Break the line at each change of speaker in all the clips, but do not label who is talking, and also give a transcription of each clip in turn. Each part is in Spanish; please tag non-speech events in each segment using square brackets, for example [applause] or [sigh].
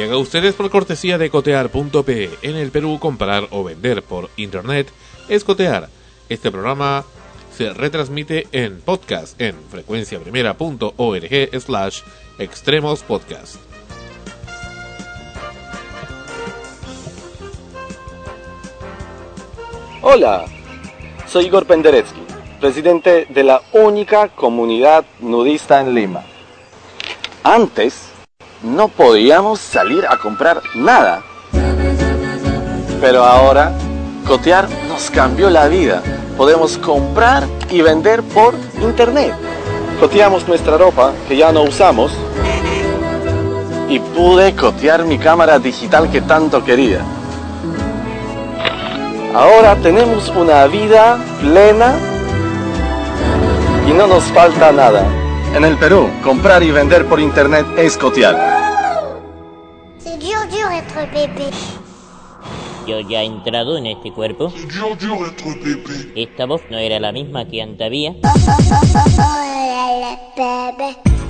Llega a ustedes por cortesía de cotear.pe. En el Perú, comprar o vender por internet es cotear. Este programa se retransmite en podcast en frecuenciaprimera.org slash extremos podcast.
Hola, soy Igor Penderecki, presidente de la única comunidad nudista en Lima. Antes no podíamos salir a comprar nada, pero ahora cotear nos cambió la vida. Podemos comprar y vender por internet. Coteamos nuestra ropa que ya no usamos y pude cotear mi cámara digital que tanto quería. Ahora tenemos una vida plena y no nos falta nada. En el Perú, comprar y vender por internet es cotear.
C'est dur, dur être bébé.
Yo ya he entrado en este cuerpo.
dur, dur être bébé.
Esta voz no era la misma que antes había. [laughs]
Oh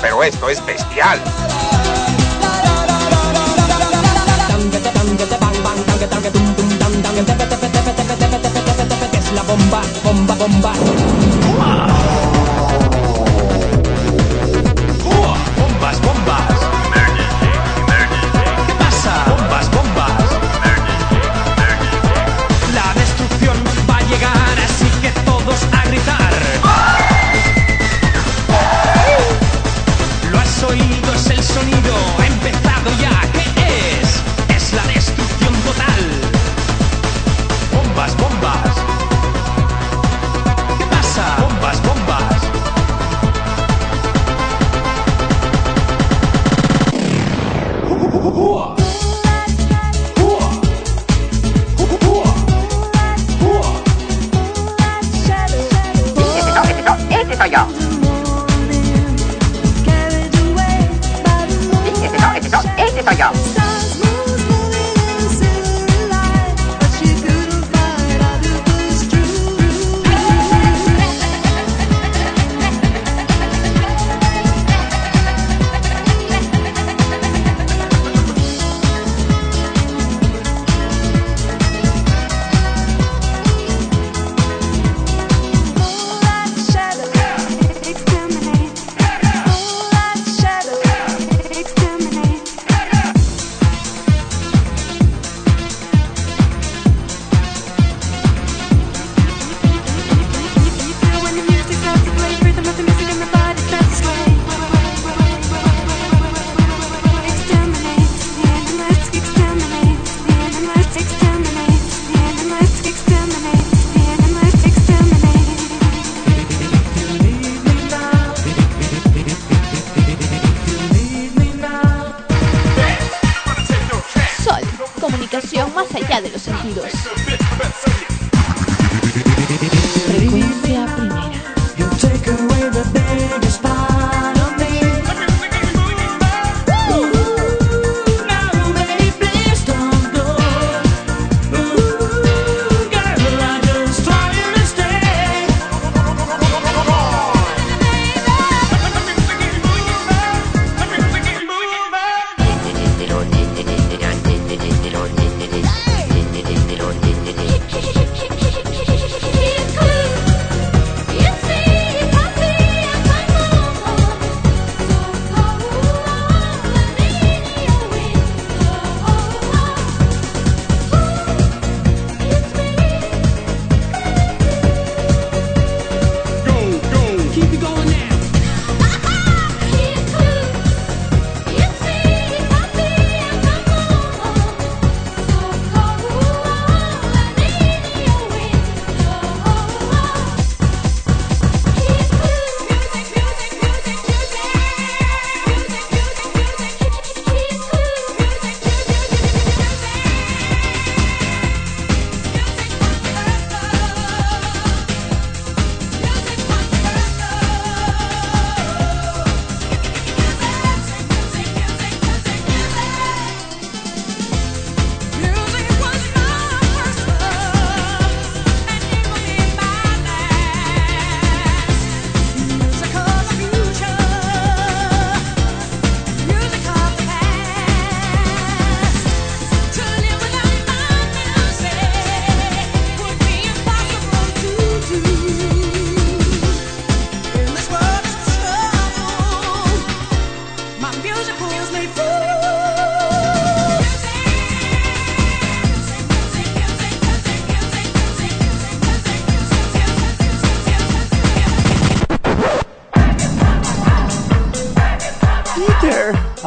Pero esto es bestial.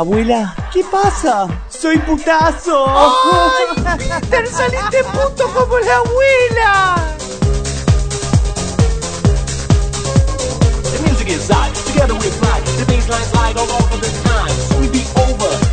Abuela, ¿qué pasa? Soy putazo.
¡Ay, [laughs] Peter, saliste puto como la abuela!
The music is hot, together fly. The baseline slide all over the time. So we be over.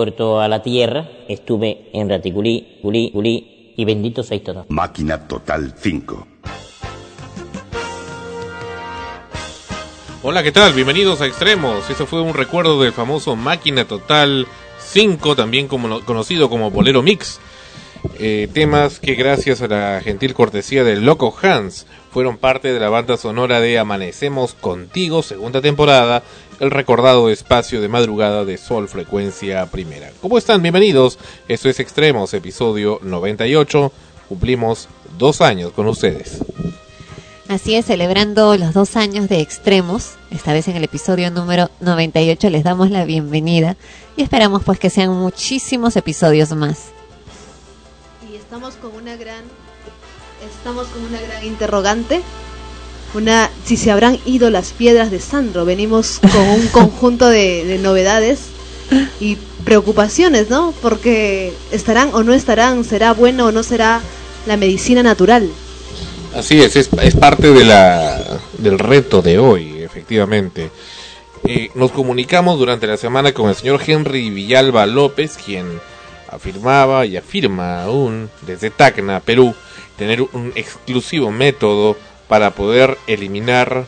Vuelto a la tierra, estuve en Raticulí, Culí, Culí, y bendito todos.
Máquina Total 5.
Hola, ¿qué tal? Bienvenidos a Extremos. Eso fue un recuerdo del famoso Máquina Total 5, también como, conocido como Bolero Mix. Eh, temas que gracias a la gentil cortesía del Loco Hans fueron parte de la banda sonora de Amanecemos Contigo, segunda temporada, el recordado espacio de madrugada de Sol Frecuencia Primera. ¿Cómo están? Bienvenidos. Esto es Extremos, episodio 98. Cumplimos dos años con ustedes.
Así es, celebrando los dos años de Extremos, esta vez en el episodio número 98 les damos la bienvenida y esperamos pues que sean muchísimos episodios más.
Y estamos con una gran estamos con una gran interrogante. Una si se habrán ido las piedras de Sandro. Venimos con un [laughs] conjunto de, de novedades y preocupaciones, ¿no? Porque estarán o no estarán, será bueno o no será la medicina natural.
Así es, es, es parte de la, del reto de hoy, efectivamente. Eh, nos comunicamos durante la semana con el señor Henry Villalba López, quien afirmaba y afirma aún desde Tacna, Perú, tener un exclusivo método para poder eliminar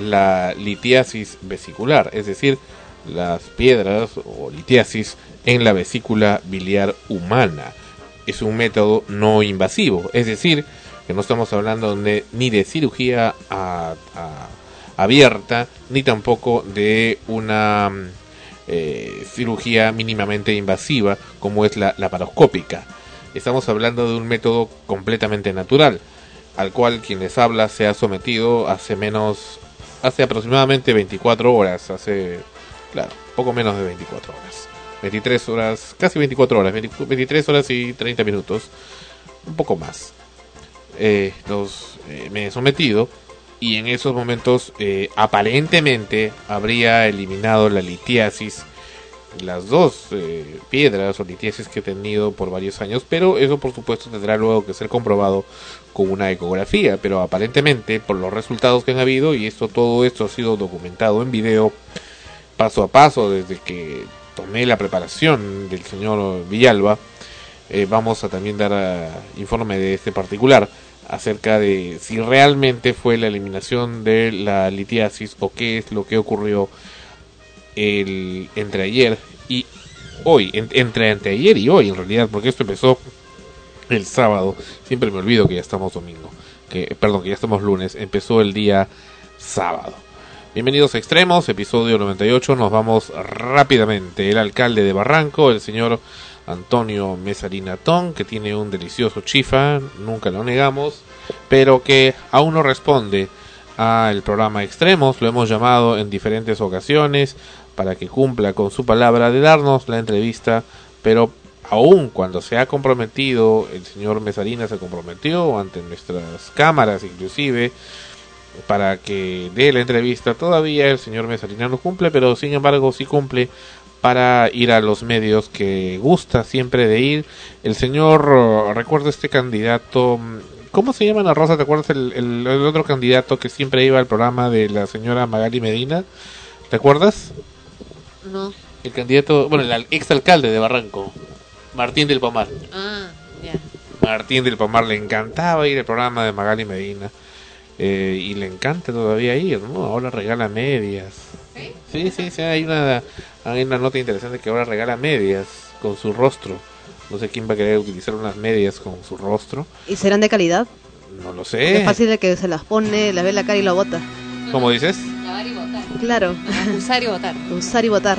la litiasis vesicular, es decir, las piedras o litiasis en la vesícula biliar humana. Es un método no invasivo, es decir, que no estamos hablando de, ni de cirugía a, a, abierta, ni tampoco de una eh, cirugía mínimamente invasiva como es la laparoscópica. Estamos hablando de un método completamente natural, al cual quien les habla se ha sometido hace menos, hace aproximadamente 24 horas, hace, claro, poco menos de 24 horas. 23 horas, casi 24 horas, 23 horas y 30 minutos, un poco más eh, los, eh, me he sometido y en esos momentos eh, aparentemente habría eliminado la litiasis, las dos eh, piedras o litiasis que he tenido por varios años, pero eso por supuesto tendrá luego que ser comprobado con una ecografía, pero aparentemente por los resultados que han habido y esto todo esto ha sido documentado en video paso a paso desde que tomé la preparación del señor Villalba, eh, vamos a también dar uh, informe de este particular acerca de si realmente fue la eliminación de la litiasis o qué es lo que ocurrió el, entre ayer y hoy, en, entre anteayer y hoy en realidad, porque esto empezó el sábado, siempre me olvido que ya estamos domingo, que perdón, que ya estamos lunes, empezó el día sábado. Bienvenidos a Extremos, episodio 98, nos vamos rápidamente. El alcalde de Barranco, el señor Antonio Mesarinatón, que tiene un delicioso chifa, nunca lo negamos, pero que aún no responde al programa Extremos, lo hemos llamado en diferentes ocasiones para que cumpla con su palabra de darnos la entrevista, pero aún cuando se ha comprometido, el señor Mesarina se comprometió ante nuestras cámaras inclusive, para que dé la entrevista, todavía el señor Mesarina no cumple, pero sin embargo sí cumple para ir a los medios que gusta siempre de ir. El señor, recuerdo este candidato, ¿cómo se llama la Rosa? ¿Te acuerdas el, el, el, otro candidato que siempre iba al programa de la señora Magali Medina? ¿Te acuerdas?
No.
El candidato, bueno, el exalcalde de Barranco, Martín del Pomar.
Ah, ya. Yeah.
Martín del Pomar le encantaba ir al programa de Magali Medina. Eh, y le encanta todavía ir, ¿no? Ahora regala medias.
¿Sí?
Sí, sí, sí, hay una, hay una nota interesante que ahora regala medias con su rostro. No sé quién va a querer utilizar unas medias con su rostro.
¿Y serán de calidad?
No lo sé.
Es fácil de que se las pone, la ve la cara y la bota.
¿Cómo dices?
Lavar y votar.
Claro.
Usar y votar. [laughs]
Usar y votar.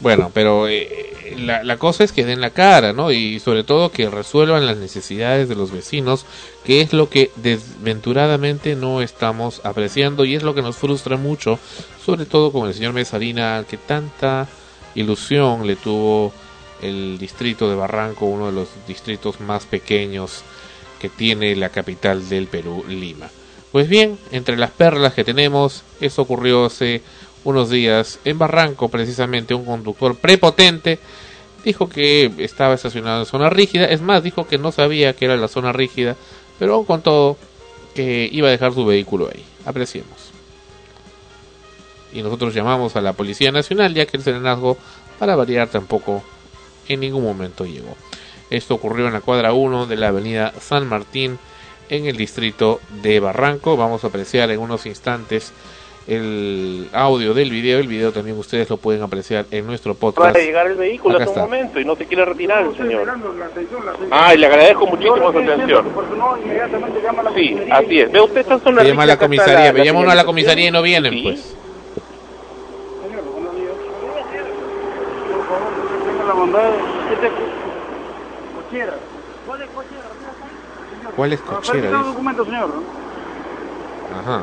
Bueno, pero eh, la, la, cosa es que den la cara, ¿no? Y sobre todo que resuelvan las necesidades de los vecinos, que es lo que desventuradamente no estamos apreciando y es lo que nos frustra mucho, sobre todo con el señor Mesarina, que tanta ilusión le tuvo el distrito de Barranco, uno de los distritos más pequeños que tiene la capital del Perú, Lima. Pues bien, entre las perlas que tenemos, eso ocurrió hace unos días en Barranco, precisamente un conductor prepotente dijo que estaba estacionado en zona rígida, es más, dijo que no sabía que era la zona rígida, pero con todo que iba a dejar su vehículo ahí. Apreciemos. Y nosotros llamamos a la Policía Nacional, ya que el serenazgo, para variar, tampoco en ningún momento llegó. Esto ocurrió en la cuadra 1 de la avenida San Martín, en el distrito de Barranco. Vamos a apreciar en unos instantes el audio del video. El video también ustedes lo pueden apreciar en nuestro podcast.
Acaba de llegar el vehículo
Acá
hace un
está.
momento y no se quiere retirar el señor. Ah, y le agradezco muchísimo su atención. Sí, así es. Ve usted, son
Se
las
llama a la
está
comisaría. Me
la
llama uno a la comisaría y no vienen,
Sí.
pues.
Tenga la bondad. ¿Qué te- Cochera.
¿Cuál es cochera?
señor.
Ajá.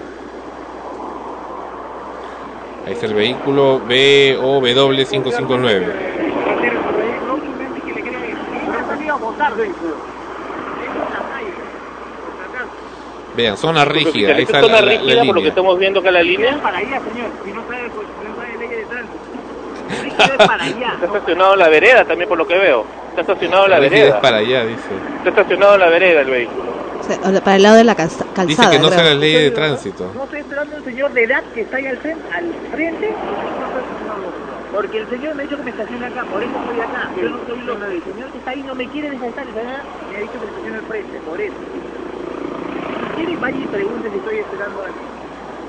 Ahí está el vehículo BOW559. Vean, zona rígida. Ahí
¿Esta
está
zona
la, la- la
rígida por lo que estamos viendo acá la línea?
Para allá, señor. Si no trae, pues, no trae ley de tránsito. [laughs] Rígido es para allá.
Está estacionado en la vereda también por lo que veo. Está estacionado en la vereda.
es para allá, dice.
Está estacionado en la vereda el vehículo.
O sea, para el lado de la calza- calzada.
Dice que no
creo.
sea la ley de tránsito.
No estoy esperando al señor de edad que está ahí al frente. Al frente porque el señor me ha dicho que me estacione acá, por eso estoy acá. Yo no soy lo El señor que está ahí no me quiere dejar estar, ¿verdad? Me ha dicho que me estacione al frente, por eso. Si quiere, vaya y pregunte si estoy esperando aquí.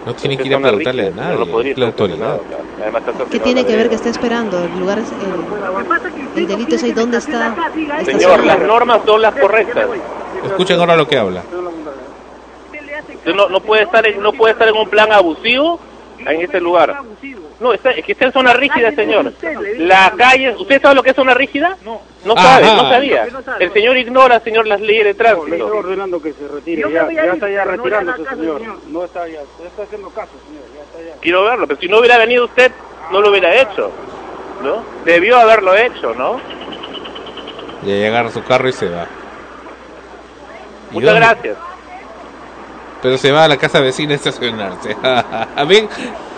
No tiene que ir a preguntarle a
rígida,
nadie.
no lo podría
es la autoridad.
Además está
¿Qué tiene
en
que ver que esté esperando? El lugar es el, el delito es ahí dónde está. está
Señor, las normas son las correctas.
Escuchen ahora lo que habla.
No, no puede estar en, no puede estar en un plan abusivo en este lugar. No, está, es que está en zona rígida, señor. La calle, ¿usted sabe lo que es zona rígida? No. No sabe,
Ajá.
no sabía. El señor ignora, señor, las leyes de
Le estoy
tránsito.
ordenando que se retire. Ya,
a
ya está ya
no
retirándose,
caso,
señor.
señor.
No está ya. Está haciendo caso, señor. Ya está ya.
Quiero verlo, pero si no hubiera venido usted, no lo hubiera hecho. ¿No? Debió haberlo hecho, ¿no?
Ya agarra su carro y se va. ¿Y
Muchas
dónde?
gracias.
Pero se va a la casa vecina a estacionarse. [laughs] ¿A ver?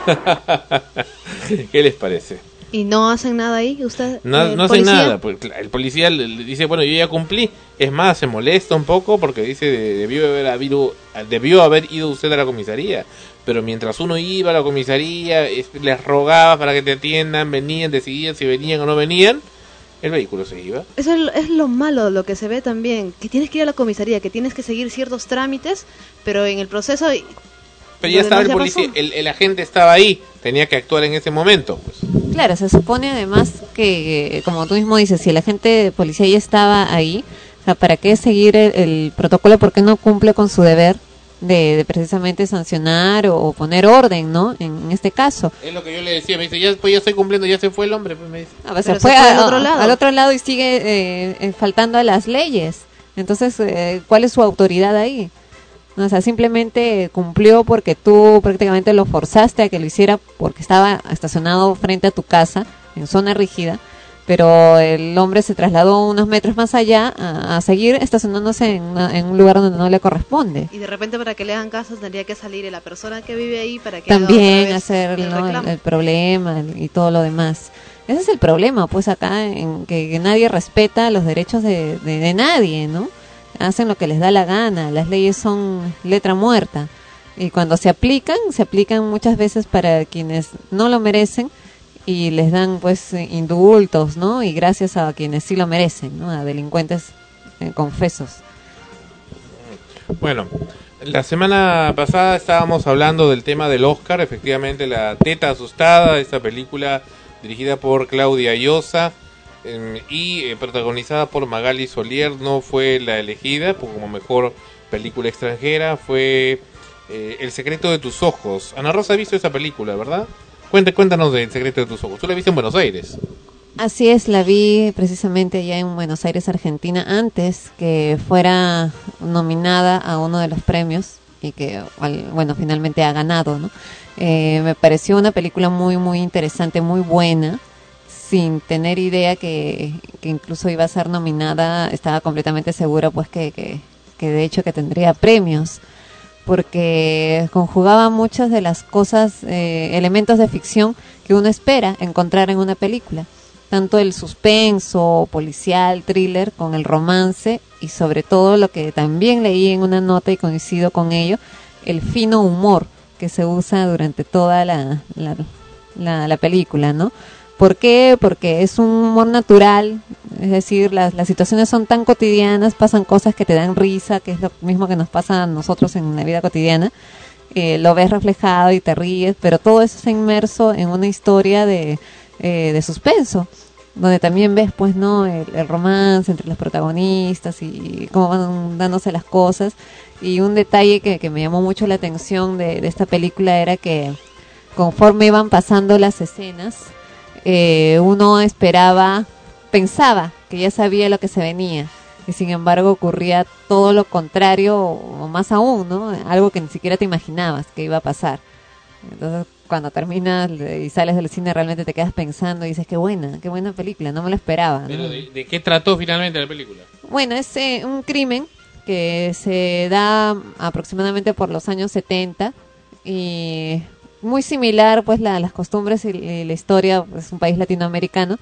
[laughs] ¿Qué les parece?
¿Y no hacen nada ahí? ¿Usted?
No,
eh,
no hacen nada. Pues, el policía le, dice, bueno, yo ya cumplí. Es más, se molesta un poco porque dice, de- debió haber, habido, debió haber ido usted a la comisaría. Pero mientras uno iba a la comisaría, es- les rogaba para que te atiendan, venían, decidían si venían o no venían, el vehículo se iba.
Eso es lo malo, lo que se ve también, que tienes que ir a la comisaría, que tienes que seguir ciertos trámites, pero en el proceso...
Pero ya estaba el policía, el, el agente estaba ahí, tenía que actuar en ese momento. Pues.
Claro, se supone además que, eh, como tú mismo dices, si el agente de policía ya estaba ahí, o sea, ¿para qué seguir el, el protocolo? ¿Por qué no cumple con su deber de, de precisamente sancionar o, o poner orden, ¿no? En, este caso.
Es lo que yo le decía, me dice, ya, pues ya estoy cumpliendo, ya se fue el hombre. Pues me dice.
A veces
Pero
fue,
se fue
a-
al otro lado.
al otro lado y sigue eh, eh, faltando a las leyes. Entonces, eh, ¿cuál es su autoridad ahí? O sea, simplemente cumplió porque tú prácticamente lo forzaste a que lo hiciera porque estaba estacionado frente a tu casa en zona rígida, pero el hombre se trasladó unos metros más allá a, a seguir estacionándose en, una- en un lugar donde no le corresponde.
Y de repente para que le hagan caso tendría que salir la persona que vive ahí para que
También hacer
el
¿no? el, el problema y todo lo demás. Ese es el problema, pues acá, en que, que nadie respeta los derechos de, de- de nadie, ¿no? Hacen lo que les da la gana, las leyes son letra muerta. Y cuando se aplican, se aplican muchas veces para quienes no lo merecen y les dan pues indultos, ¿no? Y gracias a quienes sí lo merecen, ¿no? A delincuentes eh, confesos.
Bueno, la semana pasada estábamos hablando del tema del Oscar, efectivamente la teta asustada, esta película dirigida por Claudia Llosa y eh, protagonizada por Magali Solier no fue la elegida como mejor película extranjera, fue eh, El secreto de tus ojos. Ana Rosa ha visto esa película, ¿verdad? Cuenta, cuéntanos del secreto de tus ojos. Tú la viste en Buenos Aires.
Así es, la vi precisamente allá en Buenos Aires, Argentina, antes que fuera nominada a uno de los premios y que, bueno, finalmente ha ganado. Eh, me pareció una película muy, muy interesante, muy buena, sin tener idea que, que incluso iba a ser nominada, estaba completamente segura, pues, que, que, que de hecho que tendría premios porque conjugaba muchas de las cosas, eh, elementos de ficción que uno espera encontrar en una película. Tanto el suspenso, policial, thriller, con el romance y sobre todo lo que también leí en una nota y coincido con ello, el fino humor que se usa durante toda la, la, la- la película, ¿no? ¿Por qué? Porque es un humor natural, es decir, las, las situaciones son tan cotidianas, pasan cosas que te dan risa, que es lo mismo que nos pasa a nosotros en la vida cotidiana, eh, lo ves reflejado y te ríes, pero todo eso está inmerso en una historia de, eh, de suspenso, donde también ves, pues, ¿no? El, romance entre los protagonistas y cómo van dándose las cosas. Y un detalle que, que me llamó mucho la atención de, de esta película era que conforme iban pasando las escenas, eh, uno esperaba, pensaba que ya sabía lo que se venía. Y sin embargo ocurría todo lo contrario o más aún, ¿no? Algo que ni siquiera te imaginabas que iba a pasar. Entonces, cuando terminas y sales del cine, realmente te quedas pensando y dices, qué buena, qué buena película, no me lo esperaba. ¿no?
Pero ¿de, de qué trató finalmente la película?
Bueno, es eh, un crimen que se da aproximadamente por los años 70 y muy similar pues la- las costumbres y, la historia, es un país latinoamericano,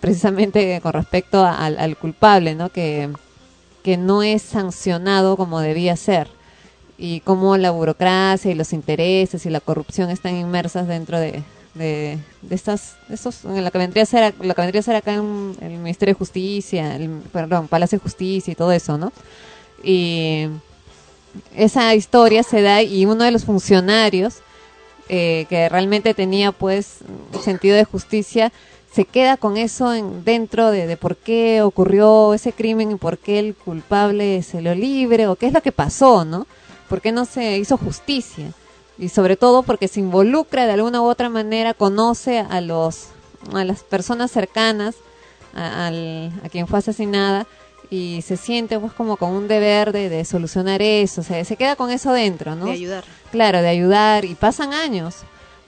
precisamente con respecto al, culpable, ¿no? Que, que no es sancionado como debía ser y cómo la burocracia y los intereses y la corrupción están inmersas dentro de, de, de estas estos en lo que vendría a ser lo acá en el Ministerio de Justicia el, perdón Palacio de Justicia y todo eso no y esa historia se da y uno de los funcionarios eh, que realmente tenía pues sentido de justicia se queda con eso en, dentro de, por qué ocurrió ese crimen y por qué el culpable se lo libre o qué es lo que pasó, ¿no? ¿Por qué no se hizo justicia? Y sobre todo porque se involucra de alguna u otra manera, conoce a los a las personas cercanas a quien fue asesinada y se siente pues como con un deber de, de solucionar eso, o sea, se queda con eso dentro, ¿no?
De ayudar.
Claro, de ayudar y pasan años,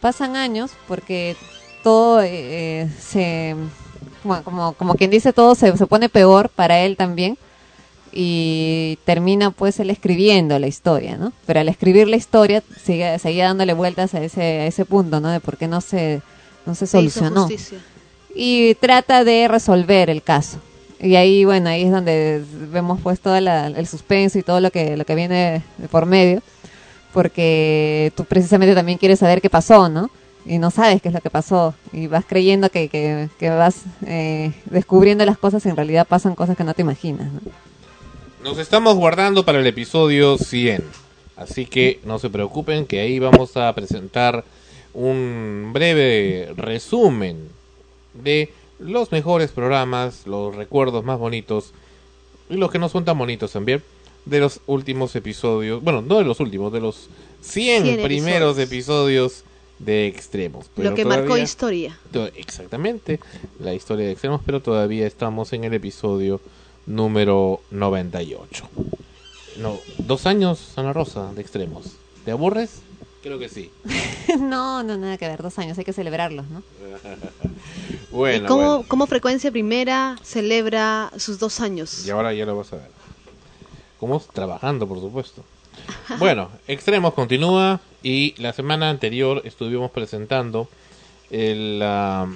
pasan años porque todo eh, eh, se, bueno, como, como quien dice, todo se, se pone peor para él también y termina pues él escribiendo la historia, ¿no? Pero al escribir la historia sigue, seguía dándole vueltas a ese, a ese punto, ¿no? De por qué no se, no se
Se
solucionó y trata de resolver el caso. Y ahí, bueno, ahí es donde vemos pues todo la- el suspenso y todo lo que, lo que viene por medio, porque tú precisamente también quieres saber qué pasó, ¿no? Y no sabes qué es lo que pasó, y vas creyendo que, que, que vas eh, descubriendo las cosas y en realidad pasan cosas que no te imaginas, ¿no?
Nos estamos guardando para el episodio 100. Así que no se preocupen que ahí vamos a presentar un breve resumen de los mejores programas, los recuerdos más bonitos y los que no son tan bonitos también de los últimos episodios. Bueno, no de los últimos, de los 100,
100
primeros episodios de Extremos.
Lo que marcó historia.
To- Exactamente, la historia de Extremos, pero todavía estamos en el episodio número 98. No, dos años, Ana Rosa, de Extremos. ¿Te aburres? Creo que sí. [laughs]
no, no, nada que ver, dos años, hay que celebrarlos, ¿no? [laughs]
Bueno,
¿Y cómo,
bueno.
cómo Frecuencia Primera celebra sus dos años?
Y ahora ya lo vas a ver. Como trabajando, por supuesto. Bueno, Extremos continúa y la semana anterior estuvimos presentando el, ah,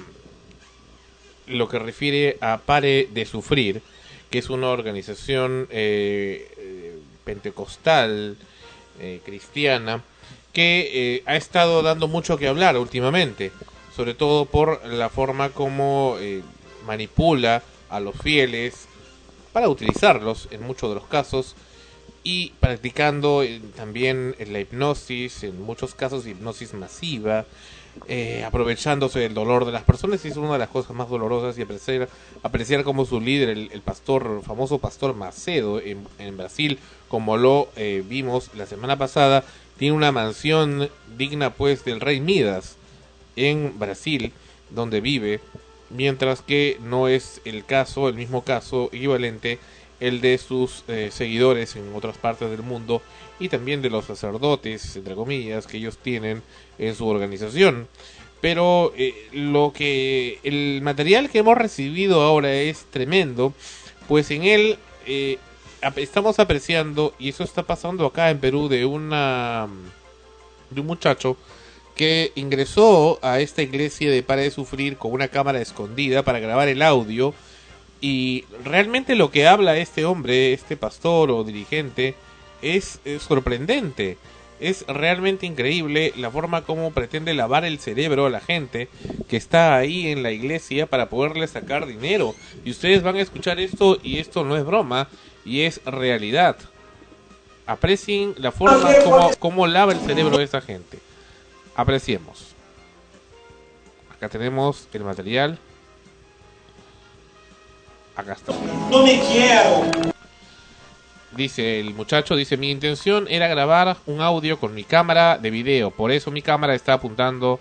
lo que refiere a Pare de Sufrir, que es una organización eh, eh, pentecostal eh, cristiana que eh, ha estado dando mucho que hablar últimamente, sobre todo por la forma como eh, manipula a los fieles para utilizarlos en muchos de los casos y practicando eh, también la hipnosis, en muchos casos hipnosis masiva, eh, aprovechándose del dolor de las personas y es una de las cosas más dolorosas y apreciar, apreciar como su líder, el, el pastor, famoso pastor Macedo en, en Brasil, como lo eh, vimos la semana pasada, tiene una mansión digna pues del rey Midas en Brasil, donde vive, mientras que no es el caso, el mismo caso equivalente, el de sus eh, seguidores en otras partes del mundo y también de los sacerdotes, entre comillas, que ellos tienen en su organización. Pero eh, lo que el material que hemos recibido ahora es tremendo, pues en él eh, estamos apreciando y eso está pasando acá en Perú de una de un muchacho que ingresó a esta iglesia de Para de Sufrir con una cámara escondida para grabar el audio y realmente lo que habla este hombre, este pastor o dirigente, es, es sorprendente. Es realmente increíble la forma como pretende lavar el cerebro a la gente que está ahí en la iglesia para poderle sacar dinero. Y ustedes van a escuchar esto y esto no es broma y es realidad. Aprecien la forma como, como lava el cerebro de esa gente. Apreciemos. Acá tenemos el material. Acá está.
No me quiero.
Dice el muchacho, dice, mi intención era grabar un audio con mi cámara de video, por eso mi cámara está apuntando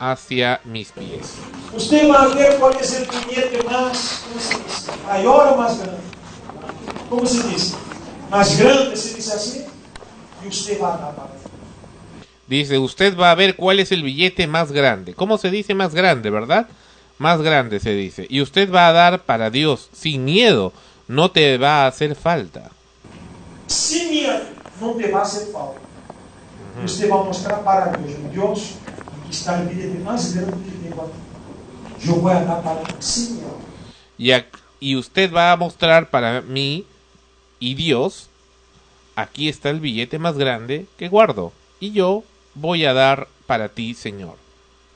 hacia mis pies.
Usted va a ver cuál es el billete más, ¿cómo se dice? mayor o más grande. ¿Cómo se dice? Más grande se dice así. Y usted va a ganar.
Dice, usted va a ver cuál es el billete más grande. ¿Cómo se dice más grande, verdad? Más grande se dice. Y usted va a dar para Dios, sin miedo. No te va a hacer falta.
Sin miedo, no te va a hacer falta. Usted va a mostrar para Dios. Dios, aquí está el billete más grande que tengo aquí. Yo voy a dar para sin miedo.
Y, usted va a mostrar para mí y Dios, aquí está el billete más grande que guardo. Y yo voy a dar para ti, Señor.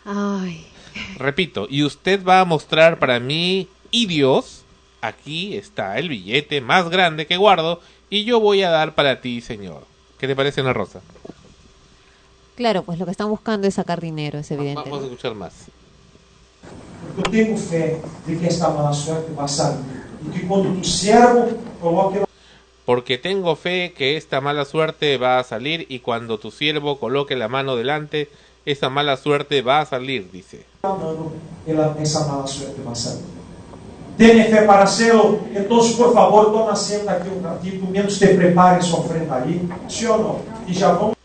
Ay,
Repito, y usted va a mostrar para mí y Dios, aquí está el billete más grande que guardo, y yo voy a dar para ti, Señor. ¿Qué te parece, Ana Rosa?
Claro, pues lo que están buscando es sacar dinero, es evidente.
Vamos a escuchar más.
Eu tenho fé de que esta mala suerte sair. E que quando tu servo coloque
Porque tengo fe que esta mala suerte va a salir y cuando tu siervo coloque la mano delante, esa mala suerte va a salir, dice.
a essa mala suerte vai sair. Tem fé para hacerlo? Então, por favor, toma assento aqui um ratito, menos te prepare sua ofrenda aí. Sim ou não? E já vamos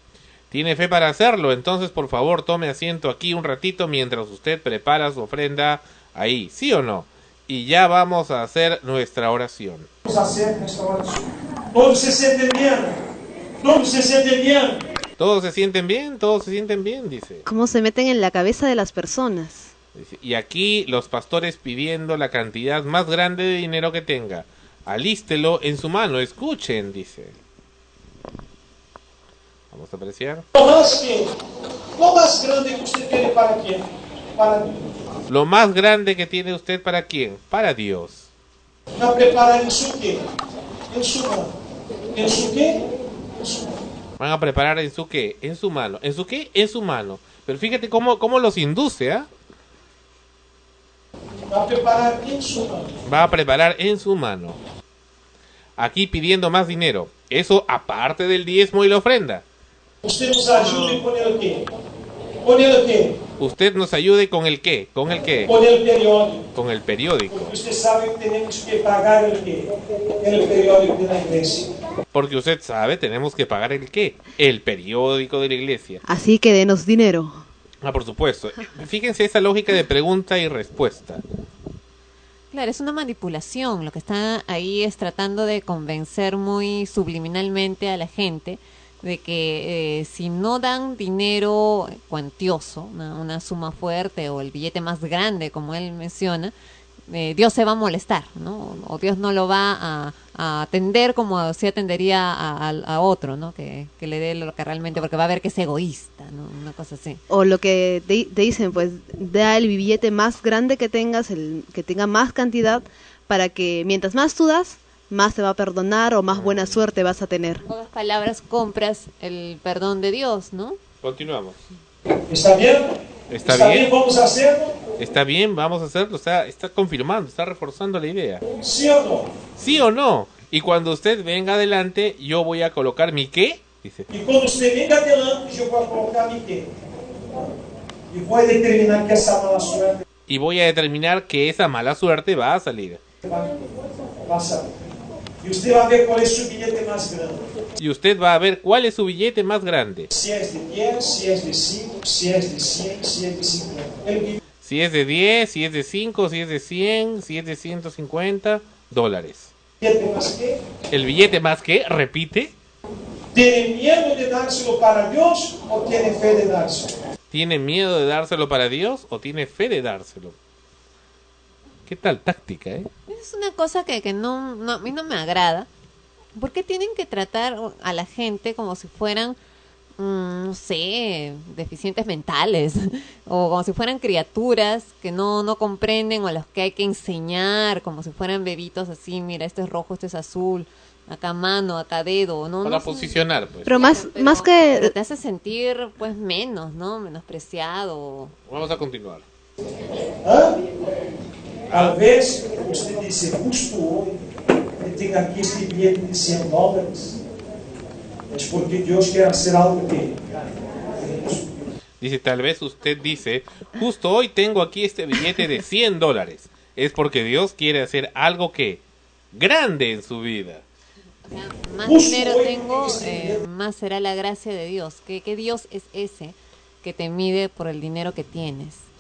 Tiene fe para hacerlo, entonces por favor tome asiento aquí un ratito mientras usted prepara su ofrenda ahí, ¿sí o no? Y ya vamos a hacer nuestra oración.
hacer esta oração. Todos se sentem bem? Todos se sentem bem?
¿Todos se sienten bien? ¿Todos se sienten bien? Dice.
¿cómo se meten en la cabeza de las personas?
Dice, Y aquí los pastores pidiendo la cantidad más grande de dinero que tenga. Alístelo en su mano, escuchen, dice. Vamos a apreciar.
O mais que? Qual mais grande que você tem para quem? Para mim.
Lo más grande que tiene usted para quién? Para Dios.
Vai preparar isso o quê? Em sua mão. Em su quê? Em su mão.
Van a preparar en su qué? En su mano. ¿En su qué? En su mano. Pero fíjate cómo, cómo los induce, ¿ah?
Vai preparar em sua mão.
Va a preparar en su mano. Aquí pidiendo más dinero. Eso aparte del diezmo y la ofrenda.
Você nos ajude com o quê? Com o quê?
Usted nos ayude con el qué. ¿Con el qué?
Com o periódico.
Con el periódico.
Você sabe que temos que pagar o quê? O periódico da igreja.
Porque usted sabe, tenemos que pagar el qué. El periódico de la iglesia.
Así que denos dinero.
Ah, por supuesto. Fíjense esa lógica de pregunta y respuesta.
Claro, es una manipulación. Lo que está ahí es tratando de convencer muy subliminalmente a la gente de que eh, si no dan dinero cuantioso, una, suma fuerte o el billete más grande, como él menciona, eh, Dios se va a molestar, ¿no? O Dios no lo va a, atender como si atendería a, a- otro, ¿no? Que, que le dé lo que realmente, porque va a ver que es egoísta, ¿no? Una cosa así.
O lo que te, te dicen, pues da el billete más grande que tengas, el que tenga más cantidad, para que mientras más tú das, más te va a perdonar o más buena suerte vas a tener.
En otras palabras, compras el perdón de Dios, ¿no?
Continuamos.
Está bien?
¿Está,
Está
bien?
bien? Vamos a hacerlo?
Está bien, vamos a hacerlo. Está, está confirmando, está reforzando la idea.
¿Sí o no?
¿Sí o no? Y cuando usted venga adelante, yo voy a colocar mi qué. Dice.
E quando você venga adelante, eu vou colocar mi quê? E vou determinar que essa mala suerte
Y voy a determinar que esa mala suerte va a salir.
vai, vai sair. E você vai ver qual é o seu bilhete mais grande.
Y usted va a ver cuál es su billete más grande.
Se é de 10, se é de 5, se é de 100, se é de 50. El
Si es de 10, si es de 5, si es de 100, si es de 150 dólares.
billete mais quê?
El billete más que, repite,
Tem medo de dárselo para Deus ou tem fé de dárselo?
¿tiene miedo de dárselo para Dios o tiene fe de dárselo? ¿Qué tal táctica, eh?
Es una cosa que, que no, no, a mí no me agrada. ¿Por qué tienen que tratar a la gente como si fueran, mm, no sé, deficientes mentales? [laughs] o como si fueran criaturas que no, no comprenden o a los que hay que enseñar, como si fueran bebitos así, mira, esto es rojo, esto es azul. acá mano, acá dedo, ¿no?
Para
No
posicionar, pues.
Pero más,
Pero-
más que...
pero te hace sentir pues menos, ¿no? Menospreciado.
Vamos a continuar.
Hã? Ao invés de você dizer custo hoje, e tem aqui este bilhete de 100 dólares, é porque Deus quer fazer algo que
Dice, tal vez usted dice, justo hoy tengo aquí este billete de 100 dólares. Es porque Dios quiere hacer algo que grande en su vida.
Más
Justo
dinero
hoy
tengo,
es
eh, más será la gracia de Dios. ¿Qué, ¿Qué Dios es ese que te mide por el dinero que tienes?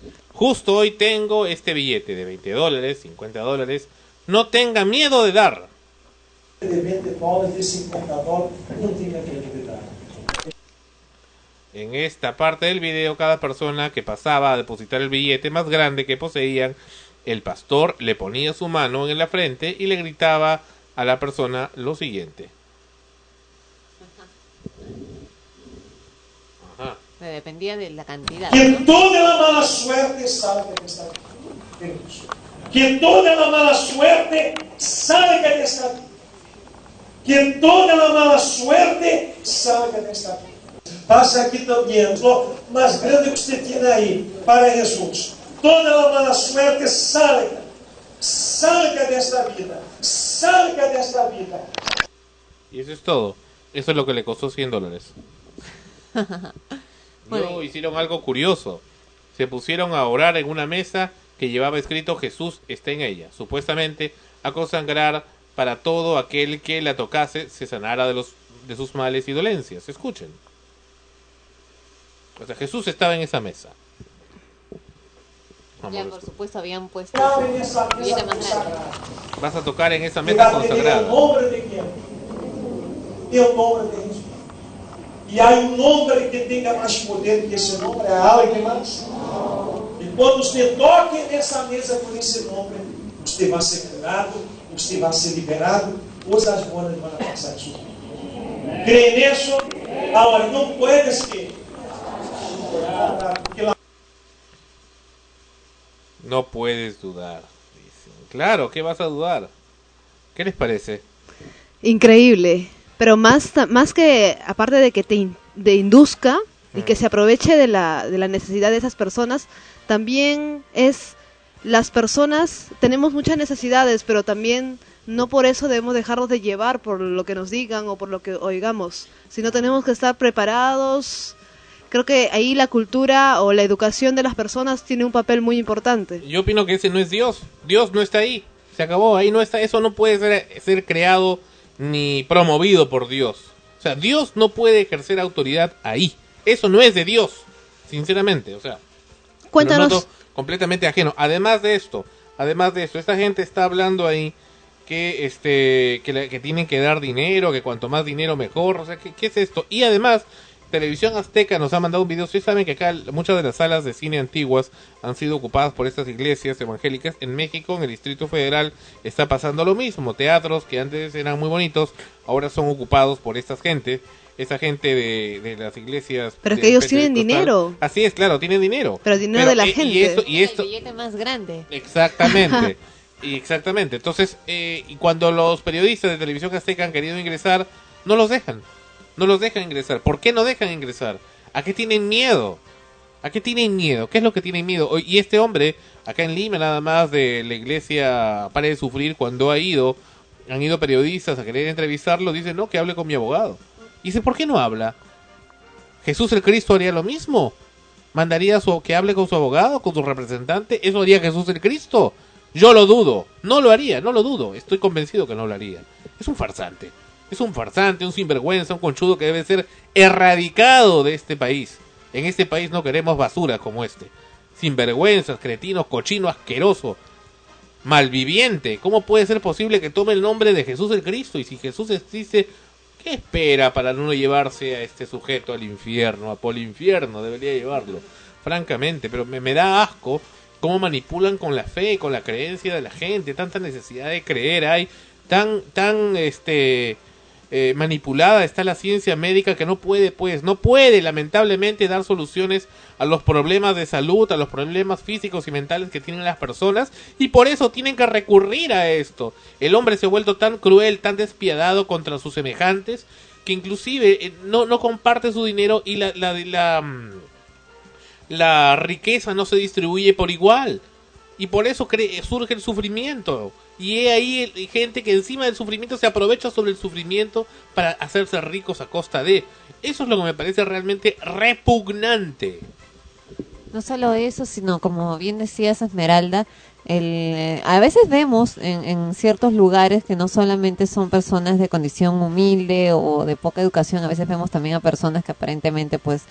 Justo hoy tengo este billete de 20 dólares, 50 dólares. No tenga miedo de dar.
de 20 dólares, de 50 dólares, não tem credibilidade.
En esta parte del video, cada persona que pasaba a depositar el billete más grande que poseían, el pastor le ponía su mano en la frente y le gritaba a la persona lo siguiente.
Me dependía de la cantidad.
Que toda a mala suerte salga desta vida. Que toda a mala suerte salga desta vida. Que toda a mala suerte salga desta vida. Passa aqui também, o mais grande que você tem aí para Jesus. Toda a mala suerte salga. Salga desta vida. Salga desta vida.
Y eso es todo. Eso es lo que le costó 100 dólares. [laughs] Luego hicieron algo curioso. Se pusieron a orar en una mesa que llevaba escrito Jesús está en ella. Supuestamente a consagrar para todo aquel que la tocase se sanara de, los, de sus males y dolencias. Escuchen. O sea, Jesús estaba en esa mesa. Vamos
Ya,
a
por supuesto, habían puesto
consagrada.
Vas a tocar en esa mesa consagrada.
nome de quem? E o nome de Jesus. E há um nome que tenha mais poder que esse nome, é alguém mais? E quando você toque nessa mesa com esse nome, você vai ser curado, você vai ser liberado, coisas boas vão passar você. Crê nisso? Agora, não. Porque lá
No puedes dudar. Claro, ¿qué vas a dudar? ¿Qué les parece?
Increíble. Pero más, ta- más que, aparte de que te, in- te induzca y que se aproveche de la, de la necesidad de esas personas, también es las personas, tenemos muchas necesidades, pero también no por eso debemos dejarnos de llevar por lo que nos digan o por lo que oigamos, sino tenemos que estar preparados. Creo que ahí la cultura o la educación de las personas tiene un papel muy importante.
Yo opino que ese no es Dios. Dios no está ahí. Se acabó. Ahí no está. Eso no puede ser, ser creado ni promovido por Dios. O sea, Dios no puede ejercer autoridad ahí. Eso no es de Dios. Sinceramente. O sea,
Cuéntanos.
completamente ajeno. Además de esto, además de esto, esta gente está hablando ahí que este que tienen que dar dinero, que cuanto más dinero mejor, o sea, ¿qué, qué es esto? Y además, Televisión Azteca nos ha mandado un video, ustedes saben que acá muchas de las salas de cine antiguas han sido ocupadas por estas iglesias evangélicas. En México, en el Distrito Federal, está pasando lo mismo. Teatros que antes eran muy bonitos, ahora son ocupados por estas gente, esta gente de, de las iglesias.
Pero es que ellos tienen dinero.
Así es, claro, tienen dinero.
Pero dinero de la
y-
gente.
Y esto, y esto,
El billete más grande.
Exactamente. [laughs] y exactamente. Entonces, eh, y cuando los periodistas de televisión azteca han querido ingresar, no los dejan. No los dejan ingresar. ¿Por qué no dejan ingresar? ¿A qué tienen miedo? ¿A qué tienen miedo? ¿Qué es lo que tienen miedo? Y este hombre, acá en Lima, nada más de la iglesia Pare de Sufrir, cuando ha ido, han ido periodistas a querer entrevistarlo, dice, no, que hable con mi abogado. Y dice, ¿por qué no habla? Jesús el Cristo haría lo mismo. Mandaría a su, que hable con su abogado, con su representante. Eso haría Jesús el Cristo. Yo lo dudo. No lo haría, no lo dudo. Estoy convencido que no lo haría. Es un farsante. Es un farsante, un sinvergüenza, un conchudo que debe ser erradicado de este país. En este país no queremos basura como este. Sinvergüenzas, cretinos, cochino, asqueroso, malviviente. ¿Cómo puede ser posible que tome el nombre de Jesús el Cristo? Y si Jesús existe, ¿qué espera para no llevarse a este sujeto al infierno? A por el infierno debería llevarlo. Francamente, pero me, me da asco cómo manipulan con la fe, con la creencia de la gente. Tanta necesidad de creer hay. Tan, tan, este eh, manipulada está la ciencia médica que no puede, pues, no puede lamentablemente dar soluciones a los problemas de salud, a los problemas físicos y mentales que tienen las personas y por eso tienen que recurrir a esto. El hombre se ha vuelto tan cruel, tan despiadado contra sus semejantes que inclusive eh, no, no comparte su dinero y la, la, la, mm, la riqueza no se distribuye por igual. Y por eso surge el sufrimiento. Y he ahí el- gente que encima del sufrimiento se aprovecha sobre el sufrimiento para hacerse ricos a costa de. Eso es lo que me parece realmente repugnante.
No solo eso, sino como bien decías Esmeralda, el, eh, a veces vemos en, en ciertos lugares que no solamente son personas de condición humilde o de poca educación, a veces vemos también a personas que aparentemente pues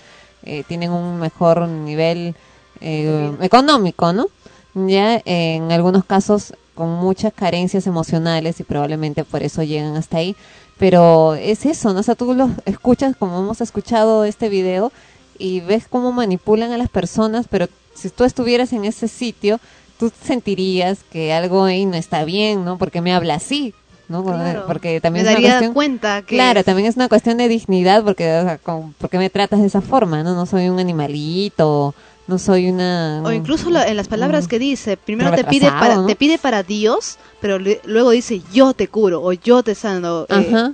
eh, tienen un mejor nivel eh, económico, ¿no? Ya en algunos casos con muchas carencias emocionales y probablemente por eso llegan hasta ahí. Pero es eso, ¿no? O sea, tú lo escuchas como hemos escuchado este video y ves cómo manipulan a las personas, pero si tú estuvieras en ese sitio, tú sentirías que algo ahí no está bien, ¿no? Porque me habla así, ¿no?
Claro.
Porque también
Me
es una
daría
cuestión-
cuenta que
Claro, también es una cuestión de dignidad, porque, o sea, con- ¿por qué me tratas de esa forma, no? No soy un animalito, no soy una...
O incluso la- en las palabras
Mm.
que dice, primero te pide para
¿no?
te pide para Dios, pero le- luego dice yo te curo o yo te sano. eh,
Ajá.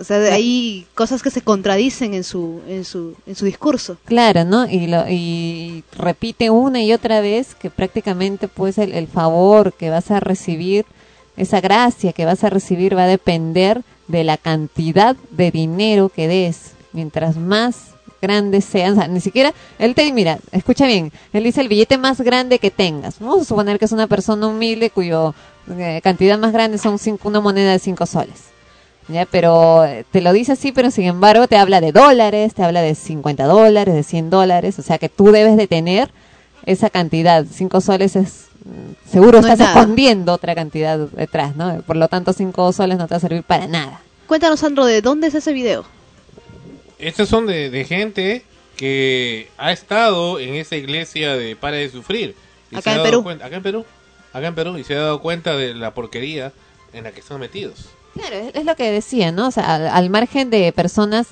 O sea, hay cosas que se contradicen en su en su en su discurso.
Claro, ¿no? Y, lo, y repite una y otra vez que prácticamente pues el, el favor que vas a recibir, esa gracia que vas a recibir va a depender de la cantidad de dinero que des. Mientras más grandes sean, o sea, ni siquiera, él te mira, escucha bien, él dice el billete más grande que tengas. Vamos a suponer que es una persona humilde cuyo eh, cantidad más grande son cinco, una moneda de cinco soles. ¿ya? Pero eh, te lo dice así, pero sin embargo te habla de dólares, te habla de 50 dólares, de 100 dólares, o sea que tú debes de tener esa cantidad. 5 soles es, mm, seguro
No es
estás escondiendo otra cantidad detrás, ¿no? Por lo tanto 5 soles no te va a servir para nada.
Cuéntanos, Sandro, ¿de dónde es ese video?
Estos son de, de gente que ha estado en esa iglesia de Para de Sufrir. Y
Acá
se ha
en
dado
Perú.
cuenta- acá en Perú. Acá en Perú. Y se ha dado cuenta de la porquería en la que están metidos.
Claro, es, es lo que decía, ¿no? O sea, al, al margen de personas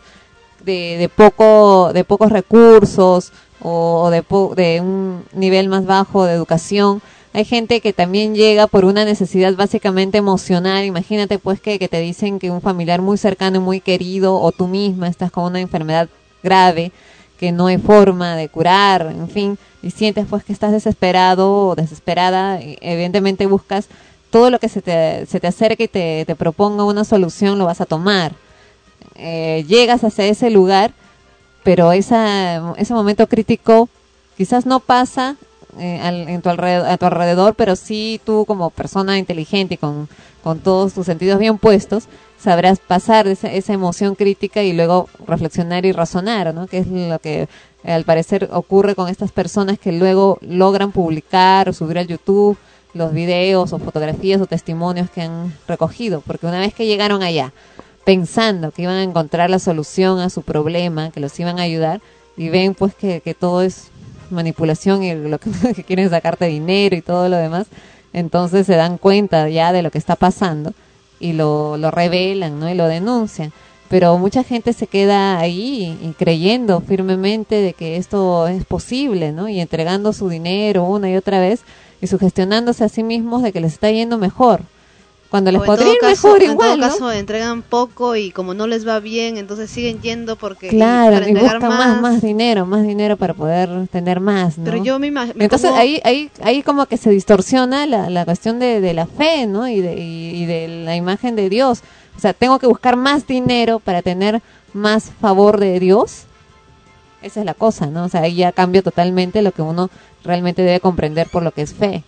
de, de poco de pocos recursos o, o de, po- de un nivel más bajo de educación, hay gente que también llega por una necesidad básicamente emocional. Imagínate pues que, te dicen que un familiar muy cercano y muy querido o tú misma estás con una enfermedad grave que no hay forma de curar, en fin, y sientes pues que estás desesperado o desesperada, evidentemente buscas todo lo que se te, se te acerque y te, te proponga una solución, lo vas a tomar. Eh, llegas hacia ese lugar, pero esa, ese momento crítico quizás no pasa eh, al- en tu alrededor, a tu alrededor, pero sí tú como persona inteligente y con, con todos tus sentidos bien puestos, sabrás pasar esa, esa emoción crítica y luego reflexionar y razonar, ¿no? Que es lo que eh, al parecer ocurre con estas personas que luego logran publicar o subir al YouTube los videos o fotografías o testimonios que han recogido, porque una vez que llegaron allá pensando que iban a encontrar la solución a su problema, que los iban a ayudar, y ven pues que, que todo es manipulación y lo [laughs] que, quieren sacarte dinero y todo lo demás, entonces se dan cuenta ya de lo que está pasando y lo, lo revelan, ¿no? Y lo denuncian. Pero mucha gente se queda ahí y creyendo firmemente de que esto es posible, ¿no? Y entregando su dinero una y otra vez y sugestionándose a sí mismos de que les está yendo mejor. Cuando les
en
podría ir
caso-
mejor
en
igual,
todo
¿no?
caso entregan poco y como no les va bien, entonces siguen yendo porque y
Claro,
para
y
entregar
buscan más, más dinero, más dinero para poder tener más, ¿no?
Pero yo me imag- me
Entonces
pongo-
ahí, ahí, ahí como que se distorsiona la, la cuestión de, de la fe, ¿no? Y de, y, y de la imagen de Dios. O sea, tengo que buscar más dinero para tener más favor de Dios. Esa es la cosa, ¿no? O sea, ahí ya cambia totalmente lo que uno realmente debe comprender por lo que es fe.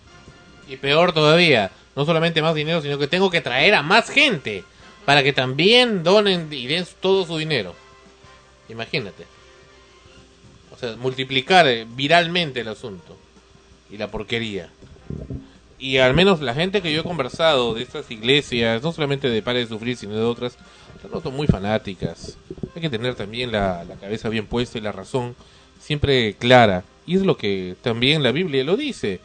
Y peor todavía, no solamente más dinero, sino que tengo que traer a más gente para que también donen y den todo su dinero. Imagínate. O sea, multiplicar eh, viralmente el asunto y la porquería. Y al menos la gente que yo he conversado de estas iglesias, no solamente de Pare de Sufrir, sino de otras, son son muy fanáticas. Hay que tener también la, la cabeza bien puesta y la razón siempre clara. Y es lo que también la Biblia lo dice.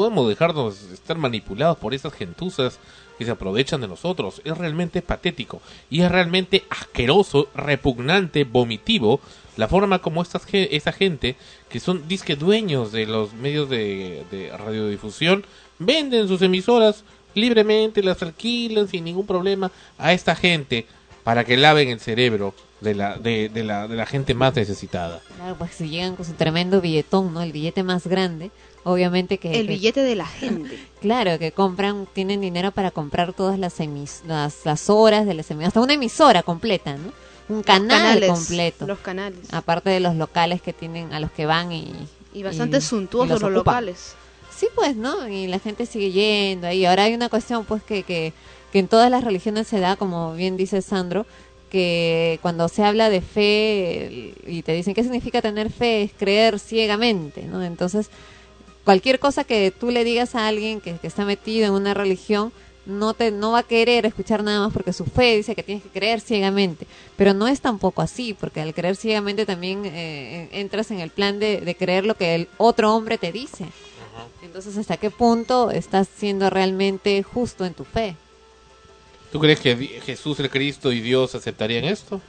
Podemos dejarnos estar manipulados por esas gentuzas que se aprovechan de nosotros. Es realmente patético y es realmente asqueroso, repugnante, vomitivo la forma como estas, esa gente, que son disque dueños de los medios de, de radiodifusión, venden sus emisoras libremente, las alquilan sin ningún problema a esta gente para que laven el cerebro de la, de, de la, de la gente más necesitada.
Claro, pues si llegan con su tremendo billetón, ¿no? El billete más grande, obviamente que...
El
que-
billete de la gente. [laughs]
Claro, que compran, tienen dinero para comprar todas las, emis, las, las horas de las emisoras, hasta una emisora completa, ¿no? Un canal
canales,
completo.
Los canales.
Aparte de los locales que tienen, a los que van y...
Y bastante
y
suntuosos
los
los, locales.
Sí, pues, ¿no? Y la gente sigue yendo ahí. Ahora hay una cuestión, pues, que, que, que en todas las religiones se da, como bien dice Sandro, que cuando se habla de fe y te dicen qué significa tener fe, es creer ciegamente, ¿no? Entonces, cualquier cosa que tú le digas a alguien que, que está metido en una religión, no te no va a querer escuchar nada más porque su fe dice que tienes que creer ciegamente. Pero no es tampoco así porque al creer ciegamente también eh, entras en el plan de, de creer lo que el otro hombre te dice. Entonces hasta qué punto estás siendo realmente justo en tu fe
¿Tú crees que Jesús el Cristo y Dios aceptarían esto?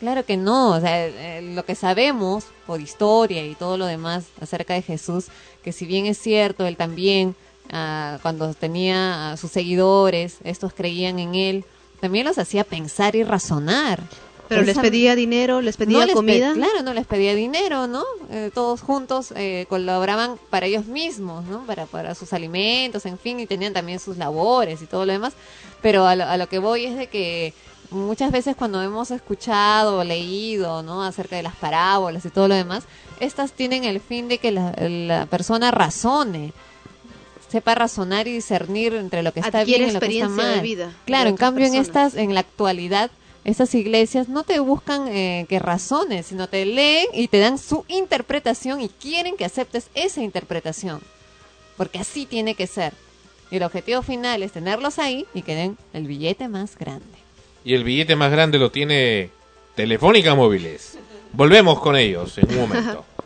Claro que no, o sea, eh, lo que sabemos por historia y todo lo demás acerca de Jesús, que si bien es cierto, él también, ah, cuando tenía a sus seguidores, estos creían en él, también los hacía pensar y razonar.
Pero les pedía dinero, les pedía
no les pe-
comida.
claro, no les pedía dinero, ¿no? Eh, todos juntos eh, colaboraban para ellos mismos, ¿no? Para, para sus alimentos, en fin, y tenían también sus labores y todo lo demás. Pero a lo, a lo que voy es de que muchas veces cuando hemos escuchado o leído, ¿no? Acerca de las parábolas y todo lo demás, estas tienen el fin de que la, la persona razone sepa razonar y discernir entre lo que está
Adquiere
bien y lo que está
de
mal.
vida
Claro, en cambio en estas, en la actualidad, estas iglesias no te buscan eh, que razones, sino te leen y te dan su interpretación y quieren que aceptes esa interpretación, porque así tiene que ser. Y el objetivo final es tenerlos ahí y que den el billete más grande.
Y el billete más grande lo tiene Telefónica Móviles. Volvemos con ellos en un momento. [laughs]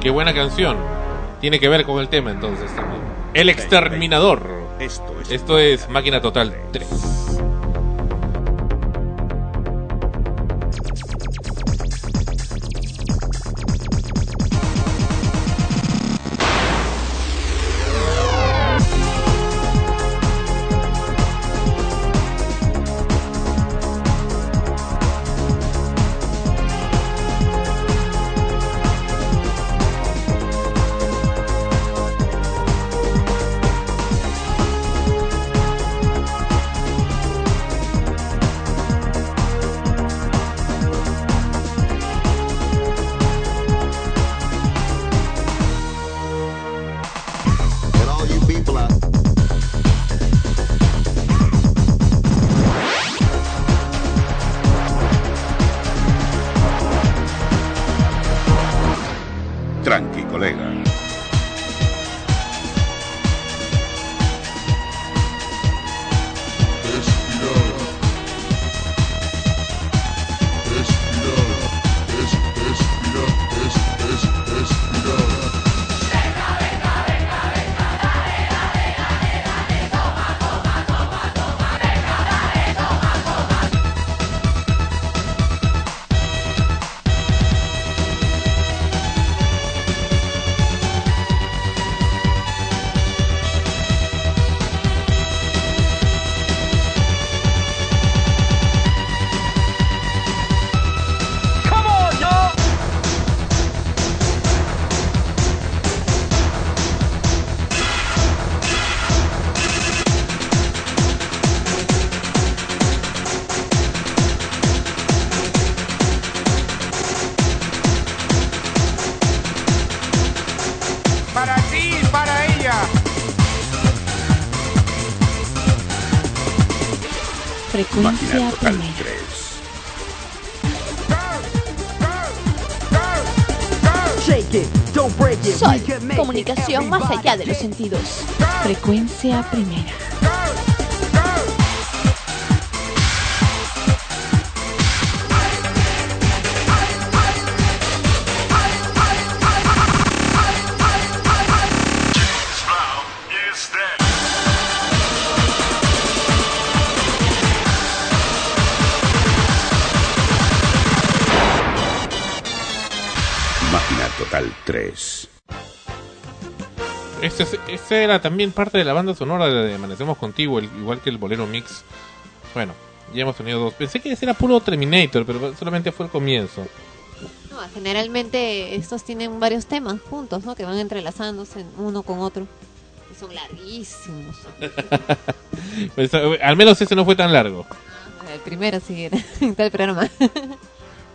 Qué buena canción. Tiene que ver con el tema entonces también. El exterminador.
Esto es,
Esto es Máquina Total 3.
Frecuencia primera.
Era también parte de la banda sonora de Amanecemos Contigo, el- igual que el Bolero Mix. Bueno, ya hemos tenido dos. Pensé que ese era puro Terminator, pero solamente fue el comienzo.
No, generalmente estos tienen varios temas juntos, ¿no? Que van entrelazándose uno con otro. Y son larguísimos. [laughs]
Pues, eh, al menos ese no fue tan largo.
El primero sí era [laughs] el programa.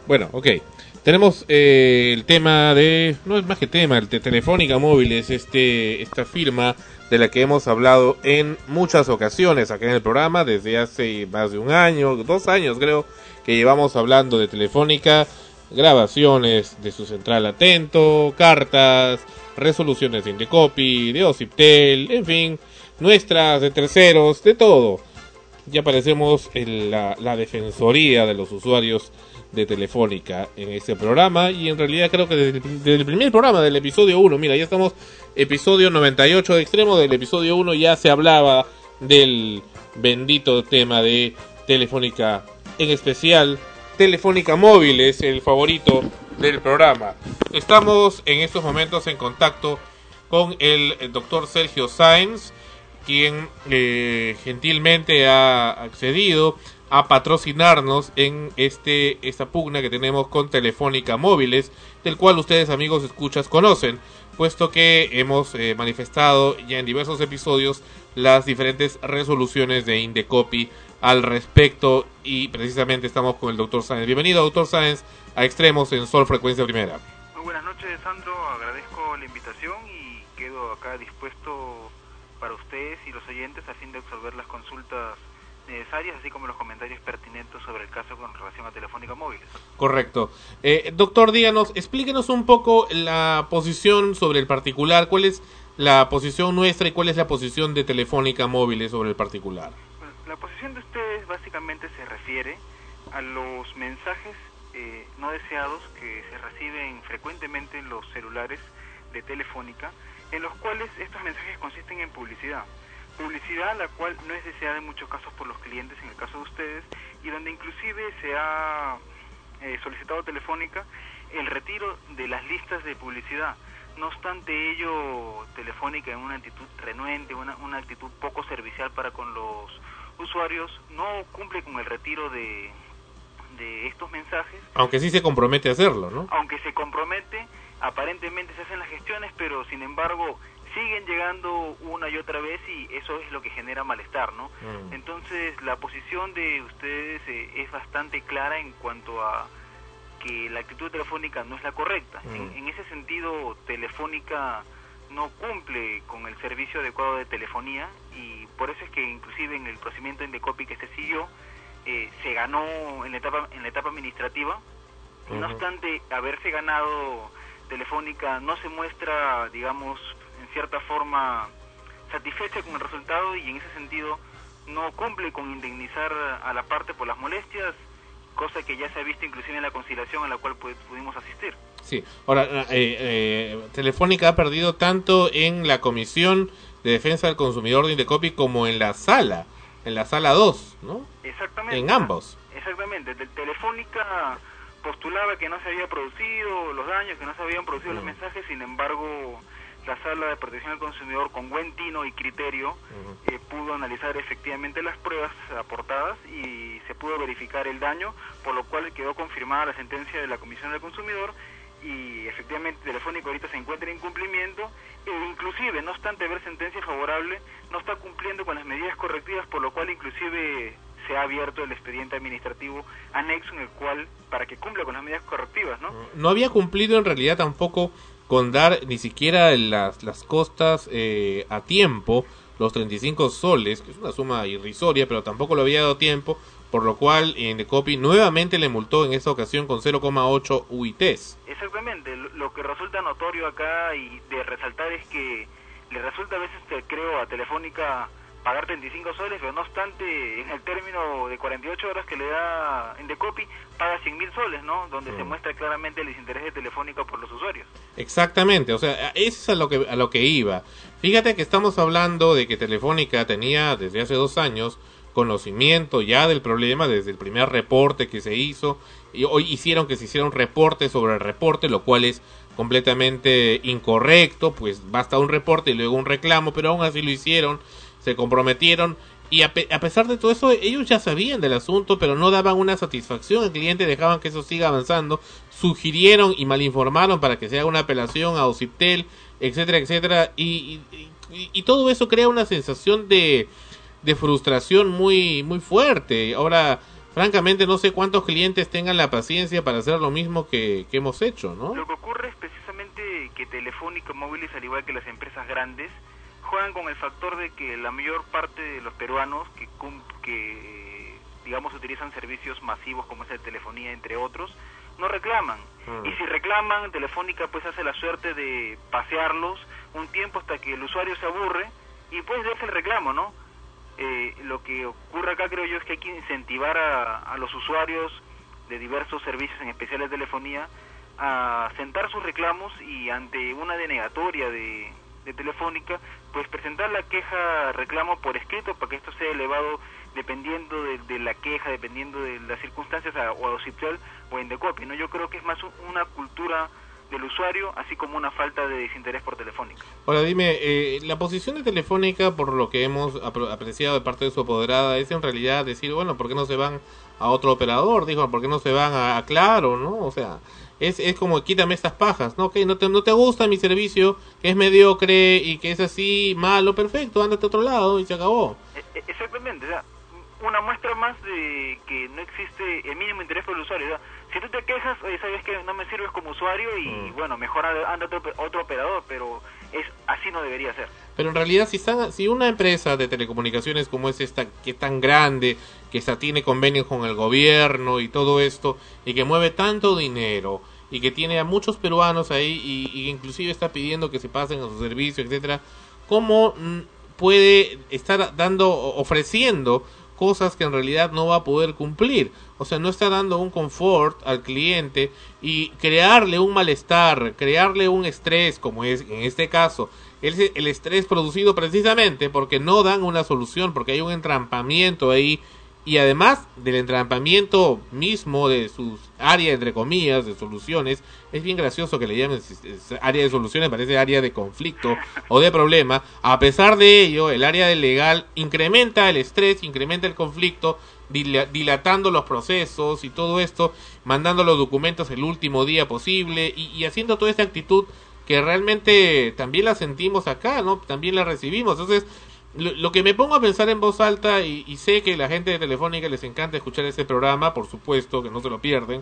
Bueno, ok. Tenemos eh, el tema de, no es más que tema, el de Telefónica Móviles, este, esta firma de la que hemos hablado en muchas ocasiones acá en el programa, desde hace más de un año, dos años creo, que llevamos hablando de Telefónica, grabaciones de su central atento, cartas, resoluciones de Indecopy, de Ociptel, en fin, nuestras, de terceros, de todo. Ya aparecemos en la defensoría de los usuarios de Telefónica en este programa y en realidad creo que desde, el- primer programa del episodio 1, mira, ya estamos episodio 98 de extremo, del episodio 1 ya se hablaba del bendito tema de Telefónica, en especial Telefónica Móvil es el favorito del programa. Estamos en estos momentos en contacto con el, doctor Sergio Sáenz, quien eh, gentilmente ha accedido a patrocinarnos en este esta pugna que tenemos con Telefónica Móviles, del cual ustedes amigos escuchas conocen, puesto que hemos eh, manifestado ya en diversos episodios las diferentes resoluciones de Indecopy al respecto y precisamente estamos con el doctor Sáenz. Bienvenido doctor Sáenz a Extremos en Sol Frecuencia Primera.
Muy buenas noches, Sandro. Agradezco la invitación y quedo acá dispuesto para ustedes y los oyentes a fin de absorber las consultas necesarias, así como los comentarios pertinentes sobre el caso con relación a Telefónica Móviles.
Correcto. Eh, doctor, díganos, explíquenos un poco la posición sobre el particular. ¿Cuál es la posición nuestra y cuál es la posición de Telefónica Móviles sobre el particular?
Bueno, la posición de ustedes básicamente se refiere a los mensajes eh, no deseados que se reciben frecuentemente en los celulares de Telefónica, en los cuales estos mensajes consisten en publicidad. Publicidad la cual no es deseada en muchos casos por los clientes, en el caso de ustedes, y donde inclusive se ha eh, solicitado Telefónica el retiro de las listas de publicidad. No obstante ello, Telefónica en una actitud renuente, una, una actitud poco servicial para con los usuarios, no cumple con el retiro de, de estos mensajes,
Aunque sí se compromete a hacerlo, ¿no?
aunque se compromete, aparentemente se hacen las gestiones, pero sin embargo siguen llegando una y otra vez y eso es lo que genera malestar, ¿no?
Mm.
Entonces la posición de ustedes eh, es bastante clara en cuanto a que la actitud telefónica no es la correcta. En,
Mm.
en ese sentido, Telefónica no cumple con el servicio adecuado de telefonía y por eso es que inclusive en el procedimiento de copy que se siguió eh, se ganó en la etapa en la etapa administrativa. No obstante haberse ganado Telefónica no se muestra, digamos, en cierta forma satisfecha con el resultado y en ese sentido no cumple con indemnizar a la parte por las molestias, cosa que ya se ha visto inclusive en la conciliación a la cual pu- pudimos asistir.
Sí. Ahora, eh, eh, Telefónica ha perdido tanto en la Comisión de Defensa del Consumidor de Indecopy como en la sala, en la sala 2, ¿no?
Exactamente.
En ambos.
Exactamente. Te- Telefónica postulaba que no se había producido los daños, que no se habían producido los mensajes, sin embargo, la sala de protección al consumidor con buen tino y criterio eh, pudo analizar efectivamente las pruebas aportadas y se pudo verificar el daño, por lo cual quedó confirmada la sentencia de la Comisión del Consumidor y efectivamente Telefónica ahorita se encuentra en incumplimiento e inclusive, no obstante haber sentencia favorable, no está cumpliendo con las medidas correctivas, por lo cual inclusive se ha abierto el expediente administrativo anexo en el cual, para que cumpla con las medidas correctivas, ¿no?
No había cumplido en realidad tampoco con dar ni siquiera las, las costas eh, a tiempo, los 35 soles, que es una suma irrisoria, pero tampoco lo había dado tiempo, por lo cual Indecopy nuevamente le multó en esta ocasión con 0,8 UITs.
Exactamente, lo, que resulta notorio acá y de resaltar es que le resulta a veces, creo, a Telefónica pagar 35 soles, pero no obstante, en el término de 48 horas que le da Indecopy, paga 100 mil soles, ¿no? Donde se muestra claramente el desinterés de Telefónica por los usuarios.
Exactamente, o sea, eso es a lo que a lo que iba. Fíjate que estamos hablando de que Telefónica tenía desde hace dos años conocimiento ya del problema desde el primer reporte que se hizo. Y hoy hicieron que se hiciera un reporte sobre el reporte, lo cual es completamente incorrecto, pues basta un reporte y luego un reclamo, pero aún así lo hicieron, se comprometieron y a, pe- a pesar de todo eso ellos ya sabían del asunto, pero no daban una satisfacción al cliente, dejaban que eso siga avanzando, sugirieron y malinformaron para que se haga una apelación a Ociptel, etcétera, etcétera, y, y- y- y todo eso crea una sensación de, de frustración muy, muy fuerte. Ahora, francamente, no sé cuántos clientes tengan la paciencia para hacer lo mismo que, que hemos hecho, ¿no?
Lo que ocurre es precisamente que Telefónica Móviles, al igual que las empresas grandes, juegan con el factor de que la mayor parte de los peruanos que, que digamos, utilizan servicios masivos como es la telefonía, entre otros, no reclaman.
Mm.
Y si reclaman, Telefónica pues hace la suerte de pasearlos un tiempo hasta que el usuario se aburre y pues deja el reclamo, ¿no? Eh, lo que ocurre acá creo yo es que hay que incentivar a, a los usuarios de diversos servicios, en especial de telefonía, a sentar sus reclamos y ante una denegatoria de, de Telefónica, pues presentar la queja reclamo por escrito para que esto sea elevado dependiendo de, la queja, dependiendo de las circunstancias a, o a Ociptel o a Indecopi, ¿no? Yo creo que es más un- una cultura del usuario, así como una falta de desinterés por Telefónica.
Ahora dime, eh, la posición de Telefónica, por lo que hemos apreciado de parte de su apoderada, es en realidad decir, bueno, ¿por qué no se van a otro operador? Dijo, ¿por qué no se van a Claro, no? O sea, es, es como quítame estas pajas, ¿no? Que no te, no te gusta mi servicio, que es mediocre y que es así malo, perfecto, ándate a otro lado y se acabó.
E- e- Exactamente, o sea, una muestra más de que no existe el mínimo interés por el usuario. o sea, si tú te quejas, oye, sabes que no me sirves como usuario y bueno, mejor anda anda otro, otro operador, pero es así no debería ser.
Pero en realidad, si, están, si una empresa de telecomunicaciones como es esta, que es tan grande, que está, tiene convenios con el gobierno y todo esto, y que mueve tanto dinero, y que tiene a muchos peruanos ahí, y, y inclusive está pidiendo que se pasen a su servicio, etcétera, ¿cómo mm, puede estar dando, ofreciendo cosas que en realidad no va a poder cumplir? O sea, no está dando un confort al cliente y crearle un malestar, crearle un estrés, como es en este caso, el, el estrés producido precisamente porque no dan una solución, porque hay un entrampamiento ahí y además del entrampamiento mismo de sus áreas, entre comillas, de soluciones, es bien gracioso que le llamen área de soluciones, parece área de conflicto o de problema. A pesar de ello, el área del legal incrementa el estrés, incrementa el conflicto, dila- dilatando los procesos y todo esto, mandando los documentos el último día posible y haciendo toda esta actitud que realmente también la sentimos acá, ¿no? También la recibimos. Entonces, lo, lo que me pongo a pensar en voz alta, y, y sé que la gente de Telefónica les encanta escuchar este programa, por supuesto, que no se lo pierden.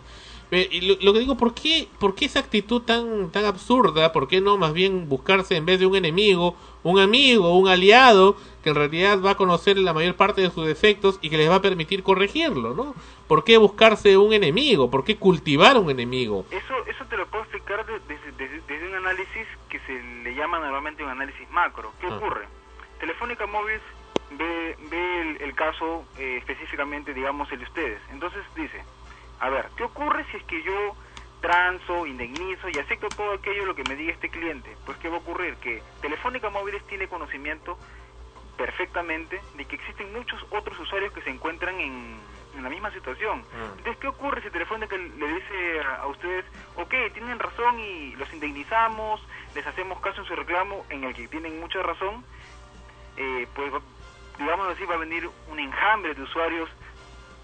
eh, y lo, lo que digo, ¿por qué, ¿por qué esa actitud tan, tan absurda? ¿Por qué no más bien buscarse en vez de un enemigo, un amigo, un aliado, que en realidad va a conocer la mayor parte de sus defectos y que les va a permitir corregirlo, ¿no? ¿Por qué buscarse un enemigo? ¿Por qué cultivar un enemigo?
Eso, eso te lo puedo explicar de- desde, desde- desde un análisis que se le llama normalmente un análisis macro. ¿Qué
Ah.
ocurre? Telefónica Móviles ve, ve el, el caso eh, específicamente, digamos, el de ustedes. Entonces dice, a ver, ¿qué ocurre si es que yo transo, indemnizo y acepto todo aquello lo que me diga este cliente? Pues ¿qué va a ocurrir? Que Telefónica Móviles tiene conocimiento perfectamente de que existen muchos otros usuarios que se encuentran en, en la misma situación. Entonces, ¿qué ocurre si Telefónica le dice a, a ustedes, ok, tienen razón y los indemnizamos, les hacemos caso en su reclamo, en el que tienen mucha razón, eh, pues digamos así, va a venir un enjambre de usuarios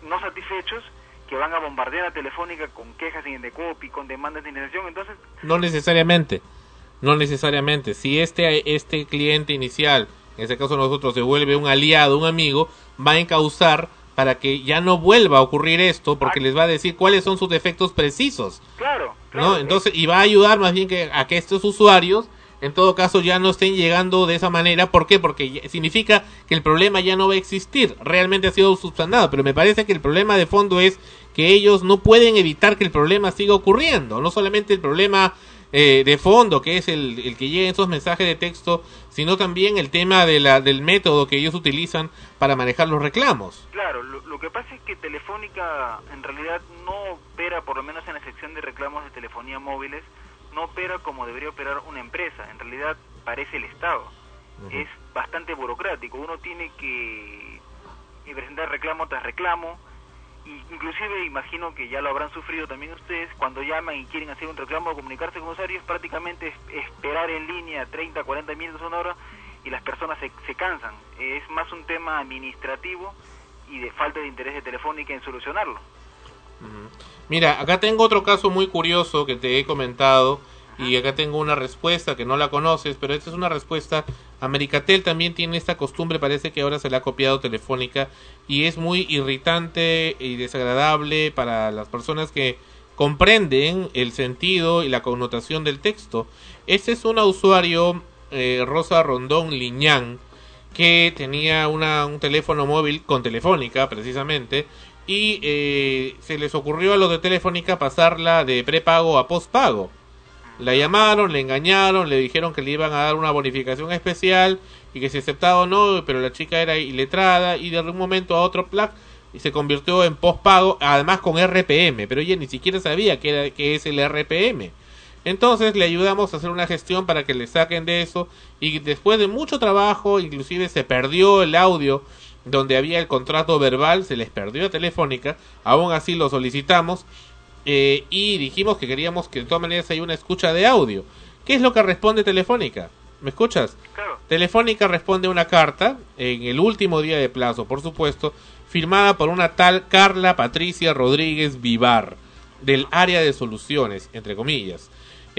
no satisfechos que van a bombardear a Telefónica con quejas en Indecopi, con demandas de indemnización, entonces
No necesariamente. No necesariamente. Si este, este cliente inicial, en este caso nosotros, se vuelve un aliado, un amigo, va a encauzar para que ya no vuelva a ocurrir esto, porque les va a decir cuáles son sus defectos precisos.
Claro,
¿no? Entonces, y va a ayudar más bien que a que estos usuarios, en todo caso, ya no estén llegando de esa manera. ¿Por qué? Porque significa que el problema ya no va a existir. Realmente ha sido subsanado, pero me parece que el problema de fondo es que ellos no pueden evitar que el problema siga ocurriendo. No solamente el problema eh, de fondo, que es el, que lleguen esos mensajes de texto, sino también el tema de la, del método que ellos utilizan para manejar los reclamos.
Claro, lo, lo que pasa es que Telefónica en realidad no opera, por lo menos en la sección de reclamos de telefonía móviles, no opera como debería operar una empresa. En realidad parece el Estado. Es bastante burocrático. Uno tiene que y presentar reclamo tras reclamo. Y inclusive imagino que ya lo habrán sufrido también ustedes cuando llaman y quieren hacer un reclamo o comunicarse con usuarios, prácticamente es esperar en línea 30, 40 minutos, una hora y las personas se, se cansan. Es más un tema administrativo y de falta de interés de Telefónica en solucionarlo.
Mira, acá tengo otro caso muy curioso que te he comentado y acá tengo una respuesta que no la conoces, pero esta es una respuesta. Americatel también tiene esta costumbre, parece que ahora se la ha copiado Telefónica y es muy irritante y desagradable para las personas que comprenden el sentido y la connotación del texto. Este es un usuario, eh, Rosa Rondón Liñán, que tenía una, un teléfono móvil con Telefónica, precisamente, y eh, se les ocurrió a los de Telefónica pasarla de prepago a postpago. La llamaron, le engañaron, le dijeron que le iban a dar una bonificación especial y que si aceptaba o no, pero la chica era iletrada y de un momento a otro plac y se convirtió en postpago, además con RPM, pero ella ni siquiera sabía que, era, que es el RPM. Entonces le ayudamos a hacer una gestión para que le saquen de eso y después de mucho trabajo, inclusive se perdió el audio donde había el contrato verbal, se les perdió a Telefónica, aún así lo solicitamos eh, y dijimos que queríamos que de todas maneras haya una escucha de audio. ¿Qué es lo que responde Telefónica? ¿Me escuchas? Telefónica responde una carta en el último día de plazo, por supuesto, firmada por una tal Carla Patricia Rodríguez Vivar, del área de soluciones, entre comillas.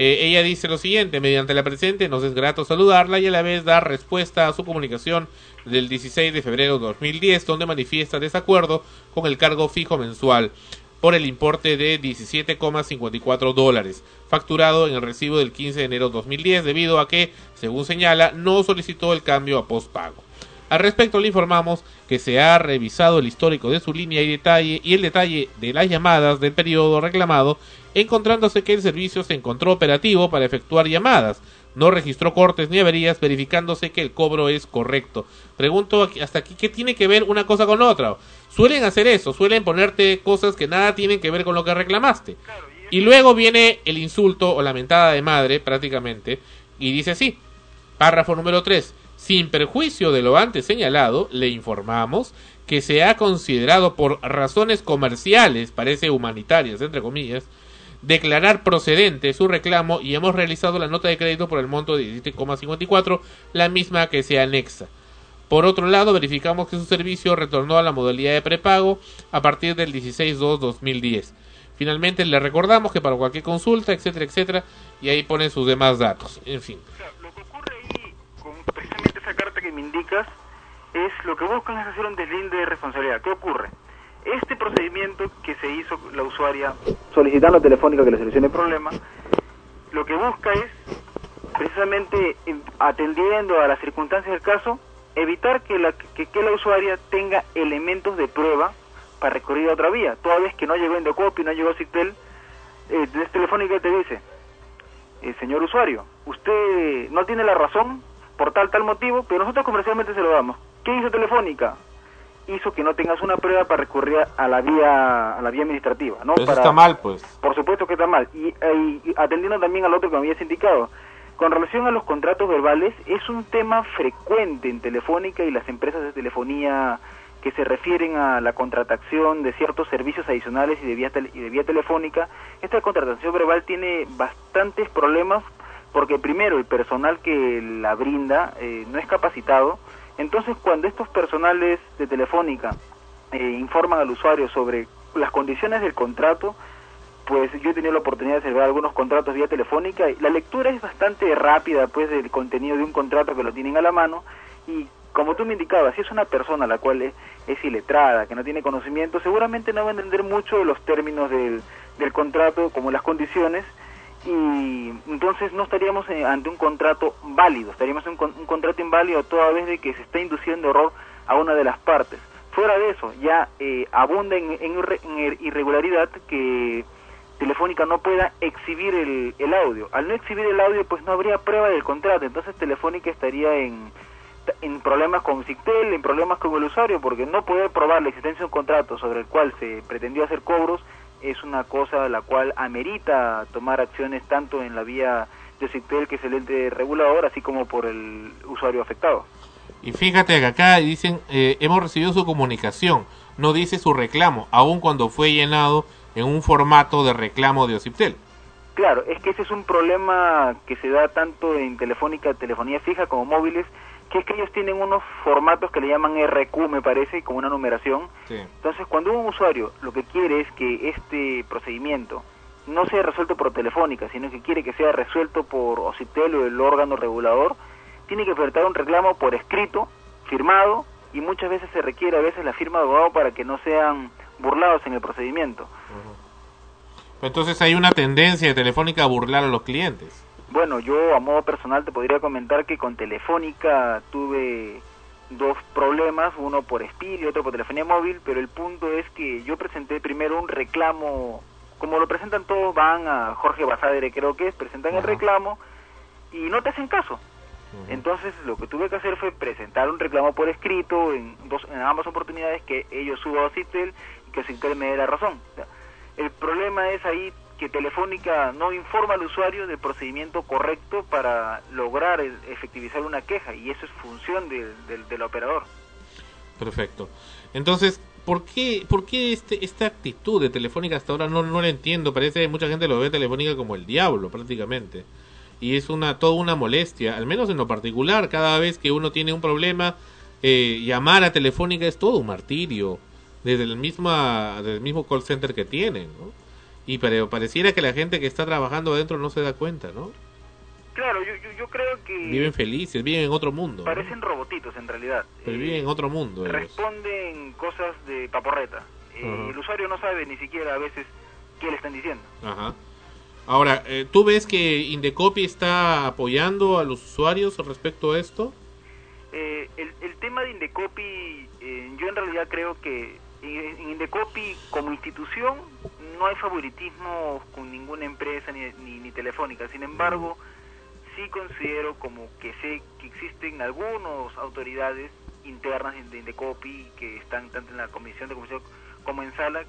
Eh, ella dice lo siguiente, mediante la presente nos es grato saludarla y a la vez dar respuesta a su comunicación del 16 de febrero de 2010, donde manifiesta desacuerdo con el cargo fijo mensual por el importe de 17,54 dólares, facturado en el recibo del 15 de enero de 2010, debido a que, según señala, no solicitó el cambio a postpago. Al respecto le informamos que se ha revisado el histórico de su línea y detalle y el detalle de las llamadas del periodo reclamado, encontrándose que el servicio se encontró operativo para efectuar llamadas, no registró cortes ni averías, verificándose que el cobro es correcto. Pregunto hasta aquí, ¿qué tiene que ver una cosa con otra? Suelen hacer eso, suelen ponerte cosas que nada tienen que ver con lo que reclamaste. Y luego viene el insulto o la mentada de madre, prácticamente, y dice así, párrafo número 3, sin perjuicio de lo antes señalado, le informamos que se ha considerado por razones comerciales, parece humanitarias, entre comillas, declarar procedente su reclamo y hemos realizado la nota de crédito por el monto de 17,54, la misma que se anexa. Por otro lado, verificamos que su servicio retornó a la modalidad de prepago a partir del 16-2-2010. Finalmente, le recordamos que para cualquier consulta, etcétera, etcétera, y ahí ponen sus demás datos. En fin.
con precisamente esa carta me indicas es lo que buscan es hacer un deslinde de responsabilidad. ¿Qué ocurre? Este procedimiento que se hizo la usuaria solicitando Telefónica que le solucione el problema, lo que busca es precisamente atendiendo a las circunstancias del caso, evitar que la, que, que la usuaria tenga elementos de prueba para recurrir a otra vía. Toda vez que no llegó Endocopy, no llegó Cictel, eh, desde Telefónica te dice, eh, señor usuario, usted no tiene la razón por tal tal motivo, pero nosotros comercialmente se lo damos. ¿Qué hizo Telefónica? Hizo que no tengas una prueba para recurrir a la vía a la vía administrativa, ¿no?
Eso
Para-
está mal, pues.
Por supuesto que está mal. Y, eh, y atendiendo también al otro que me habías indicado, con relación a los contratos verbales, es un tema frecuente en Telefónica y las empresas de telefonía que se refieren a la contratación de ciertos servicios adicionales y de vía, tele- y de vía telefónica. Esta contratación verbal tiene bastantes problemas porque primero el personal que la brinda eh, no es capacitado. Entonces cuando estos personales de Telefónica eh, informan al usuario sobre las condiciones del contrato, pues yo he tenido la oportunidad de observar algunos contratos vía telefónica. La lectura es bastante rápida pues del contenido de un contrato que lo tienen a la mano. Y como tú me indicabas, si es una persona la cual es, es iletrada, que no tiene conocimiento, seguramente no va a entender mucho de los términos del, del contrato como las condiciones y entonces no estaríamos eh, ante un contrato válido, estaríamos en un, un contrato inválido toda vez de que se está induciendo error a una de las partes. Fuera de eso, ya eh, abunda en, en en irregularidad que Telefónica no pueda exhibir el, el audio. Al no exhibir el audio, pues no habría prueba del contrato, entonces Telefónica estaría en, en problemas con Cictel, en problemas con el usuario, porque no poder probar la existencia de un contrato sobre el cual se pretendió hacer cobros es una cosa la cual amerita tomar acciones tanto en la vía de Cictel, que es el ente regulador, así como por el usuario afectado.
Y fíjate que acá dicen, eh, hemos recibido su comunicación, no dice su reclamo, aun cuando fue llenado en un formato de reclamo de Ociptel.
Claro, es que ese es un problema que se da tanto en telefónica, telefonía fija como móviles, que es que ellos tienen unos formatos que le llaman RQ, me parece, como una numeración.
Sí.
Entonces, cuando un usuario lo que quiere es que este procedimiento no sea resuelto por telefónica, sino que quiere que sea resuelto por OCITEL o el órgano regulador, tiene que presentar un reclamo por escrito, firmado, y muchas veces se requiere a veces la firma de abogado para que no sean burlados en el procedimiento.
Entonces hay una tendencia de Telefónica a burlar a los clientes.
Bueno, yo a modo personal te podría comentar que con Telefónica tuve dos problemas, uno por Speed y otro por telefonía móvil, pero el punto es que yo presenté primero un reclamo, como lo presentan todos, van a Jorge Basadere creo que es, presentan el reclamo y no te hacen caso. Entonces lo que tuve que hacer fue presentar un reclamo por escrito en, dos, en ambas oportunidades que ellos suban a Citel y que Citel me dé la razón. O sea, el problema es ahí que Telefónica no informa al usuario del procedimiento correcto para lograr efectivizar una queja y eso es función del, del, del operador.
Perfecto. Entonces, ¿por qué, por qué este, esta actitud de Telefónica hasta ahora no, no la entiendo? Parece que mucha gente lo ve Telefónica como el diablo prácticamente. Y es una toda una molestia, al menos en lo particular, cada vez que uno tiene un problema, eh, llamar a Telefónica es todo un martirio, desde el, misma, desde el mismo call center que tienen, ¿no? Y pero pareciera que la gente que está trabajando adentro no se da cuenta, ¿no?
Claro, yo, yo, yo creo que
Viven felices, viven en otro mundo. ¿no?
parecen robotitos en realidad.
Pero
Eh,
viven en otro mundo. ellos.
responden cosas de paporreta. Eh. El usuario no sabe ni siquiera a veces qué le están diciendo.
Ajá. Ahora, eh, ¿tú ves que Indecopy está apoyando a los usuarios respecto a esto?
Eh, el, el tema de Indecopy, eh, yo en realidad creo que en, Indecopy como institución no hay favoritismo con ninguna empresa ni, ni, ni telefónica. Sin embargo, sí considero como que sé que existen algunas autoridades internas de Indecopy que están tanto en la comisión de comisión como en sala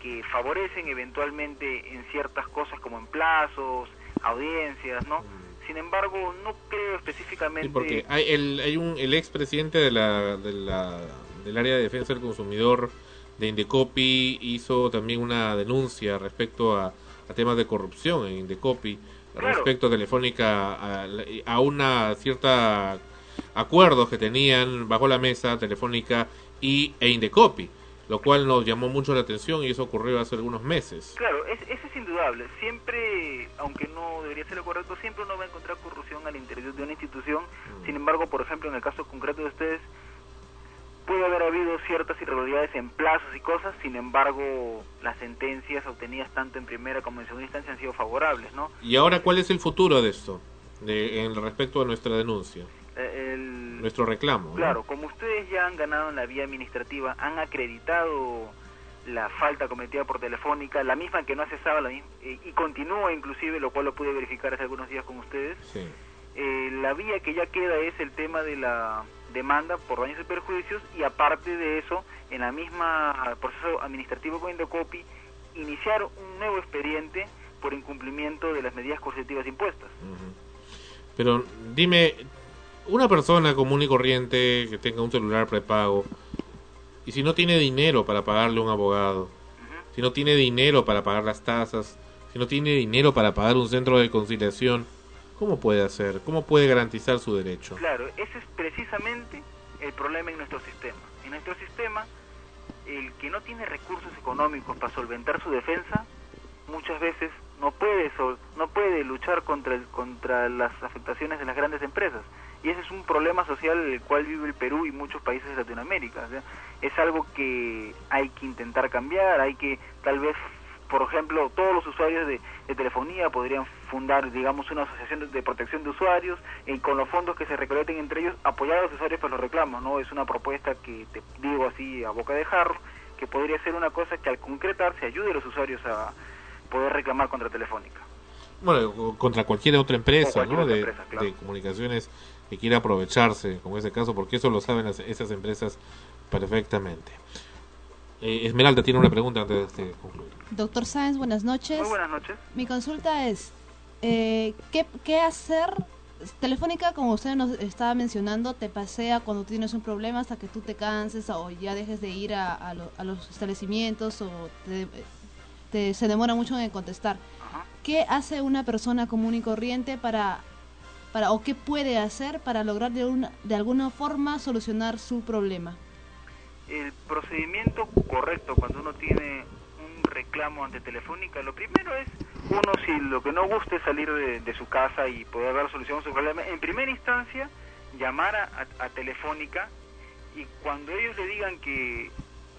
que favorecen eventualmente en ciertas cosas como en plazos, audiencias, ¿no? Sin embargo, no creo específicamente
Sí, porque hay, el, hay un, el expresidente de la, de la, del área de defensa del consumidor de Indecopy hizo también una denuncia respecto a, a temas de corrupción en Indecopy,
Claro.
respecto a Telefónica a, a una cierta acuerdos que tenían bajo la mesa Telefónica y e Indecopy, lo cual nos llamó mucho la atención y eso ocurrió hace algunos meses.
Claro, es, eso es indudable. Siempre, aunque no debería ser lo correcto, siempre uno va a encontrar corrupción al interior de una institución. Sin embargo, por ejemplo, en el caso concreto de ustedes, puede haber habido ciertas irregularidades en plazos y cosas. Sin embargo, las sentencias obtenidas tanto en primera como en segunda instancia han sido favorables, ¿no?
Y ahora, ¿cuál es el futuro de esto? De, en respecto a nuestra denuncia,
Eh, el-
nuestro reclamo. ¿no?
Claro, como ustedes ya han ganado en la vía administrativa, han acreditado la falta cometida por Telefónica, la misma que no ha cesado la misma- eh, y continúa inclusive, lo cual lo pude verificar hace algunos días con ustedes.
Sí.
Eh, la vía que ya queda es el tema de la demanda por daños y perjuicios y aparte de eso, en la misma proceso administrativo con Indocopy, iniciar un nuevo expediente por incumplimiento de las medidas coercitivas impuestas.
Pero dime, una persona común y corriente que tenga un celular prepago, y si no tiene dinero para pagarle a un abogado, si no tiene dinero para pagar las tasas, si no tiene dinero para pagar un centro de conciliación, ¿cómo puede hacer? ¿Cómo puede garantizar su derecho?
Claro, ese es precisamente el problema en nuestro sistema. En nuestro sistema, el que no tiene recursos económicos para solventar su defensa, muchas veces no puede no puede luchar contra las afectaciones de las grandes empresas. Y ese es un problema social el cual vive el Perú y muchos países de Latinoamérica. Es algo que hay que intentar cambiar, hay que tal vez por ejemplo, todos los usuarios de, de telefonía podrían fundar, digamos, una asociación de, protección de usuarios y con los fondos que se recolecten entre ellos apoyar a los usuarios por los reclamos, ¿no? Es una propuesta que te digo así a boca de jarro, que podría ser una cosa que al concretarse ayude a los usuarios a poder reclamar contra Telefónica.
Bueno, contra cualquier otra empresa,
O cualquier
¿no?
otra
de,
empresa, claro.
de comunicaciones que quiera aprovecharse, como ese caso, porque eso lo saben las- esas empresas perfectamente. Eh, Esmeralda tiene una pregunta antes de concluir.
Doctor Sáenz, buenas noches.
Muy buenas noches.
Mi consulta es, eh, ¿qué, ¿qué hacer
Telefónica, como usted nos estaba mencionando, te pasea cuando tienes un problema hasta que tú te canses o ya dejes de ir a, a lo- a los establecimientos o te, te- se demora mucho en contestar. ¿Qué hace una persona común y corriente para, para o qué puede hacer para lograr de, una, de alguna forma solucionar su problema?
El procedimiento correcto cuando uno tiene un reclamo ante Telefónica, lo primero es, uno si lo que no gusta es salir de, su casa y poder dar solución a su problema, en primera instancia llamar a, a- Telefónica y cuando ellos le digan que,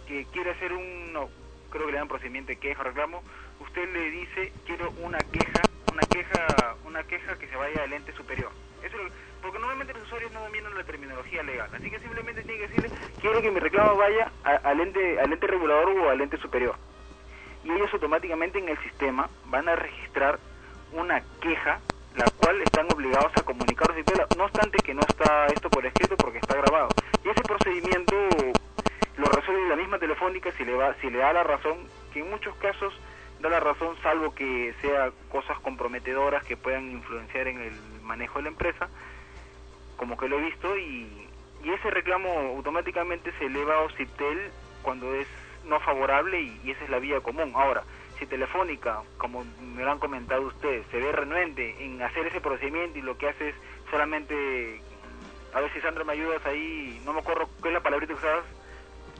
que quiere hacer un, no, creo que le dan procedimiento de queja o reclamo, usted le dice quiero una queja, una queja, una queja que se vaya al ente superior. Eso es porque normalmente los usuarios no dominan la terminología legal, así que simplemente tiene que decirle quiero que mi reclamo vaya al ente, al ente regulador o al ente superior. Y ellos automáticamente en el sistema van a registrar una queja la cual están obligados a todo, no obstante que no está esto por escrito porque está grabado. Y ese procedimiento lo resuelve la misma telefónica si le va si le da la razón, que en muchos casos da la razón salvo que sea cosas comprometedoras que puedan influenciar en el manejo de la empresa, como que lo he visto y, y ese reclamo automáticamente se eleva a OCIPTEL cuando es no favorable y, y esa es la vía común. Ahora, si Telefónica, como me lo han comentado ustedes, se ve renuente en hacer ese procedimiento y lo que hace es solamente, a ver si Sandra me ayudas ahí, no me acuerdo qué es la palabrita que usabas,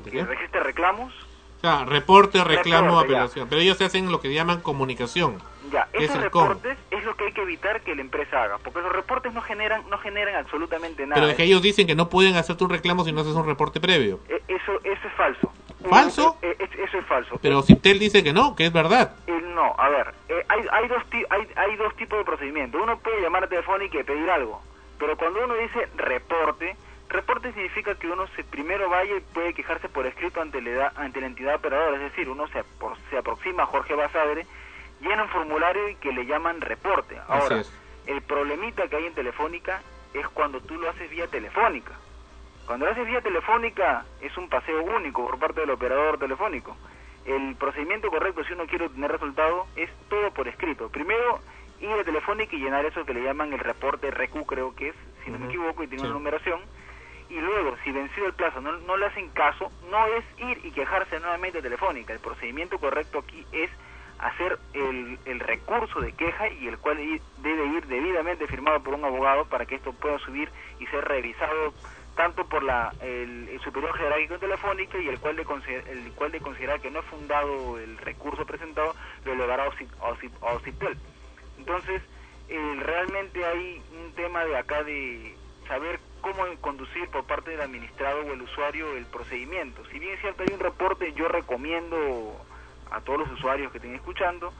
¿De
que registra reclamos.
O sea, reporte, reclamo,
Reporte, ya.
apelación. Pero ellos hacen lo que llaman comunicación.
Ya,
Es
esos reportes es lo que hay que evitar que la empresa haga, porque los reportes no generan no generan absolutamente nada.
Pero es que ellos dicen que no pueden hacerte un reclamo si no haces un reporte previo.
Eh, Eso eso es falso.
¿Falso?
Eh, eso es falso.
Pero Ciptel dice que no, que es verdad.
Eh, no, a ver, eh, hay, hay, dos ti- hay, hay dos tipos de procedimientos. Uno puede llamar a Telefónica y pedir algo, pero cuando uno dice reporte, reporte significa que uno se primero vaya y puede quejarse por escrito ante la, ante la entidad operadora, es decir, uno se, apro- se aproxima a Jorge Basadre, llena un formulario y que le llaman reporte. Ahora, el problemita que hay en Telefónica es cuando tú lo haces vía telefónica. Cuando lo haces vía telefónica es un paseo único por parte del operador telefónico. El procedimiento correcto si uno quiere obtener resultado es todo por escrito. Primero ir a telefónica y llenar eso que le llaman el reporte RQ creo que es, si no me equivoco, y tiene una numeración. Y luego, si vencido el plazo no, no le hacen caso, no es ir y quejarse nuevamente a telefónica. El procedimiento correcto aquí es hacer el, el recurso de queja y el cual debe ir debidamente firmado por un abogado para que esto pueda subir y ser revisado tanto por la, el, el superior jerárquico telefónica y el cual de, el cual de considerar que no es fundado el recurso presentado lo elevará a OCIPTEL. Entonces, eh, realmente hay un tema de acá de saber cómo conducir por parte del administrado o el usuario el procedimiento. Si bien es cierto hay un reporte, yo recomiendo a todos los usuarios que estén escuchando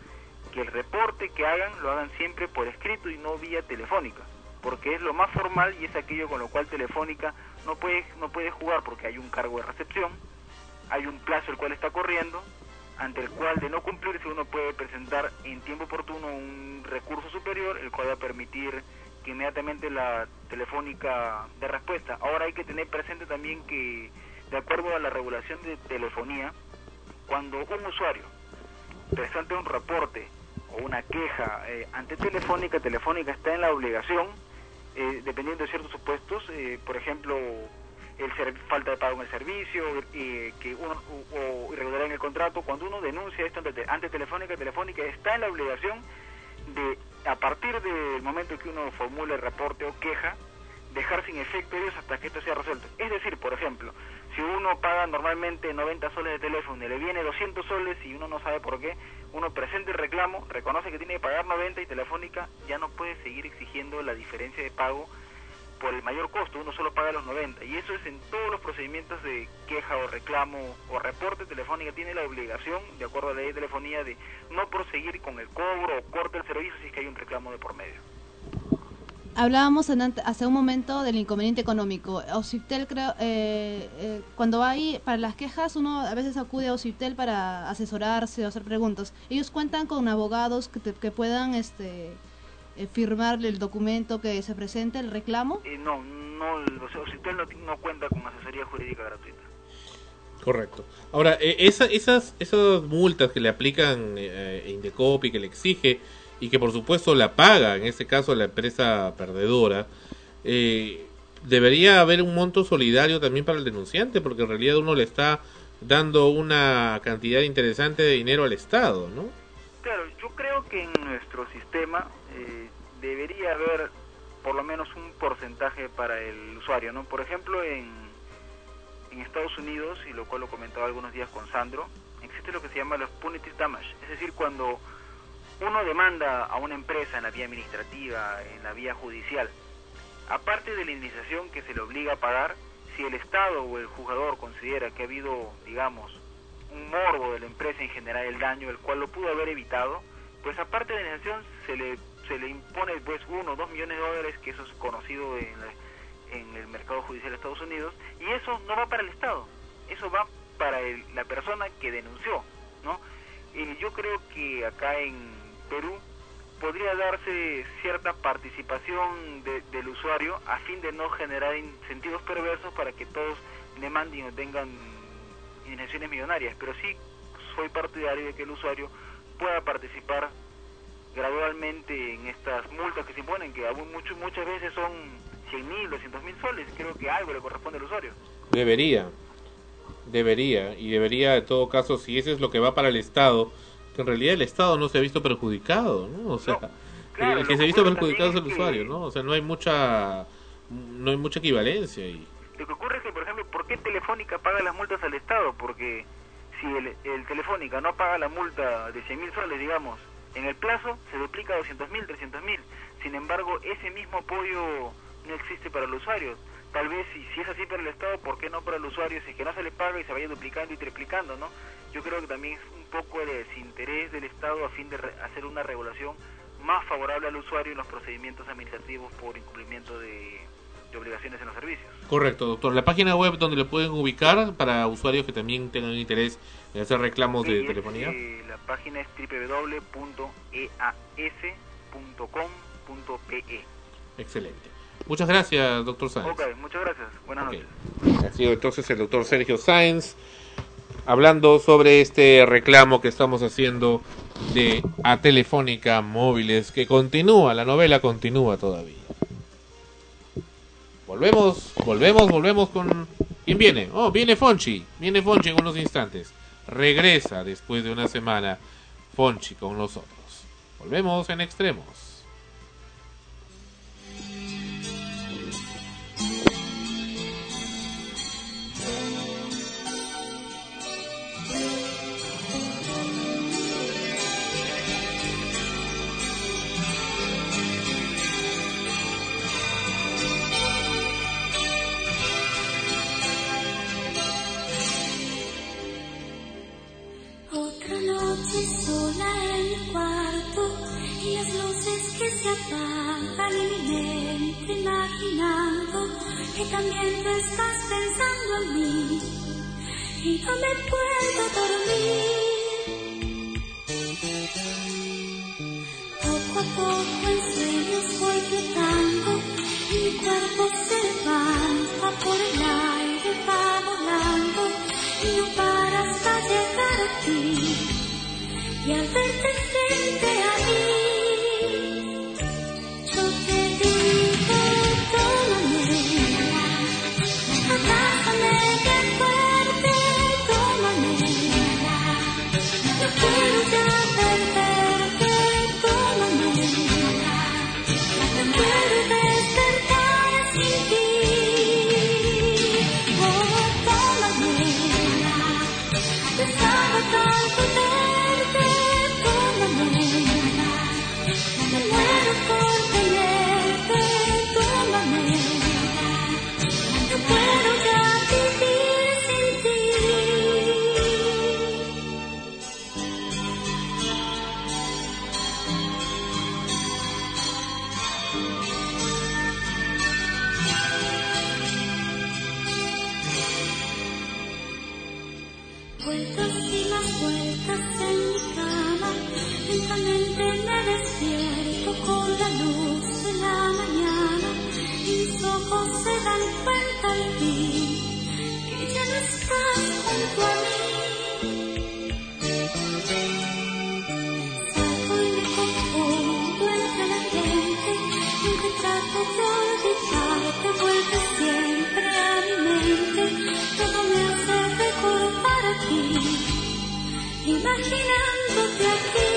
que el reporte que hagan lo hagan siempre por escrito y no vía telefónica, porque es lo más formal y es aquello con lo cual telefónica no puede no puede jugar porque hay un cargo de recepción, hay un plazo el cual está corriendo, ante el cual de no cumplirse uno puede presentar en tiempo oportuno un recurso superior, el cual va a permitir que inmediatamente la telefónica de respuesta. Ahora hay que tener presente también que, de acuerdo a la regulación de telefonía, cuando un usuario presente un reporte o una queja eh, ante Telefónica, Telefónica está en la obligación, eh, dependiendo de ciertos supuestos, eh, por ejemplo, el ser- falta de pago en el servicio, eh, que uno, o, o irregularidad en el contrato, cuando uno denuncia esto ante, ante Telefónica, Telefónica está en la obligación de, a partir del momento que uno formule reporte o queja, dejar sin efecto ellos hasta que esto sea resuelto. Es decir, por ejemplo, si uno paga normalmente 90 soles de teléfono y le viene 200 soles y uno no sabe por qué, uno presenta el reclamo, reconoce que tiene que pagar 90 y Telefónica ya no puede seguir exigiendo la diferencia de pago por el mayor costo, uno solo paga los 90 y eso es en todos los procedimientos de queja o reclamo o reporte Telefónica tiene la obligación, de acuerdo a la ley de telefonía, de no proseguir con el cobro o corte del servicio si es que hay un reclamo de por medio.
Hablábamos en ante- hace un momento del inconveniente económico. Ociptel, creo, eh, eh, cuando hay para las quejas, uno a veces acude a Ociptel para asesorarse o hacer preguntas. Ellos cuentan con abogados que, te- que puedan este, eh, firmar el documento que se presente, el reclamo.
Eh, no, no, o sea, Occitel no, no cuenta con asesoría jurídica gratuita.
Correcto. Ahora, eh, esa- esas, esas multas que le aplican eh, Indecopi, que le exige, y que por supuesto la paga, en este caso la empresa perdedora, eh, debería haber un monto solidario también para el denunciante, porque en realidad uno le está dando una cantidad interesante de dinero al Estado, ¿no?
Claro, yo creo que en nuestro sistema eh, debería haber por lo menos un porcentaje para el usuario, ¿no? Por ejemplo, en, en Estados Unidos, y lo cual lo comentaba algunos días con Sandro, existe lo que se llama los punitive damage, es decir, cuando uno demanda a una empresa en la vía administrativa, en la vía judicial, aparte de la indemnización que se le obliga a pagar, si el Estado o el juzgador considera que ha habido, digamos, un morbo de la empresa en generar el daño, el cual lo pudo haber evitado, pues aparte de la indemnización se le, se le impone pues uno o dos millones de dólares, que eso es conocido en, el mercado judicial de Estados Unidos, y eso no va para el Estado, eso va para la persona que denunció, ¿no? Y yo creo que acá en Perú podría darse cierta participación de- del usuario a fin de no generar incentivos perversos para que todos demanden o tengan indemnizaciones millonarias, pero sí soy partidario de que el usuario pueda participar gradualmente en estas multas que se imponen, que aún mucho, muchas veces son 100 mil, 200 mil soles, creo que algo le corresponde al usuario.
Debería, debería, y debería en todo caso, si eso es lo que va para el Estado, que en realidad el Estado no se ha visto perjudicado, ¿no? O sea,
claro,
el que se ha visto perjudicado es el usuario, ¿no? O sea, no hay mucha, no hay mucha equivalencia ahí.
Lo que ocurre es que, por ejemplo, ¿por qué Telefónica paga las multas al Estado? Porque si el, el Telefónica no paga la multa de 100 mil soles, digamos, en el plazo se duplica a 200 mil, 300 mil. Sin embargo, ese mismo apoyo no existe para el usuario. Tal vez, si, si es así para el Estado, ¿por qué no para el usuario? Si es que no se le paga y se vaya duplicando y triplicando, ¿no? Yo creo que también es un poco de desinterés del Estado a fin de re- hacer una regulación más favorable al usuario en los procedimientos administrativos por incumplimiento de, de obligaciones en los servicios.
Correcto, doctor. La página web donde lo pueden ubicar para usuarios que también tengan interés en hacer reclamos de
es,
telefonía.
eh, la página es www.eas.com.pe.
Excelente. Muchas gracias, doctor Sáenz.
Ok, muchas gracias. Buenas noches.
Ha sido entonces el doctor Sergio Sáenz hablando sobre este reclamo que estamos haciendo de a Telefónica Móviles que continúa, la novela continúa todavía. Volvemos, volvemos, volvemos con... ¿Quién viene? Oh, viene Fonchi, viene Fonchi en unos instantes. Regresa después de una semana Fonchi con nosotros. Volvemos en extremos.
Se apagan y mi mente imaginando que también tú estás pensando en mí y no me puedo dormir. Poco a poco en sueños voy flotando y mi cuerpo se levanta por el aire, va volando y no para hasta llegar a ti y al verte frente a mí imaginándote aquí.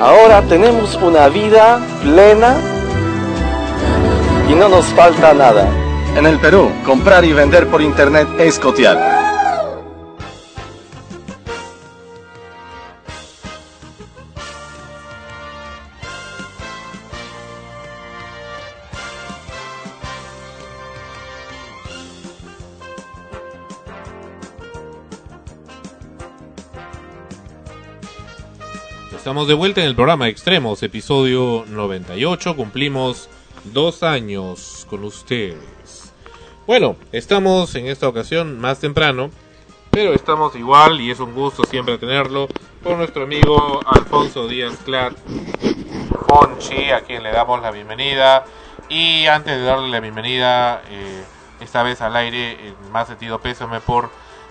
Ahora tenemos una vida plena y no nos falta nada. En el Perú, comprar y vender por internet es cotear.
De vuelta en el programa Extremos, episodio 98. Cumplimos dos años con ustedes. Bueno, estamos en esta ocasión más temprano, pero estamos igual y es un gusto siempre tenerlo con nuestro amigo Alfonso Díaz Clat Fonchi, a quien le damos la bienvenida. Y antes de darle la bienvenida, eh, esta vez al aire, más sentido pésame por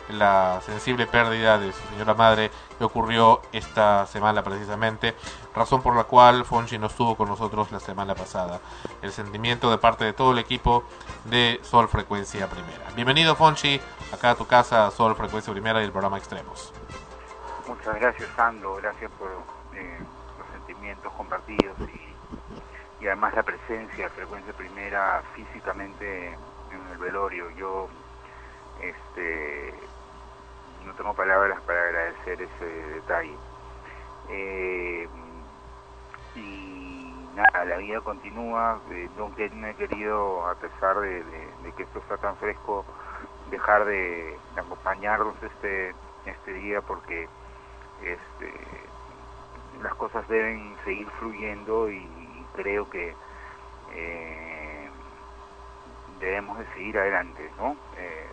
la sensible pérdida de su señora madre que ocurrió esta semana precisamente, razón por la cual Fonchi no estuvo con nosotros la semana pasada. El sentimiento de parte de todo el equipo de Sol Frecuencia Primera. Bienvenido Fonchi, acá a tu casa Sol Frecuencia Primera y el programa Extremos.
Muchas gracias, Sandro. Gracias por eh, los sentimientos compartidos y, y además la presencia de Frecuencia Primera físicamente en el velorio. Yo este, tengo palabras para agradecer ese detalle. Eh, y nada, la vida continúa. Eh, no, no he querido, a pesar de, que esto está tan fresco, dejar de, acompañarlos este, este día porque este, las cosas deben seguir fluyendo y, creo que eh, debemos de seguir adelante, ¿no? Eh,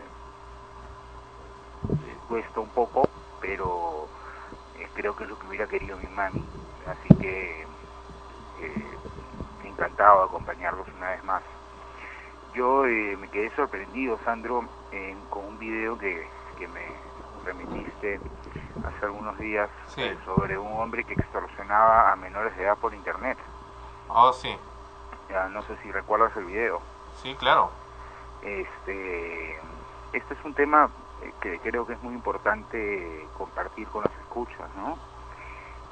cuesta un poco, pero eh, creo que es lo que hubiera querido mi mami, así que eh, encantado de acompañarlos una vez más. Yo eh, me quedé sorprendido, Sandro, con un video que, que me remitiste hace algunos días sobre un hombre que extorsionaba a menores de edad por internet.
Oh, sí.
Ya, no sé si recuerdas el video.
Sí, claro.
Este, este es un tema que creo que es muy importante compartir con los escuchas, ¿no?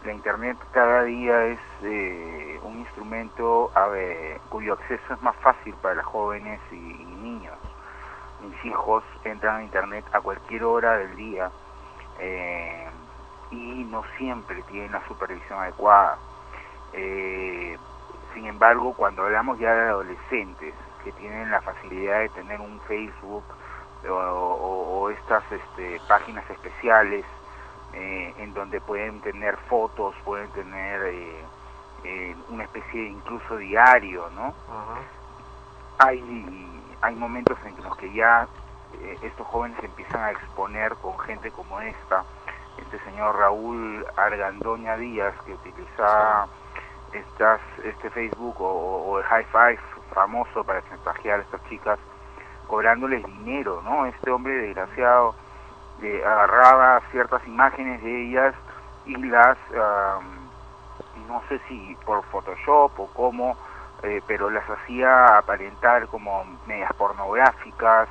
La Internet cada día es eh, un instrumento a ver, cuyo acceso es más fácil para jóvenes y, y niños. Mis hijos entran a Internet a cualquier hora del día eh, y no siempre tienen la supervisión adecuada. Eh, sin embargo, cuando hablamos ya de adolescentes que tienen la facilidad de tener un Facebook o, o- o estas este, páginas especiales eh, en donde pueden tener fotos, pueden tener eh, eh, una especie de incluso diario, ¿no? Hay, hay momentos en los que ya eh, estos jóvenes empiezan a exponer con gente como esta, este señor Raúl Argandoña Díaz que utiliza estas, este Facebook o el High Five famoso para chantajear a estas chicas cobrándoles dinero, ¿no? Este hombre desgraciado eh, agarraba ciertas imágenes de ellas y las, am, no sé si por Photoshop o cómo, eh, pero las hacía aparentar como medias pornográficas,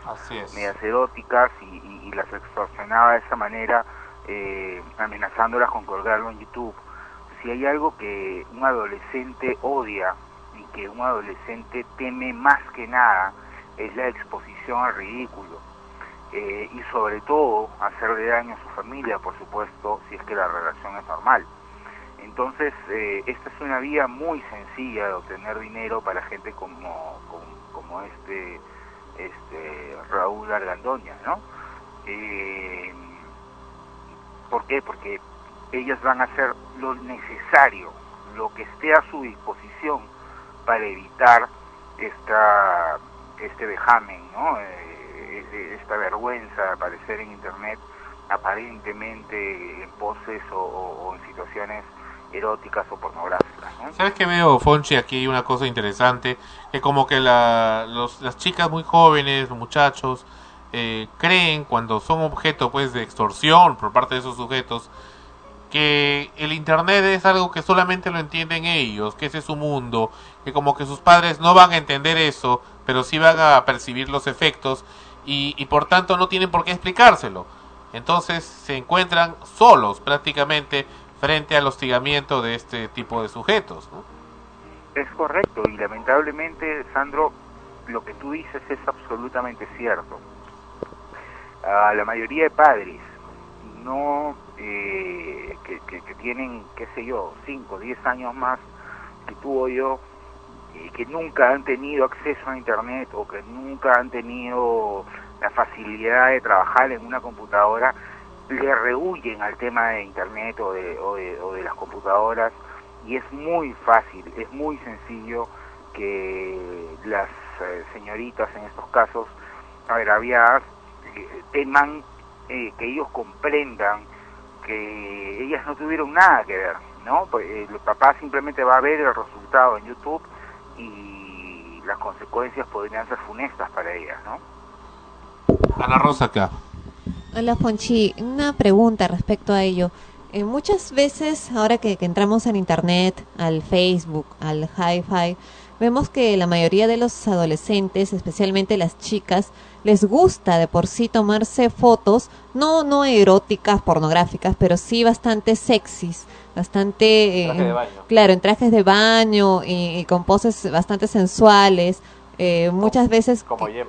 medias eróticas y, y- y las extorsionaba de esa manera, eh, amenazándolas con colgarlo en YouTube. Si hay algo que un adolescente odia y que un adolescente teme más que nada, es la exposición al ridículo. Eh, y sobre todo hacerle daño a su familia, por supuesto, si es que la relación es normal. Entonces, eh, esta es una vía muy sencilla de obtener dinero para gente como, como, como este, este Raúl Argandoña, ¿no? Eh, ¿Por qué? Porque ellas van a hacer lo necesario, lo que esté a su disposición para evitar esta, este vejamen, ¿no? Eh, esta vergüenza de aparecer en Internet aparentemente en poses o, en situaciones eróticas o pornográficas, ¿no?
¿Sabes qué veo, Fonchi? Aquí hay una cosa interesante, que como que la, las chicas muy jóvenes, los muchachos, eh, creen cuando son objeto pues de extorsión por parte de esos sujetos, que el Internet es algo que solamente lo entienden ellos, que ese es su mundo, que como que sus padres no van a entender eso, pero sí van a percibir los efectos y, y por tanto no tienen por qué explicárselo. Entonces se encuentran solos prácticamente frente al hostigamiento de este tipo de sujetos. ¿no?
Es correcto y lamentablemente, Sandro, lo que tú dices es absolutamente cierto. A la mayoría de padres no eh, que, que- que tienen, qué sé yo, 5, 10 años más que tú o yo, y que nunca han tenido acceso a Internet o que nunca han tenido la facilidad de trabajar en una computadora, le rehuyen al tema de Internet o de, o de, o de las computadoras y es muy fácil, es muy sencillo que las eh, señoritas en estos casos agraviadas eh, teman eh, que ellos comprendan que ellas no tuvieron nada que ver, ¿no? Pues, eh, el papá simplemente va a ver el resultado en YouTube y las consecuencias podrían ser funestas para ellas, ¿no?
Ana Rosa acá.
Hola Fonchi, una pregunta respecto a ello. Eh, muchas veces, ahora que, que entramos en Internet, al Facebook, al Hi-Fi, vemos que la mayoría de los adolescentes, especialmente las chicas, les gusta de por sí tomarse fotos, no, no eróticas, pornográficas, pero sí bastante sexys, bastante... eh,
Traje de baño.
Claro, en trajes de baño y, y con poses bastante sensuales. eh, muchas veces [laughs]
Como Yem.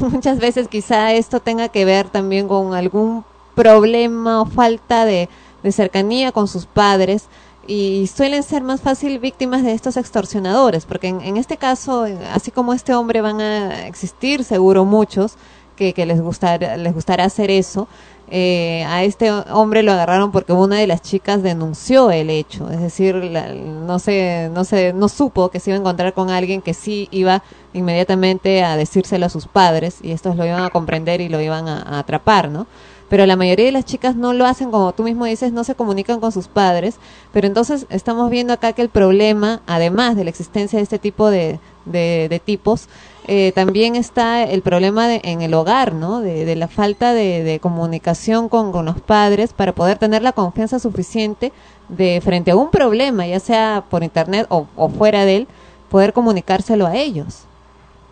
muchas veces quizá esto tenga que ver también con algún problema o falta de, de cercanía con sus padres y suelen ser más fácil víctimas de estos extorsionadores, porque en, en este caso, así como este hombre, van a existir seguro muchos que, que les, gustar, les gustará hacer eso. Eh, a este hombre lo agarraron porque una de las chicas denunció el hecho, es decir, la- no se, no se, no supo que se iba a encontrar con alguien que sí iba inmediatamente a decírselo a sus padres y estos lo iban a comprender y lo iban a, atrapar, ¿no? Pero la mayoría de las chicas no lo hacen, como tú mismo dices, no se comunican con sus padres. Pero entonces estamos viendo acá que el problema, además de la existencia de este tipo de, de, de tipos, eh, también está el problema de- en el hogar, ¿no? De, la falta de, de comunicación con, los padres para poder tener la confianza suficiente de frente a un problema, ya sea por internet o, o fuera de él, poder comunicárselo a ellos.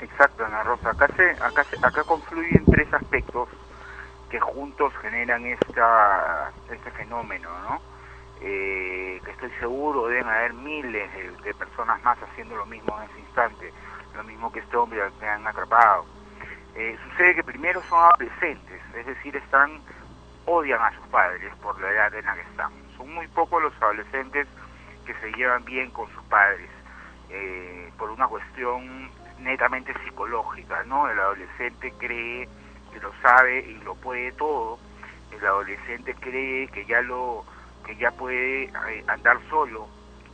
Exacto, Ana Rosa. Acá, se, acá, se- acá confluyen tres aspectos que juntos generan este fenómeno, ¿no? Eh, que estoy seguro deben haber miles de, de personas más haciendo lo mismo en ese instante, que este hombre que han atrapado. Eh, sucede que primero son adolescentes, es decir, están odian a sus padres por la edad en la que están. Son muy pocos los adolescentes que se llevan bien con sus padres eh, por una cuestión netamente psicológica, ¿no? El adolescente cree que lo sabe y lo puede todo. El adolescente cree que ya lo que ya puede eh, andar solo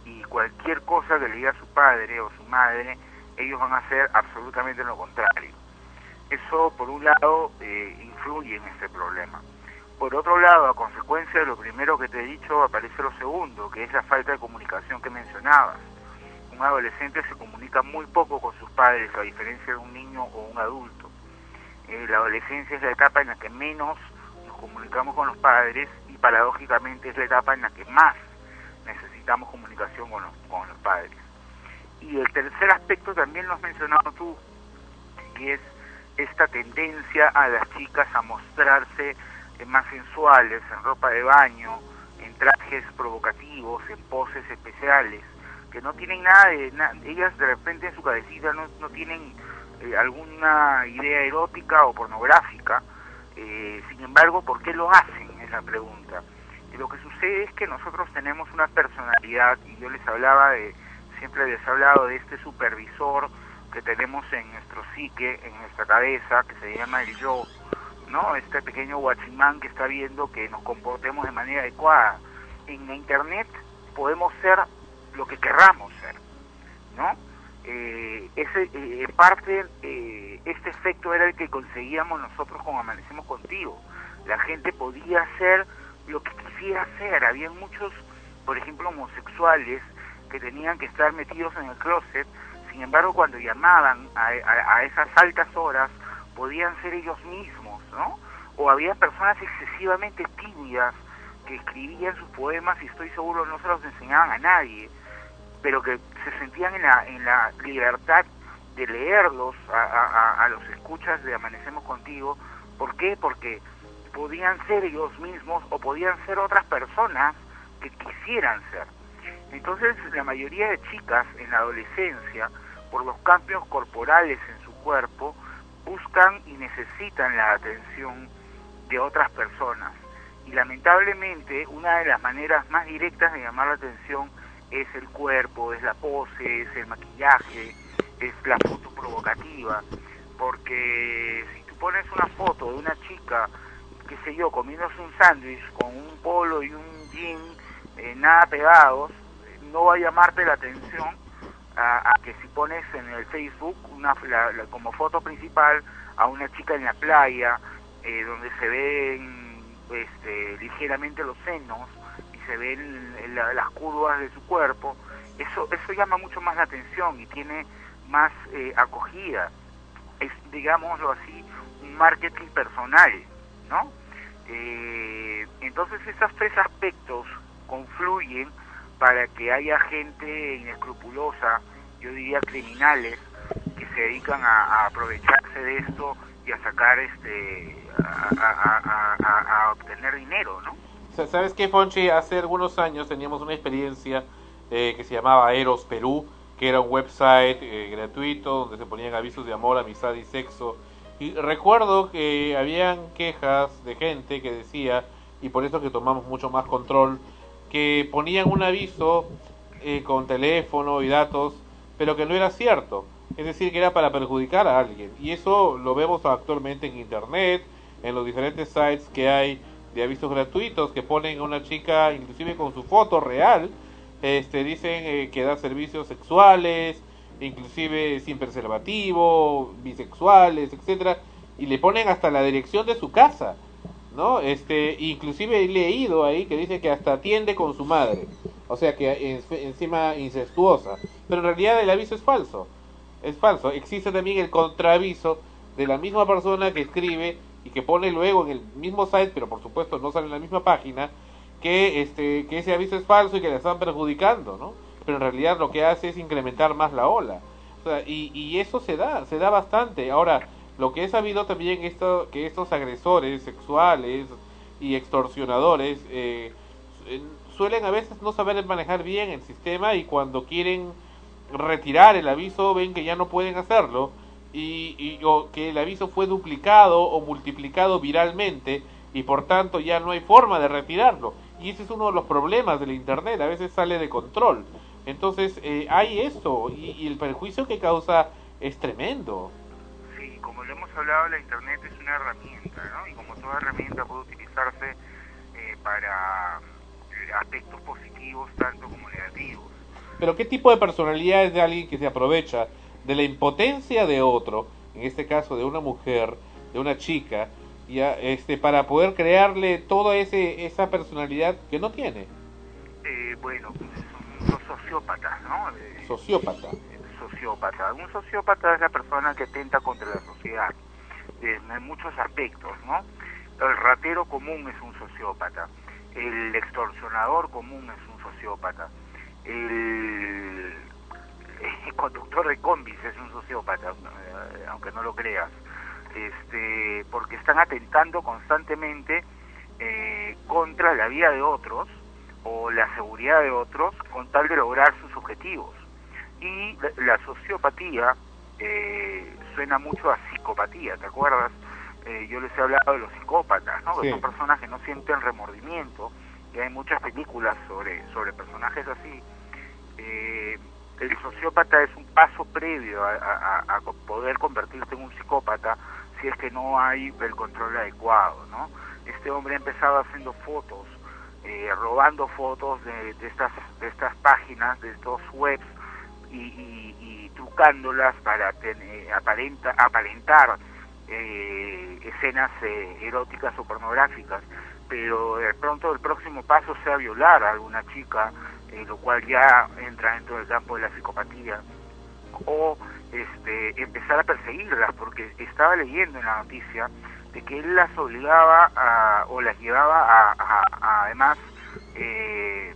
y cualquier cosa que le diga su padre o su madre, ellos van a hacer absolutamente lo contrario. Eso, por un lado, eh, influye en este problema. Por otro lado, a consecuencia de lo primero que te he dicho, aparece lo segundo, que es la falta de comunicación que mencionabas. un adolescente se comunica muy poco con sus padres, a diferencia de un niño o un adulto. Eh, la adolescencia es la etapa en la que menos nos comunicamos con los padres y paradójicamente es la etapa en la que más necesitamos comunicación con los, con los padres. Y el tercer aspecto también lo has mencionado tú, y es esta tendencia a las chicas a mostrarse más sensuales, en ropa de baño, en trajes provocativos, en poses especiales, que no tienen nada de... na- ellas de repente en su cabecita no, no tienen eh, alguna idea erótica o pornográfica, eh, sin embargo, ¿por qué lo hacen? Es la pregunta. Lo que sucede es que nosotros tenemos una personalidad, y yo les hablaba de, siempre les hablado de este supervisor que tenemos en nuestro psique, en nuestra cabeza, que se llama el yo, ¿no? Este pequeño guachimán que está viendo que nos comportemos de manera adecuada. En la internet podemos ser lo que querramos ser, ¿no? Eh, ese, eh, en parte, eh, este efecto era el que conseguíamos nosotros con Amanecemos Contigo. La gente podía hacer lo que quisiera hacer. Había muchos, por ejemplo, homosexuales que tenían que estar metidos en el closet. Sin embargo, cuando llamaban a, esas altas horas, podían ser ellos mismos, ¿no? O había personas excesivamente tímidas que escribían sus poemas y estoy seguro no se los enseñaban a nadie, pero que se sentían en la, en la libertad de leerlos a los escuchas de Amanecemos Contigo. ¿Por qué? Porque podían ser ellos mismos o podían ser otras personas que quisieran ser. Entonces la mayoría de chicas en la adolescencia, por los cambios corporales en su cuerpo, buscan y necesitan la atención de otras personas. Y lamentablemente una de las maneras más directas de llamar la atención es el cuerpo, es la pose, es el maquillaje, es la foto provocativa. Porque si tú pones una foto de una chica, qué sé yo, comiéndose un sándwich con un polo y un jean eh, nada pegados, no va a llamarte la atención a, a que si pones en el Facebook una, la- como foto principal a una chica en la playa, eh, donde se ven este, ligeramente los senos y se ven la- las curvas de su cuerpo, eso, eso llama mucho más la atención y tiene más eh, acogida. Es, digámoslo así, un marketing personal, ¿no? Eh, entonces esos tres aspectos confluyen para que haya gente inescrupulosa, yo diría criminales, que se dedican a, a aprovecharse de esto y a sacar este a, a- a- obtener dinero, ¿no?
Sa- ¿Sabes qué, Ponchi? Hace algunos años teníamos una experiencia eh, que se llamaba Eros Perú, que era un website eh, gratuito donde se ponían avisos de amor, amistad y sexo. Y recuerdo que habían quejas de gente que decía, y por eso que tomamos mucho más control, que ponían un aviso eh, con teléfono y datos, pero que no era cierto. Es decir, que era para perjudicar a alguien. Y eso lo vemos actualmente en Internet, en los diferentes sites que hay de avisos gratuitos que ponen a una chica, inclusive con su foto real, este, dicen eh, que da servicios sexuales, inclusive sin preservativo, bisexuales, etcétera, y le ponen hasta la dirección de su casa, ¿no? Este, inclusive he leído ahí que dice que hasta atiende con su madre, o sea que en- encima incestuosa, pero en realidad el aviso es falso, es falso. Existe también el contraaviso de la misma persona que escribe y que pone luego en el mismo site, pero por supuesto no sale en la misma página, que este que ese aviso es falso y que le están perjudicando, ¿no? Pero en realidad lo que hace es incrementar más la ola. O sea, y, y eso se da, se da bastante. Ahora, lo que he sabido también esto, que estos agresores sexuales y extorsionadores eh, suelen a veces no saber manejar bien el sistema y cuando quieren retirar el aviso ven que ya no pueden hacerlo y, y o que el aviso fue duplicado o multiplicado viralmente y por tanto ya no hay forma de retirarlo. Y ese es uno de los problemas del internet a veces sale de control. Entonces eh, hay esto y, el perjuicio que causa es tremendo
lo hemos hablado, la Internet es una herramienta, ¿no? Y como toda herramienta puede utilizarse eh, para eh, aspectos positivos tanto como negativos.
Pero ¿qué tipo de personalidad es de alguien que se aprovecha de la impotencia de otro, en este caso de una mujer, de una chica, ya, este, para poder crearle toda ese, esa personalidad que no tiene?
Eh, bueno, pues son los sociópatas, ¿no? Eh,
Sociópata.
Un sociópata es la persona que atenta contra la sociedad eh, en muchos aspectos, ¿no? El ratero común es un sociópata, el extorsionador común es un sociópata, el, el conductor de combis es un sociópata, eh, aunque no lo creas, este, porque están atentando constantemente eh, contra la vida de otros o la seguridad de otros con tal de lograr sus objetivos. Y la, la sociopatía eh, suena mucho a psicopatía, ¿te acuerdas? Eh, yo les he hablado de los psicópatas, ¿no? Que
Sí.
son personas que no sienten remordimiento, y hay muchas películas sobre, sobre personajes así. Eh, el sociópata es un paso previo a, a- poder convertirte en un psicópata si es que no hay el control adecuado, ¿no? Este hombre ha empezado haciendo fotos, eh, robando fotos de, de estas de estas páginas, de estos webs y, y- y trucándolas para tener, aparenta, aparentar eh, escenas eh, eróticas o pornográficas, pero de pronto el próximo paso sea violar a alguna chica, eh, lo cual ya entra dentro del campo de la psicopatía, o este, empezar a perseguirlas, porque estaba leyendo en la noticia de que él las obligaba a, o las llevaba a, a- a, además eh,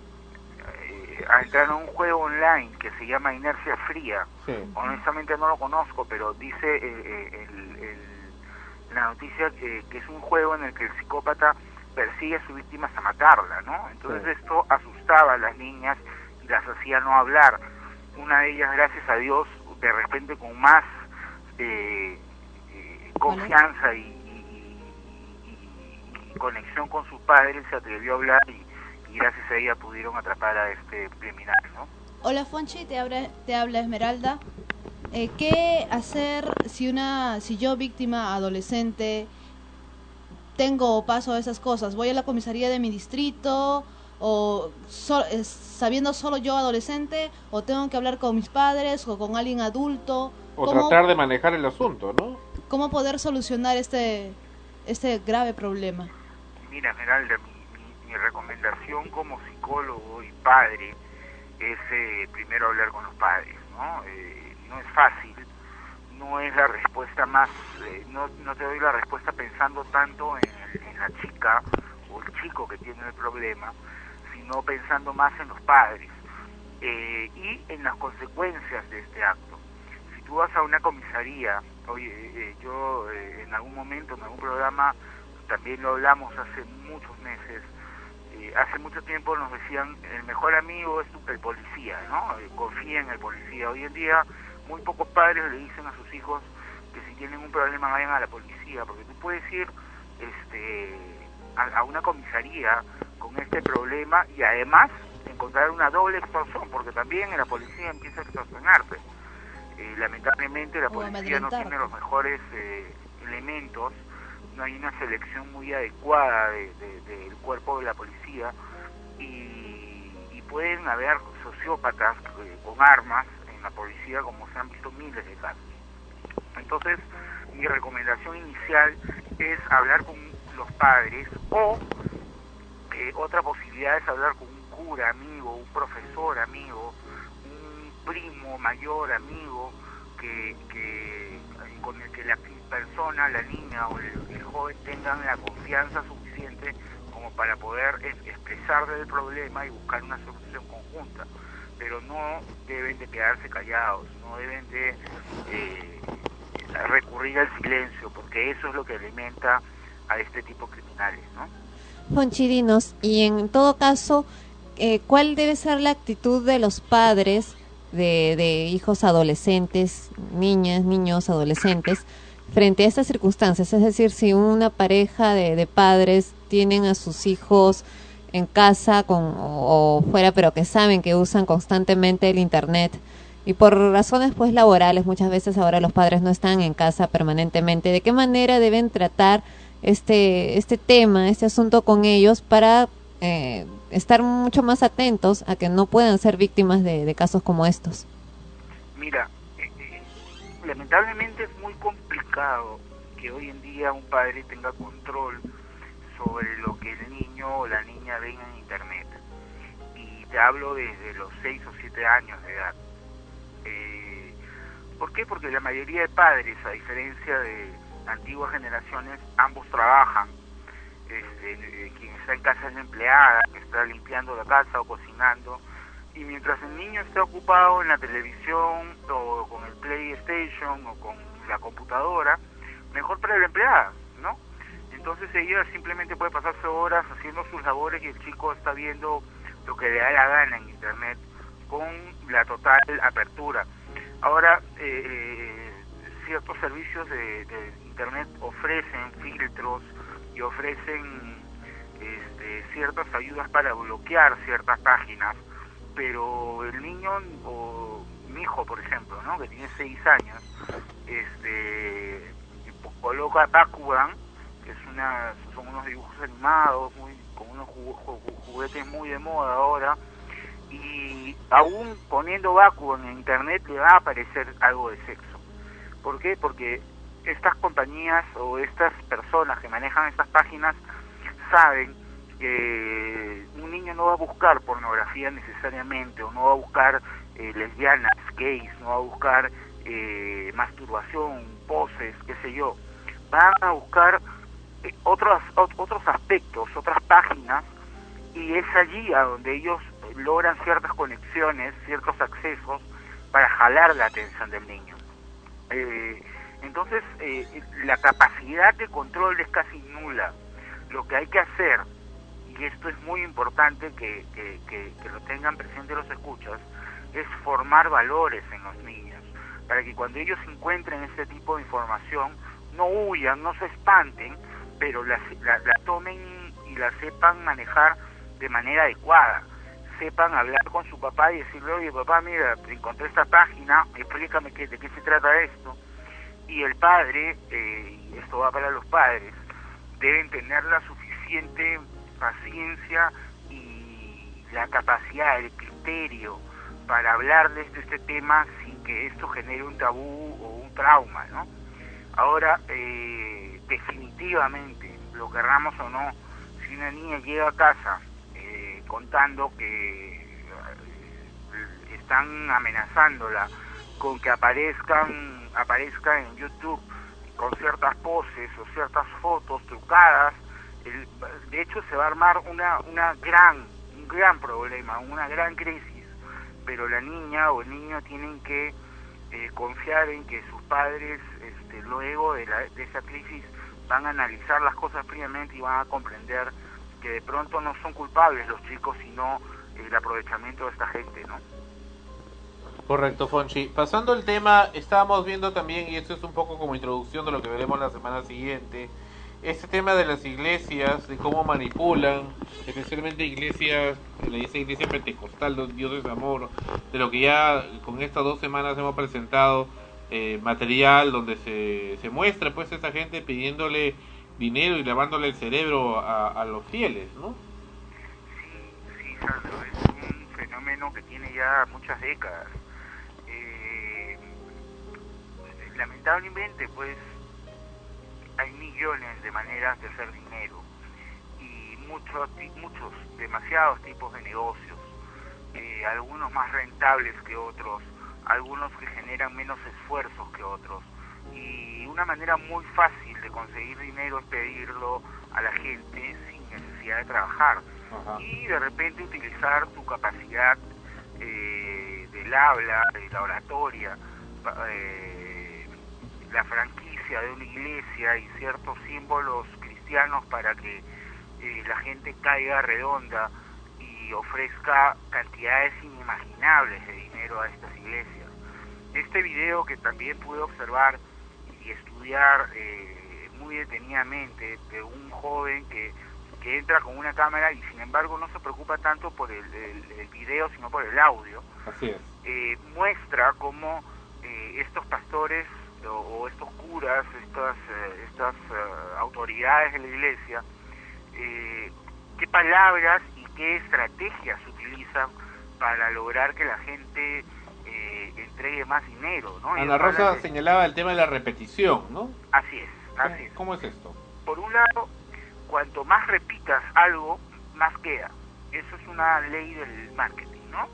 a entrar en un juego online que se llama Inercia Fría.
Sí.
Honestamente no lo conozco, pero dice eh, eh, el- el- la noticia que, que es un juego en el que el psicópata persigue a su víctima hasta matarla, ¿no? Entonces esto asustaba a las niñas y las hacía no hablar. Una de ellas, gracias a Dios, de repente con más eh, eh, confianza y, y- y- y conexión con sus padres se atrevió a hablar y, y gracias a ella pudieron atrapar a este criminal, ¿no?
Hola Fonchi, te habla, te habla Esmeralda. Eh, ¿Qué hacer si una, si yo víctima adolescente tengo o paso esas cosas? ¿Voy a la comisaría de mi distrito o so- eh, sabiendo solo yo adolescente o tengo que hablar con mis padres o con alguien adulto?
O
¿Cómo,
tratar de manejar el asunto, ¿no?
cómo poder solucionar este este grave problema?
Mira, Esmeralda, mi, mi, recomendación como psicólogo y padre es eh, primero hablar con los padres, ¿no? Eh, no es fácil, no es la respuesta más, eh, no, no te doy la respuesta pensando tanto en, la chica o el chico que tiene el problema, sino pensando más en los padres y en las consecuencias de este acto. Si tú vas a una comisaría, oye, yo en algún momento, en algún programa, también lo hablamos hace muchos meses, eh, hace mucho tiempo nos decían el mejor amigo es tu- el policía, ¿no? Eh, confía en el policía. Hoy en día muy pocos padres le dicen a sus hijos que si tienen un problema vayan a la policía, porque tú puedes ir este, a, a una comisaría con este problema y además encontrar una doble extorsión, porque también la policía empieza a extorsionarte. Eh, lamentablemente la policía no tiene los mejores eh, elementos, no hay una selección muy adecuada de- de- del cuerpo de la policía y, pueden haber sociópatas eh, con armas en la policía como se han visto miles de casos. Entonces, mi recomendación inicial es hablar con los padres o eh, otra posibilidad es hablar con un cura amigo, un profesor amigo, un primo mayor amigo que, que con el que la persona, la niña o el joven tengan la confianza suficiente como para poder es- expresarle el problema y buscar una solución conjunta. Pero no deben de quedarse callados, no deben de eh, recurrir al silencio, porque eso es lo que alimenta a este tipo de criminales, ¿no?
Y en todo caso, eh, ¿cuál debe ser la actitud de los padres de, de hijos adolescentes, niñas, niños, adolescentes, frente a estas circunstancias? Es decir, si una pareja de, de padres tienen a sus hijos en casa con, o, fuera, pero que saben que usan constantemente el Internet, y por razones pues laborales muchas veces ahora los padres no están en casa permanentemente de qué manera deben tratar este este tema este asunto con ellos para eh, estar mucho más atentos a que no puedan ser víctimas de, casos como estos
Mira, eh, eh, lamentablemente que hoy en día un padre tenga control sobre lo que el niño o la niña ven en internet. Y te hablo desde los 6 o 7 años de edad. Eh, ¿Por qué? Porque la mayoría de padres, a diferencia de antiguas generaciones, ambos trabajan. Este, quien está en casa es la empleada, que está limpiando la casa o cocinando. Y mientras el niño está ocupado en la televisión o con el PlayStation o con la computadora, mejor para la empleada, ¿no? Entonces ella simplemente puede pasarse horas haciendo sus labores y el chico está viendo lo que le da la gana en Internet con la total apertura. Ahora, eh, ciertos servicios de, de Internet ofrecen filtros y ofrecen este, ciertas ayudas para bloquear ciertas páginas, pero el niño o mi hijo, por ejemplo, ¿no? que tiene 6 años, este, coloca Bakugan, que es una, son unos dibujos animados, muy, con unos jugu- ju- juguetes muy de moda ahora, y aún poniendo Bakugan en internet le va a aparecer algo de sexo. ¿Por qué? Porque estas compañías o estas personas que manejan estas páginas saben que un niño no va a buscar pornografía necesariamente o no va a buscar eh, lesbianas, gays, no va a buscar eh, masturbación, poses, qué sé yo. Van a buscar eh, otros, ot- otros aspectos, otras páginas y es allí a donde ellos logran ciertas conexiones, ciertos accesos para jalar la atención del niño. Eh, entonces, la capacidad de control es casi nula. Lo que hay que hacer, y esto es muy importante que, que, que- que lo tengan presente los escuchas, es formar valores en los niños, para que cuando ellos encuentren este tipo de información, no huyan, no se espanten, pero la, la, la tomen y la sepan manejar de manera adecuada. Sepan hablar con su papá y decirle, oye papá, mira, encontré esta página, explícame qué, de qué se trata esto. Y el padre, eh, esto va para los padres, deben tener la suficiente paciencia y la capacidad, el criterio para hablarles de este tema sin que esto genere un tabú o un trauma, ¿no? Ahora, eh, definitivamente, lo querramos o no, si una niña llega a casa eh, contando que eh, están amenazándola con que aparezcan aparezca en YouTube con ciertas poses o ciertas fotos trucadas, el- de hecho se va a armar una una gran un gran problema, una gran crisis, pero la niña o el niño tienen que eh, confiar en que sus padres este, luego de, la- de esa crisis van a analizar las cosas fríamente y van a comprender que de pronto no son culpables los chicos sino el aprovechamiento de esta gente, ¿no?
Correcto, Fonchi. Pasando el tema, estábamos viendo también, y esto es un poco como introducción de lo que veremos la semana siguiente, este tema de las iglesias, de cómo manipulan, especialmente iglesias, la iglesia pentecostal, los dioses de amor, de lo que ya con estas dos semanas hemos presentado eh, material donde se, se muestra pues esta gente pidiéndole dinero y lavándole el cerebro a, los fieles, ¿no?
Sí, Sandro, es un fenómeno que tiene ya muchas décadas. Eh, lamentablemente, pues, millones de maneras de hacer dinero y muchos, muchos, demasiados tipos de negocios, eh, algunos más rentables que otros, algunos que generan menos esfuerzos que otros. Y una manera muy fácil de conseguir dinero es pedirlo a la gente sin necesidad de trabajar y de repente utilizar tu capacidad eh, del habla, de la oratoria, eh, la franquicia de una iglesia y ciertos símbolos cristianos para que eh, la gente caiga redonda y ofrezca cantidades inimaginables de dinero a estas iglesias. Este video que también pude observar y estudiar eh, muy detenidamente de un joven que, que entra con una cámara y sin embargo no se preocupa tanto por el, el- el video sino por el audio,
Así es.
eh, muestra cómo eh, estos pastores o, estos curas, estas, eh, estas eh, autoridades de la iglesia, eh, qué palabras y qué estrategias utilizan para lograr que la gente eh, entregue más dinero, ¿no?
Ana Rosa
de-
señalaba el tema de la repetición, ¿no?
Así es, así es.
¿Cómo es esto?
Por un lado, cuanto más repitas algo, más queda. Eso es una ley del marketing, ¿no?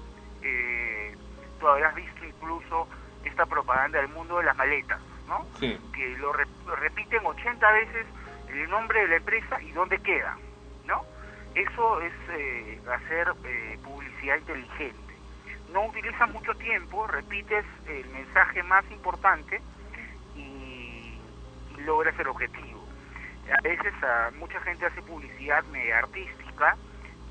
Eh, tú habrás visto incluso esta propaganda del mundo de las maletas, ¿no?
Sí.
Que lo, re- repiten 80 veces el nombre de la empresa y dónde queda, ¿no? Eso es eh, hacer eh, publicidad inteligente. No utilizas mucho tiempo, repites el mensaje más importante y, y logras el objetivo. A veces a mucha gente hace publicidad media artística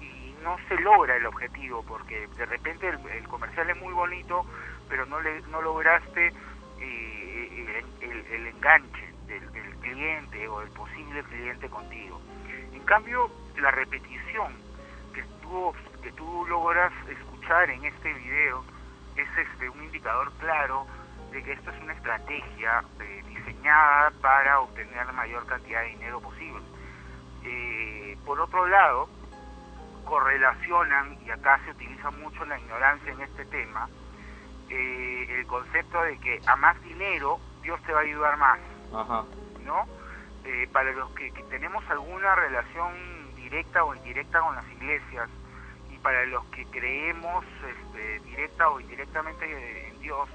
y no se logra el objetivo porque de repente el, el comercial es muy bonito, pero no le no lograste eh, el, el- el enganche del, del cliente o del posible cliente contigo. En cambio, la repetición que tú, que tú logras escuchar en este video es este un indicador claro de que esto es una estrategia eh, diseñada para obtener la mayor cantidad de dinero posible. Eh, por otro lado, correlacionan, y acá se utiliza mucho la ignorancia en este tema, eh, el concepto de que a más dinero Dios te va a ayudar más.
Ajá.
¿no? Eh, para los que, que tenemos alguna relación directa o indirecta con las iglesias y para los que creemos este, directa o indirectamente en Dios,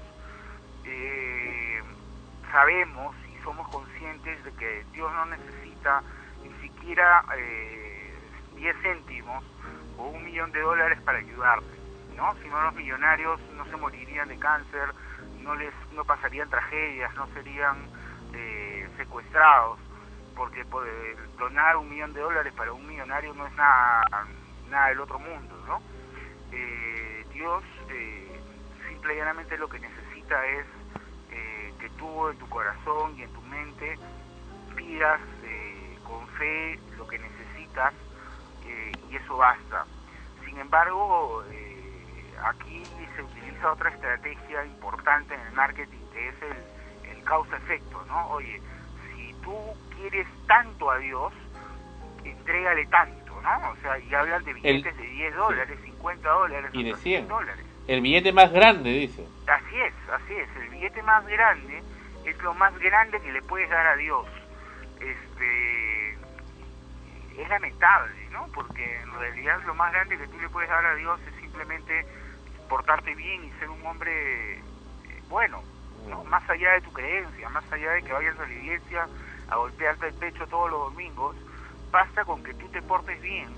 eh, sabemos y somos conscientes de que Dios no necesita ni siquiera eh, 10 céntimos o un millón de dólares para ayudarte, ¿no? Si no los millonarios no se morirían de cáncer, no les no pasarían tragedias, no serían eh, secuestrados, porque poder donar un millón de dólares para un millonario no es nada, nada del otro mundo, ¿no? Eh, Dios eh, simple y llanamente lo que necesita es eh, que tú en tu corazón y en tu mente pidas con fe lo que necesitas y eso basta. Sin embargo, aquí se utiliza otra estrategia importante en el marketing que es el, el causa-efecto, ¿no? Oye, si tú quieres tanto a Dios, entrégale tanto, ¿no? O sea, y hablan de billetes de 10 dólares, 50 dólares,
Y de
hasta
100.
dólares.
El billete más grande, dice.
Así es, así es. El billete más grande es lo más grande que le puedes dar a Dios. Este es lamentable, ¿no? Porque en realidad lo más grande que tú le puedes dar a Dios es simplemente portarte bien y ser un hombre eh, bueno, ¿no? Más allá de tu creencia, más allá de que vayas a la iglesia a golpearte el pecho todos los domingos, basta con que tú te portes bien,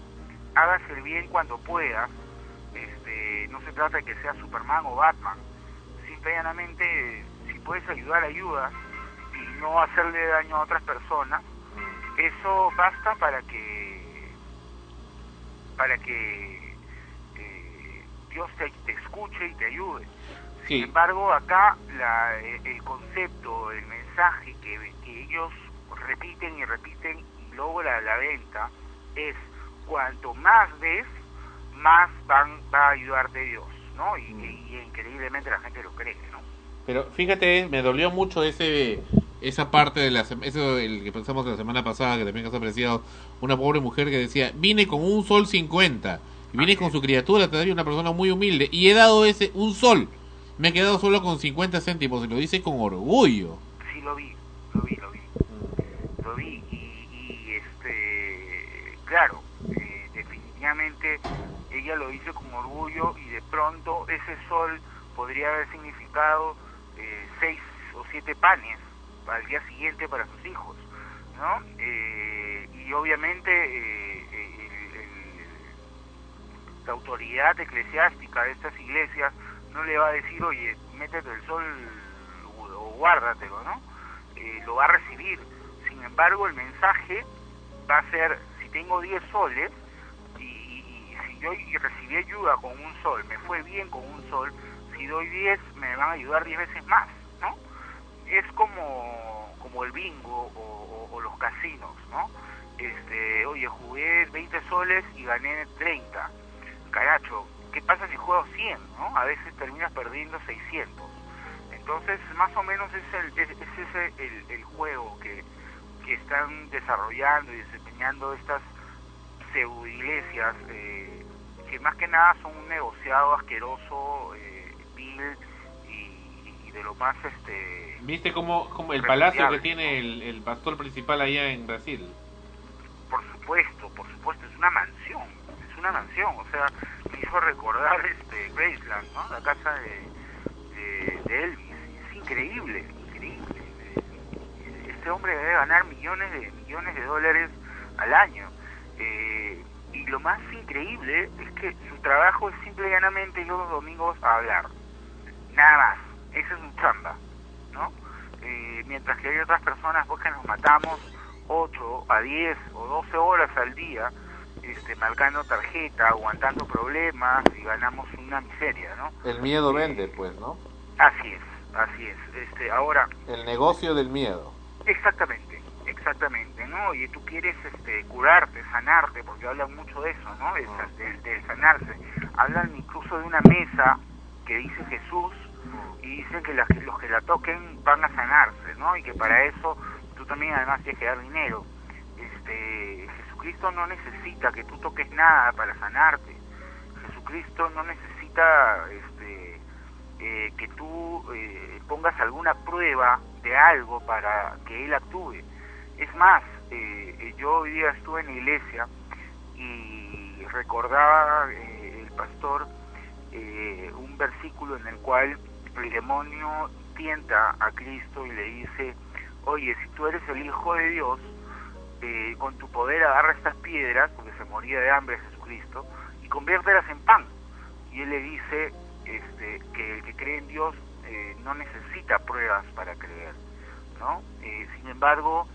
hagas el bien cuando puedas, este, no se trata de que seas Superman o Batman, simple y llanamente si puedes ayudar, ayuda y no hacerle daño a otras personas, eso basta para que para que Dios te, te escuche y te ayude. Sin embargo, acá la, eh, el concepto, el mensaje que, que ellos repiten y repiten y logra la venta es cuanto más ves, más van, va a ayudarte Dios, ¿no? Y, y- y increíblemente la gente lo cree, ¿no?
Pero fíjate, me dolió mucho ese esa parte de la eso el que pensamos la semana pasada que también has apreciado una pobre mujer que decía vine con un sol 50 y vine con su criatura todavía una persona muy humilde y he dado ese un sol me he quedado solo con 50 céntimos y lo dice con orgullo
Sí, lo vi, lo vi, lo vi. Lo vi y, y, este, claro, eh, definitivamente ella lo hizo con orgullo y de pronto ese sol podría haber significado eh, seis o siete panes al día siguiente para sus hijos, ¿no? Eh, y obviamente eh, la autoridad eclesiástica de estas iglesias no le va a decir, oye, métete el sol o guárdatelo, ¿no? Eh, lo va a recibir. Sin embargo, el mensaje va a ser, si tengo 10 soles y, si yo recibí ayuda con un sol, me fue bien con un sol, si doy 10 me van a ayudar 10 veces más, ¿no? Es como, como el bingo o, o- o los casinos, ¿no? Este, oye, jugué 20 soles y gané 30. Caracho, ¿qué pasa si juego 100, no? A veces terminas perdiendo 600. Entonces, más o menos es, el, es, es ese el, el juego que, que están desarrollando y desempeñando estas pseudo iglesias eh, que más que nada son un negociado asqueroso, eh, vil y, y de lo más este
viste como, como el palacio que tiene el, el pastor principal allá en Brasil
por supuesto, por supuesto, es una mansión, una mansión, o sea, me hizo recordar este Graceland, ¿no? La casa de, Elvis. Es increíble, increíble. Este hombre debe ganar millones de millones de dólares al año. Eh, y lo más increíble es que su trabajo es simple y llanamente ir los domingos a hablar. Nada más. Esa es su chamba, ¿no? Eh, mientras que hay otras personas pues que nos matamos 8 a 10 o 12 horas al día este, marcando tarjeta, aguantando problemas y ganamos una miseria, ¿no?
El miedo vende, pues, ¿no?
Así es, así es. Este, ahora,
El negocio del miedo.
exactamente, exactamente, ¿no? Y tú quieres este, curarte, sanarte, porque hablan mucho de eso, ¿no? De, sa- de- de sanarse. Hablan incluso de una mesa que dice Jesús y dicen que las- los que la toquen van a sanarse, ¿no? Y que para eso tú también además tienes que dar dinero. Este, Jesucristo no necesita que tú toques nada para sanarte. Jesucristo no necesita este, eh, que tú eh, pongas alguna prueba de algo para que Él actúe. Es más, eh, eh, yo hoy día estuve en la iglesia y recordaba el pastor un versículo en el cual el demonio tienta a Cristo y le dice, oye, si tú eres el Hijo de Dios, con tu poder agarra estas piedras, porque se moría de hambre Jesucristo, y conviértelas en pan. Y él le dice este, que el que cree en Dios eh, no necesita pruebas para creer, ¿no? Eh, sin embargo,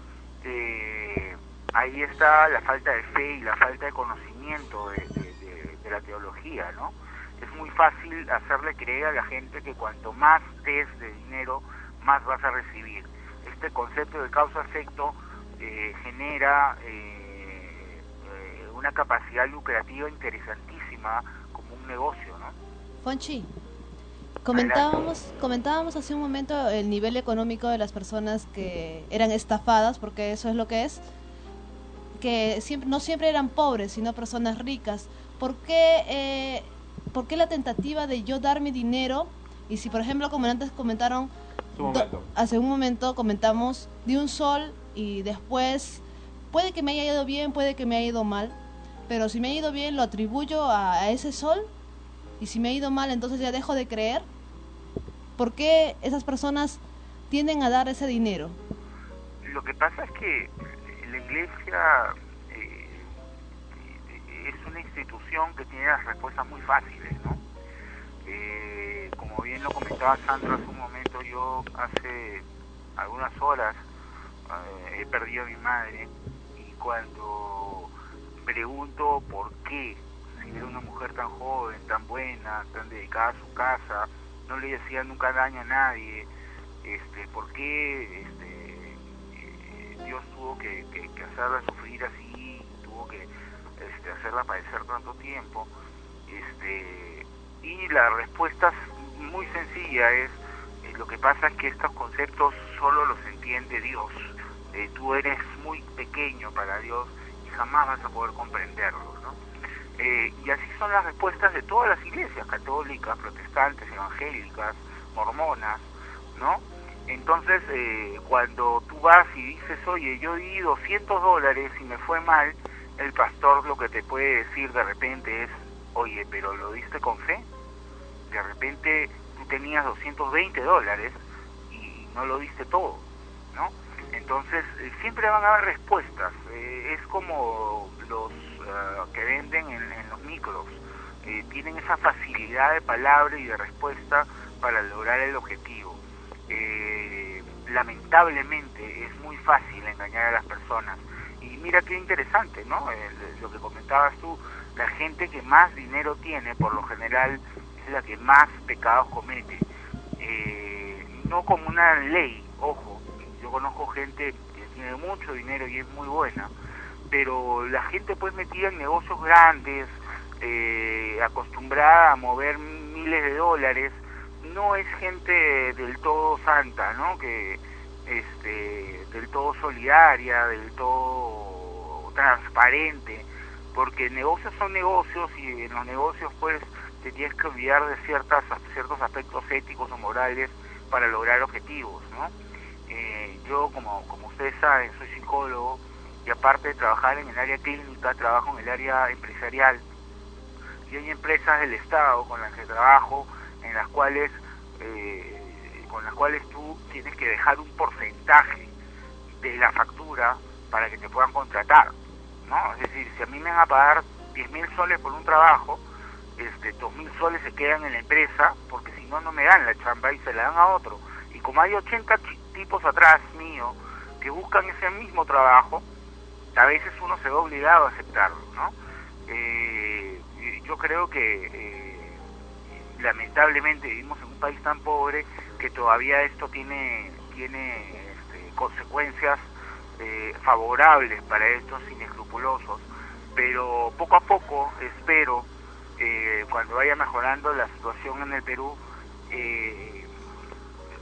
eh, ahí está la falta de fe y la falta de conocimiento de- de la teología, ¿no? Es muy fácil hacerle creer a la gente que cuanto más des de dinero, más vas a recibir. Este concepto de causa-efecto eh, genera eh, eh, una capacidad lucrativa interesantísima como un negocio, ¿no?
Fonchi, comentábamos, comentábamos hace un momento el nivel económico de las personas que eran estafadas, porque eso es lo que es, que siempre, no siempre eran pobres, sino personas ricas. ¿Por qué, eh, ¿Por qué la tentativa de yo dar mi dinero? Y si, por ejemplo, como antes comentaron,
Un
do- hace un momento comentamos de un sol y después puede que me haya ido bien, puede que me haya ido mal, pero si me ha ido bien lo atribuyo a, ese sol y si me ha ido mal entonces ya dejo de creer. ¿Por qué esas personas tienden a dar ese dinero?
Lo que pasa es que la iglesia eh, es una institución que tiene las respuestas muy fáciles, ¿no? Eh, como bien lo comentaba Sandro hace un momento, yo hace algunas horas he perdido a mi madre y cuando pregunto por qué, si era una mujer tan joven, tan buena, tan dedicada a su casa, no le decía nunca daño a nadie, este, por qué este, eh, Dios tuvo que hacerla sufrir así, tuvo que este, hacerla padecer tanto tiempo. Este, y la respuesta es muy sencilla, es eh, lo que pasa es que estos conceptos solo los entiende Dios. Eh, tú eres muy pequeño para Dios y jamás vas a poder comprenderlos, ¿no? Eh, y así son las respuestas de todas las iglesias, católicas, protestantes, evangélicas, mormonas, ¿no? Entonces, eh, cuando tú vas y dices, oye, yo di 200 dólares y me fue mal, el pastor lo que te puede decir de repente es, oye, pero lo diste con fe. De repente tú tenías 220 dólares y no lo diste todo. Entonces, eh, siempre van a haber respuestas. Eh, es como los ah, que venden en, los micros. Eh, tienen esa facilidad de palabra y de respuesta para lograr el objetivo. Lamentablemente es muy fácil engañar a las personas. Y mira qué interesante, ¿no? Lo que comentabas tú, la gente que más dinero tiene, por lo general, es la que más pecados comete. Eh, no como una ley, ojo, conozco gente que tiene mucho dinero y es muy buena, pero la gente pues metida en negocios grandes, eh, acostumbrada a mover miles de dólares, no es gente del todo santa, ¿no? Que este, del todo solidaria, del todo transparente, porque negocios son negocios y en los negocios pues te tienes que olvidar de ciertas ciertos aspectos éticos o morales para lograr objetivos, ¿no? Eh, yo como como ustedes saben soy psicólogo y aparte de trabajar en el área clínica trabajo en el área empresarial y hay empresas del Estado con las que trabajo en las cuales eh, con las cuales tú tienes que dejar un porcentaje de la factura para que te puedan contratar, ¿no? Es decir, si a mí me van a pagar 10 mil soles por un trabajo, este, 2 mil soles se quedan en la empresa porque si no, no me dan la chamba y se la dan a otro. Y como hay 80 chi- tipos atrás mío que buscan ese mismo trabajo, a veces uno se ve obligado a aceptarlo, ¿no? Eh, yo creo que eh, lamentablemente vivimos en un país tan pobre que todavía esto tiene tiene este, consecuencias eh, favorables para estos inescrupulosos pero poco a poco espero eh, cuando vaya mejorando la situación en el Perú eh,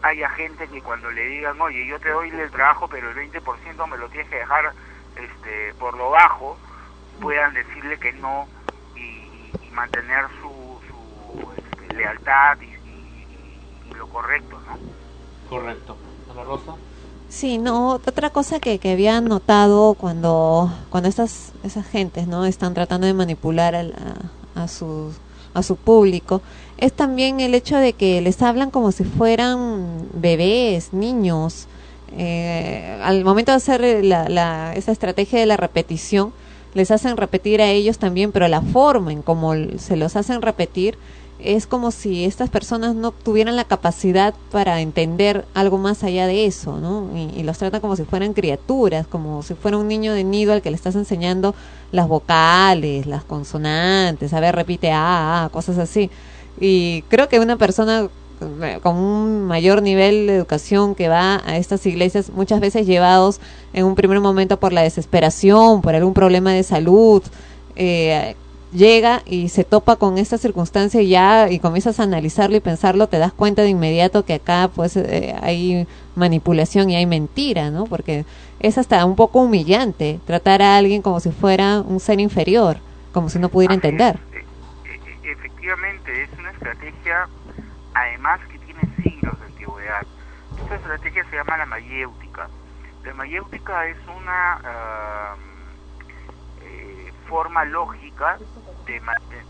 haya gente que cuando le digan oye yo te doy el trabajo pero el 20% me lo tienes que dejar este por lo bajo puedan decirle que no y, y- mantener su, su este, lealtad y, y- y lo correcto, ¿no?
Correcto. Ana Rosa.
Sí, no, otra cosa que, que había notado cuando, cuando estas, esas gentes no están tratando de manipular al- a, a su, a su público es también el hecho de que les hablan como si fueran bebés, niños. Eh, al momento de hacer la, la- esa estrategia de la repetición, les hacen repetir a ellos también, pero la forma en cómo se los hacen repetir es como si estas personas no tuvieran la capacidad para entender algo más allá de eso, ¿no? Y, los tratan como si fueran criaturas, como si fuera un niño de nido al que le estás enseñando las vocales, las consonantes, a ver, repite ah, ah, cosas así. Y creo que una persona eh, con un mayor nivel de educación que va a estas iglesias, muchas veces llevados en un primer momento por la desesperación, por algún problema de salud, eh, llega y se topa con esta circunstancia y ya y comienzas a analizarlo y pensarlo, te das cuenta de inmediato que acá pues eh, hay manipulación y hay mentira, ¿no? Porque es hasta un poco humillante tratar a alguien como si fuera un ser inferior, como si no pudiera entender.
E- efectivamente, es una estrategia, además que tiene siglos de antigüedad. Esta estrategia se llama la mayéutica. La mayéutica es una eh, forma lógica de,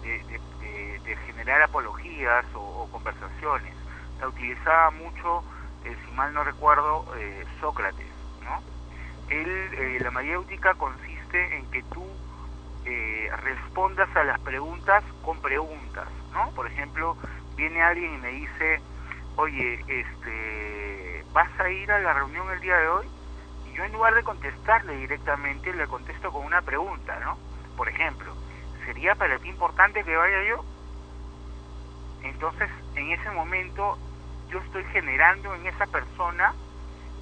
de- de- generar apologías o, o conversaciones. La utilizaba mucho, eh, si mal no recuerdo, eh, Sócrates, ¿no? Él, eh, la mayéutica consiste en que tú eh, respondas a las preguntas con preguntas, ¿no? Por ejemplo, viene alguien y me dice, oye, este, ¿vas a ir a la reunión el día de hoy? Y yo en lugar de contestarle directamente, le contesto con una pregunta, ¿no? Por ejemplo, ¿sería para ti importante que vaya yo? Entonces, en ese momento, yo estoy generando en esa persona,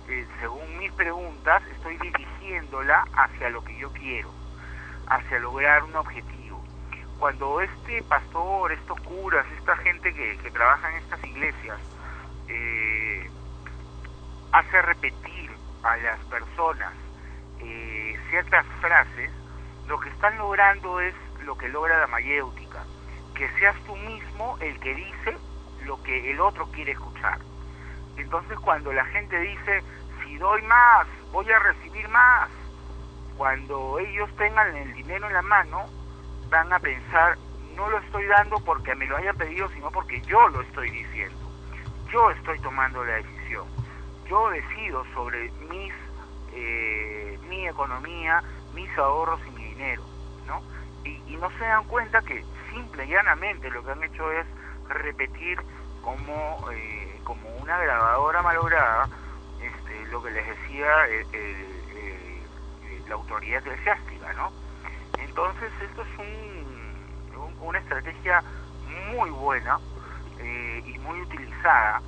eh, según mis preguntas, estoy dirigiéndola hacia lo que yo quiero hacia lograr un objetivo. Cuando este pastor, estos curas, esta gente que, que trabaja en estas iglesias, eh, hace repetir a las personas eh, ciertas frases, lo que están logrando es lo que logra la mayéutica, que seas tú mismo el que dice lo que el otro quiere escuchar. Entonces cuando la gente dice, si doy más, voy a recibir más, cuando ellos tengan el dinero en la mano, van a pensar, no lo estoy dando porque me lo haya pedido, sino porque yo lo estoy diciendo. Yo estoy tomando la decisión. Yo decido sobre mis, eh, mi economía, mis ahorros y mi dinero, ¿no? Y, no se dan cuenta que simple y llanamente lo que han hecho es repetir como, eh, como una grabadora malograda este, lo que les decía el- el- el- la autoridad eclesiástica, ¿no? Entonces esto es un, un- una estrategia muy buena eh, y muy utilizada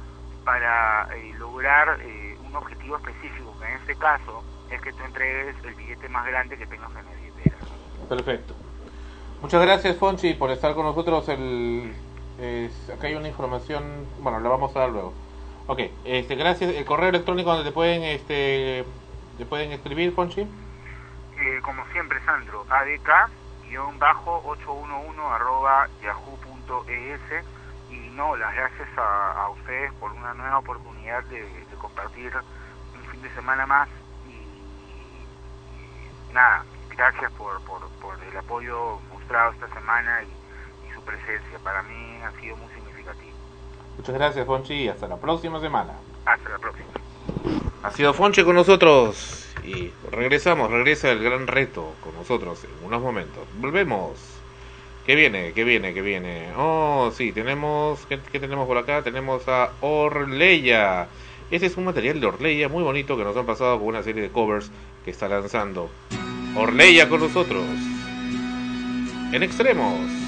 para eh, lograr eh, un objetivo específico, que en este caso es que tú entregues el billete más grande que tengas en billetera.
Perfecto. Muchas gracias, Fonchi, por estar con nosotros. El, acá hay una información, bueno, la vamos a dar luego. Ok, este, gracias. El correo electrónico donde te pueden, este, te pueden escribir, Fonchi.
Eh, como siempre, Sandro, adk-811 arroba yahoo.es y no, las gracias a, ustedes por una nueva oportunidad de, compartir un fin de semana más y nada, gracias por, por, por el apoyo mostrado esta semana y, y, su presencia. Para mí ha sido muy significativo.
Muchas gracias, Fonchi, y hasta la próxima semana.
Hasta la próxima.
Ha sido Fonchi con nosotros y regresamos, regresa el gran reto con nosotros en unos momentos. Volvemos. ¿Qué viene? ¿Qué viene? ¿Qué viene? Oh, sí, tenemos... ¿Qué, qué tenemos por acá? Tenemos a Orleya. Este es un material de Orleya muy bonito que nos han pasado por una serie de covers que está lanzando. Orleya con nosotros. En extremos.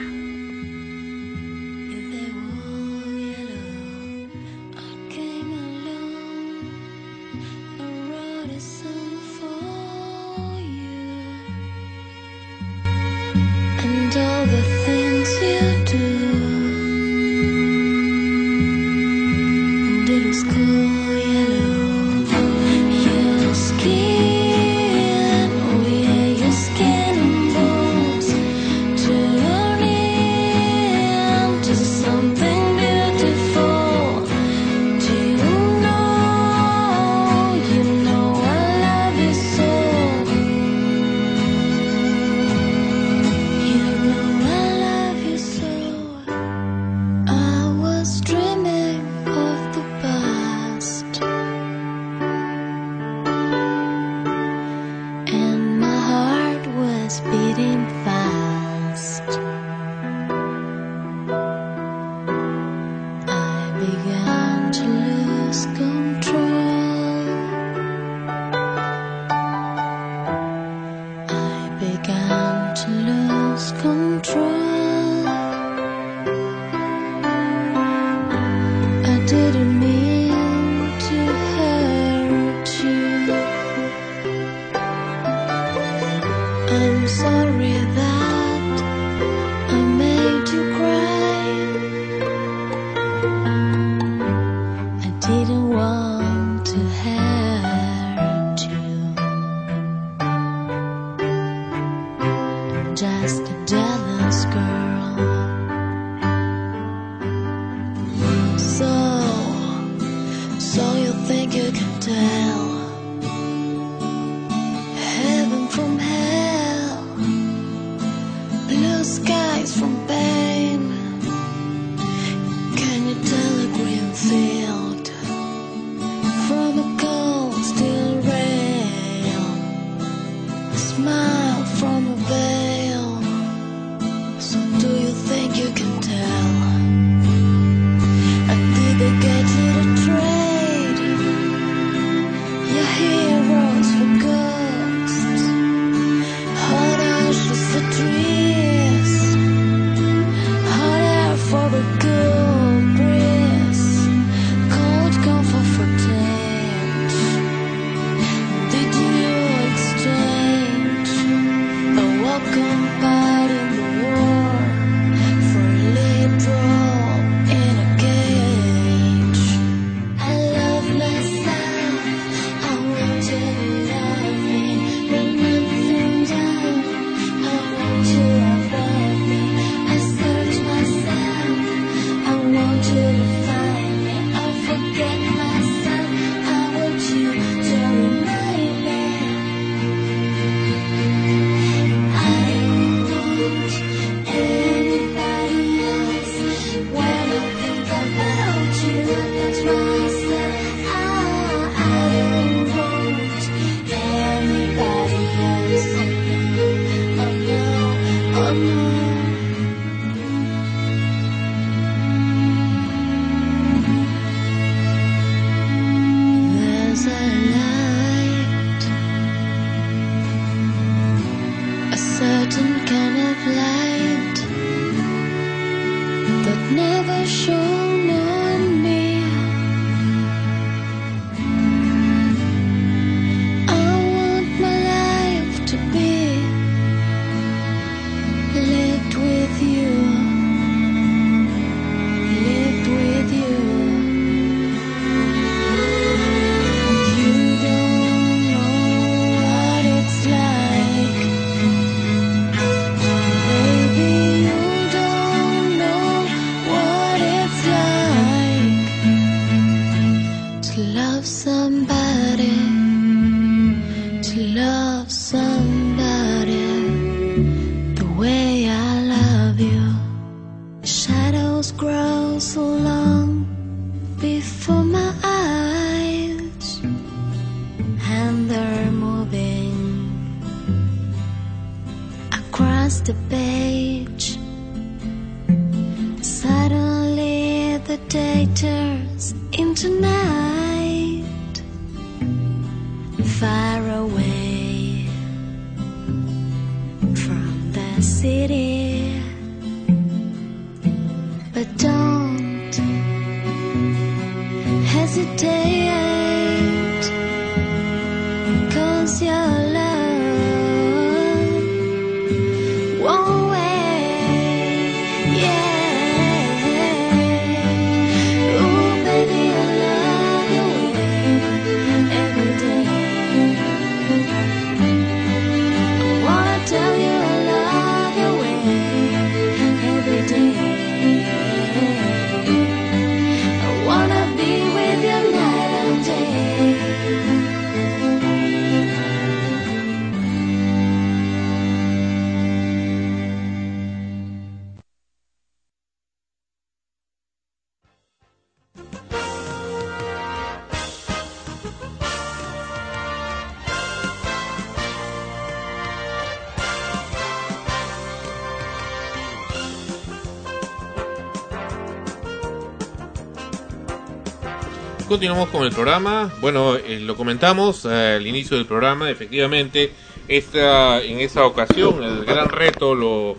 Continuamos con el programa. Bueno, eh, lo comentamos al inicio del programa. Efectivamente, esta, en esa ocasión el gran reto lo,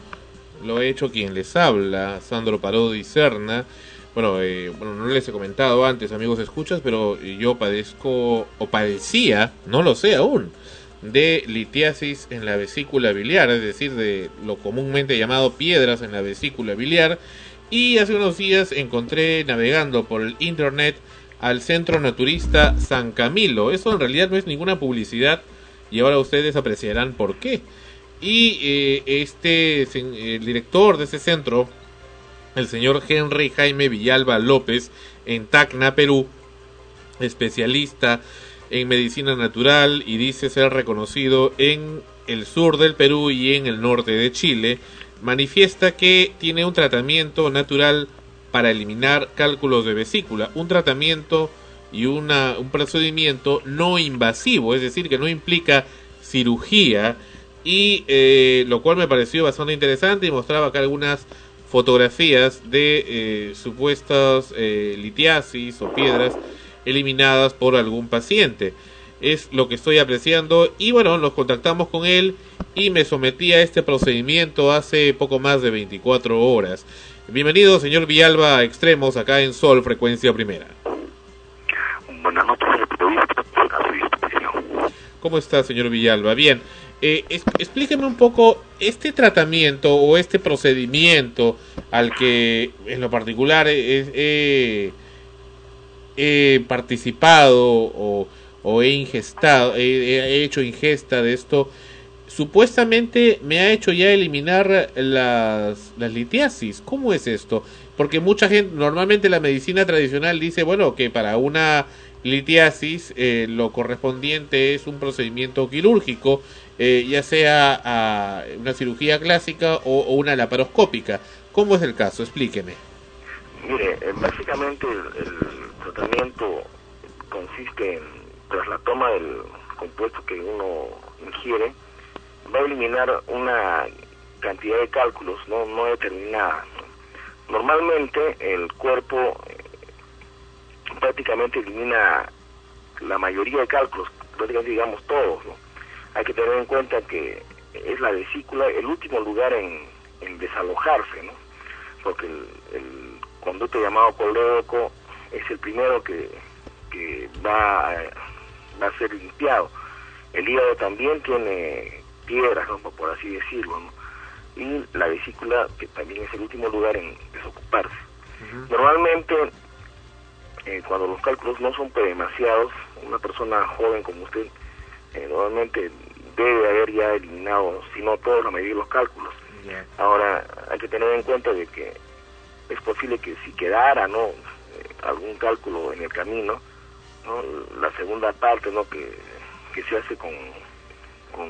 lo ha hecho quien les habla, Sandro Parodi Serna. Bueno, eh, bueno, no les he comentado antes, amigos escuchas, pero yo padezco o padecía, no lo sé aún, de litiasis en la vesícula biliar, es decir, de lo comúnmente llamado piedras en la vesícula biliar. Y hace unos días encontré navegando por el internet al Centro Naturista San Camilo. Eso en realidad no es ninguna publicidad y ahora ustedes apreciarán por qué. Y eh, este el director de ese centro, el señor Henry Jaime Villalba López, en Tacna, Perú, especialista en medicina natural y dice ser reconocido en el sur del Perú y en el norte de Chile, manifiesta que tiene un tratamiento natural para eliminar cálculos de vesícula, un tratamiento y una, un procedimiento no invasivo, es decir, que no implica cirugía, y eh, lo cual me pareció bastante interesante y mostraba acá algunas fotografías de eh, supuestas eh, litiasis o piedras eliminadas por algún paciente. Es lo que estoy apreciando y bueno, nos contactamos con él y me sometí a este procedimiento hace poco más de 24 horas. Bienvenido, señor Villalba, a Extremos, acá en Sol, frecuencia primera.
Buenas noches.
¿Cómo está, señor Villalba? Bien, eh, es- explíqueme un poco este tratamiento o este procedimiento al que en lo particular he, he- he participado o, o he ingestado, he, he hecho ingesta de esto. Supuestamente me ha hecho ya eliminar las, las litiasis. ¿Cómo es esto? Porque mucha gente, normalmente la medicina tradicional dice, bueno, que para una litiasis eh, lo correspondiente es un procedimiento quirúrgico, eh, ya sea a una cirugía clásica o, una laparoscópica. ¿Cómo es el caso? Explíqueme.
Mire, eh, básicamente el, el tratamiento consiste en, tras la toma del compuesto que uno ingiere, va a eliminar una cantidad de cálculos no, no determinada. ¿no? Normalmente el cuerpo eh, prácticamente elimina la mayoría de cálculos, prácticamente digamos todos. Hay que tener en cuenta que es la vesícula el último lugar en, desalojarse, ¿no? porque el, el conducto llamado colédoco es el primero que, que va, a, va a ser limpiado. El hígado también tiene piedras, ¿no? por así decirlo, ¿no? y la vesícula, que también es el último lugar en desocuparse. Normalmente, eh, cuando los cálculos no son demasiados, una persona joven como usted, eh, normalmente debe haber ya eliminado, si no todos, la mayoría de los cálculos. Ahora, hay que tener en cuenta de que es posible que si quedara no Eh, algún cálculo en el camino, ¿no? la segunda parte ¿no? que, que se hace con con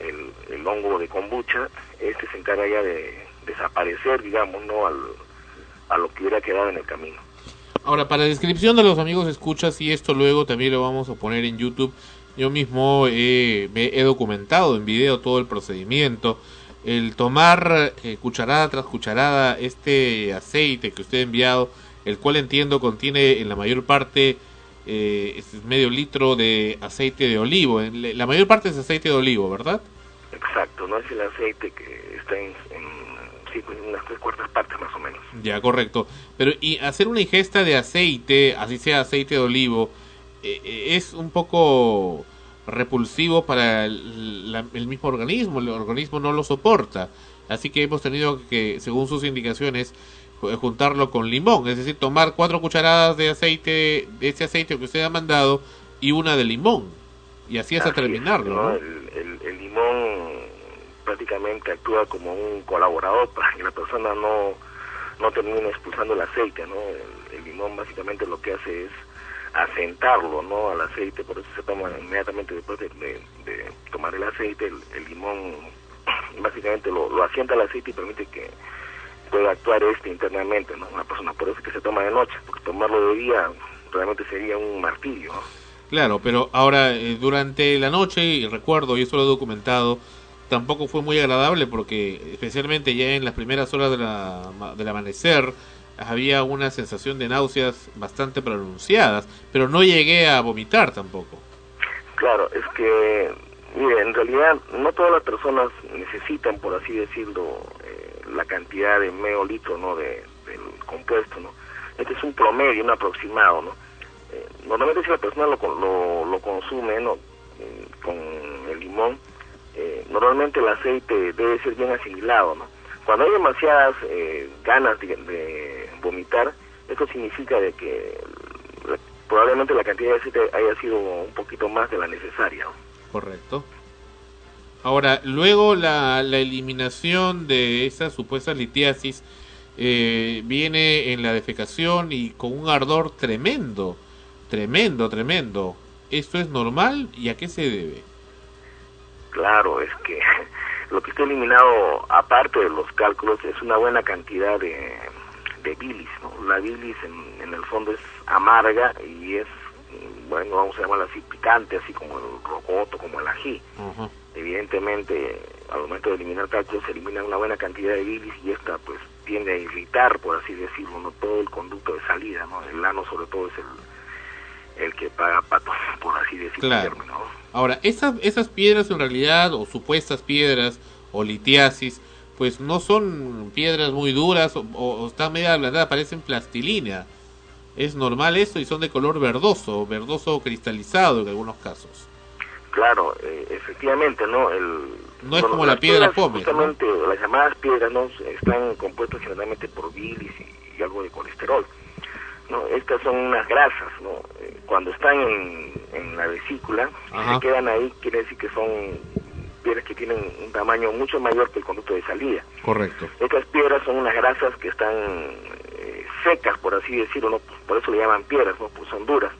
el, hongo de kombucha, este se encarga ya de desaparecer, digamos, ¿no? Al, a lo que hubiera quedado en el camino.
Ahora, para descripción de los amigos escuchas, y esto luego también lo vamos a poner en YouTube, yo mismo me he documentado en video todo el procedimiento. El tomar eh, cucharada tras cucharada este aceite que usted ha enviado, el cual entiendo contiene en la mayor parte eh, es medio litro de aceite de olivo. En- La mayor parte es aceite de olivo, ¿verdad?
Exacto, no es el aceite que está en, en, sí, pues, en unas tres cuartas partes más o menos.
Ya, correcto. Pero y hacer una ingesta de aceite, así sea aceite de olivo, eh, eh, es un poco repulsivo para el, la- el mismo organismo. El organismo no lo soporta. Así que hemos tenido que, según sus indicaciones, juntarlo con limón. Es decir, tomar cuatro cucharadas de aceite, de ese aceite que usted ha mandado, y una de limón. Y así hasta
Así es,
terminarlo,
¿no?
¿no?
El, el- el limón prácticamente actúa como un colaborador para que la persona no, no termine expulsando el aceite, ¿no? El, el limón básicamente lo que hace es asentarlo, ¿no? Al aceite, por eso se toma inmediatamente después de, de- de tomar el aceite, el, el limón básicamente lo, lo asienta al aceite y permite que pueda actuar este internamente, ¿no? Una persona, por eso es que se toma de noche, porque tomarlo de día realmente sería un martirio, ¿no?
Claro, pero ahora eh, durante la noche, y recuerdo, y eso lo he documentado, tampoco fue muy agradable porque especialmente ya en las primeras horas de la, del amanecer había una sensación de náuseas bastante pronunciadas, pero no llegué a vomitar tampoco.
Claro, es que, mire, en realidad no todas las personas necesitan, por así decirlo, eh, la cantidad de medio litro, ¿no?, de, del compuesto, ¿no? Este es un promedio, un aproximado, ¿no? Eh, normalmente si la persona lo, lo, lo consume, ¿no?, Mm, con el limón, eh, normalmente el aceite debe ser bien asimilado, ¿no? Cuando hay demasiadas eh, ganas de, de vomitar, esto significa de que probablemente la cantidad de aceite haya sido un poquito más de la necesaria.
Correcto. Ahora, luego la, la eliminación de esa supuesta litiasis eh, viene en la defecación y con un ardor tremendo, tremendo, tremendo. ¿Esto es normal y a qué se debe?
Claro, es que [laughs] lo que está eliminado, aparte de los cálculos, es una buena cantidad de, de bilis. ¿no? La bilis en, en el fondo es amarga y es, mm, bueno, vamos a llamarla así, picante, así como el rocoto, como el ají. Evidentemente, al momento de eliminar cálculos se elimina una buena cantidad de bilis y esta pues tiende a irritar, por así decirlo, ¿no? todo el conducto de salida. ¿no? El ano sobre todo es el, el que paga pato, [laughs] por así decirlo.
Claro.
el término, ¿no?
Ahora, esas, esas piedras en realidad, o supuestas piedras, o litiasis, pues no son piedras muy duras o, o- o están media ablandadas, parecen plastilina. Es normal eso y son de color verdoso, verdoso cristalizado en algunos casos.
Claro, eh, efectivamente, ¿no? El,
No es como la piedra Pómez, ¿no?
Justamente, las llamadas piedras, ¿no? Están compuestas generalmente por bilis y, y algo de colesterol. ¿no? Estas son unas grasas, ¿no? Eh, cuando están en, en la vesícula,
Ajá.
se quedan ahí, quiere decir que son piedras que tienen un tamaño mucho mayor que el conducto de salida.
Correcto.
Estas piedras son unas grasas que están secas, por así decirlo, ¿no? Por eso le llaman piedras, ¿no? Pues son duras.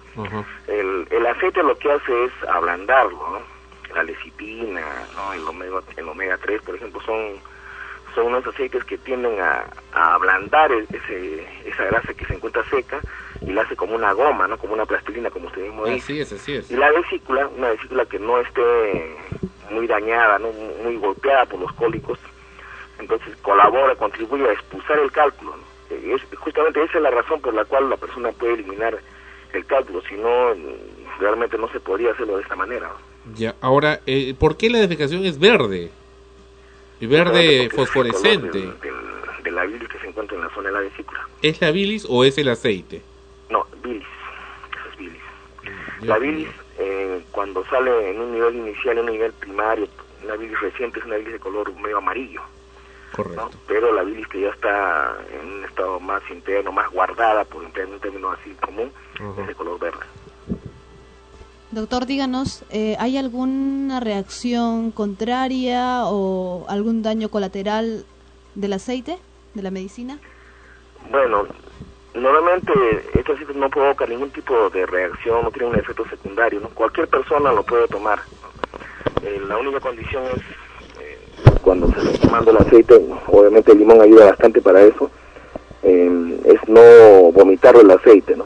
El, el aceite lo que hace es ablandarlo, ¿no? La lecipina, ¿no? El omega, el omega 3, por ejemplo, son, son unos aceites que tienden a, a ablandar el- ese, esa grasa que se encuentra seca y la hace como una goma, ¿no? Como una plastilina, como usted mismo dice.
Así es, así es.
Y la vesícula, una vesícula que no esté muy dañada, ¿no? muy golpeada por los cólicos, entonces colabora, contribuye a expulsar el cálculo. ¿no? Eh, Es, justamente esa es la razón por la cual la persona puede eliminar el cálculo, si no, mm, realmente no se podría hacerlo de esta manera.
Ya, ahora, eh, ¿por qué la defecación es verde? Y verde fosforescente.
del- del- de la bilis que se encuentra en la zona de la vesícula.
¿Es la bilis o es el aceite?
No, bilis, eso es bilis.
Dios
La bilis, eh, cuando sale en un nivel inicial, en un nivel primario, una bilis reciente es una bilis de color medio amarillo.
Correcto.
Pero la bilis que ya está en un estado más interno, más guardada, por emplear un término así común, es de color verde.
Doctor, díganos, eh, ¿hay alguna reacción contraria o algún daño colateral del aceite, de la medicina?
Bueno, normalmente estos aceites no provocan ningún tipo de reacción, no tienen un efecto secundario, ¿no? Cualquier persona lo puede tomar. Eh, la única condición es cuando se está tomando el aceite, obviamente el limón ayuda bastante para eso, eh, es no vomitar el aceite, ¿no?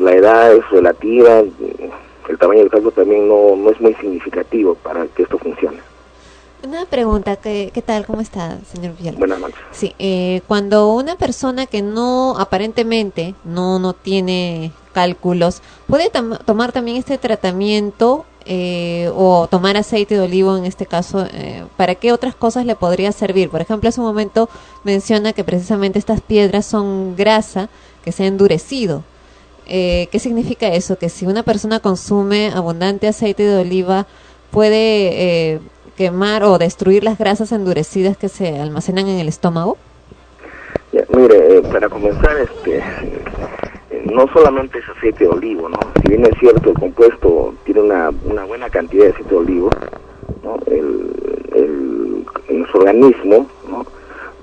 La edad es relativa, el tamaño del caldo también no, no es muy significativo para que esto funcione.
Una pregunta, ¿qué, qué tal? ¿Cómo está, señor Villalba?
Buenas noches.
Sí, eh, cuando una persona que no, aparentemente, no, no tiene cálculos, ¿puede tam- tomar también este tratamiento eh, o tomar aceite de olivo en este caso? eh, ¿Para qué otras cosas le podría servir? Por ejemplo, hace un momento menciona que precisamente estas piedras son grasa que se ha endurecido. Eh, ¿Qué significa eso? Que si una persona consume abundante aceite de oliva, puede eh, quemar o destruir las grasas endurecidas que se almacenan en el estómago.
Mire, eh, para comenzar, este, no solamente es aceite de olivo, ¿no? Si bien es cierto, el compuesto tiene una, una buena cantidad de aceite de olivo, ¿no? El, el- en nuestro organismo.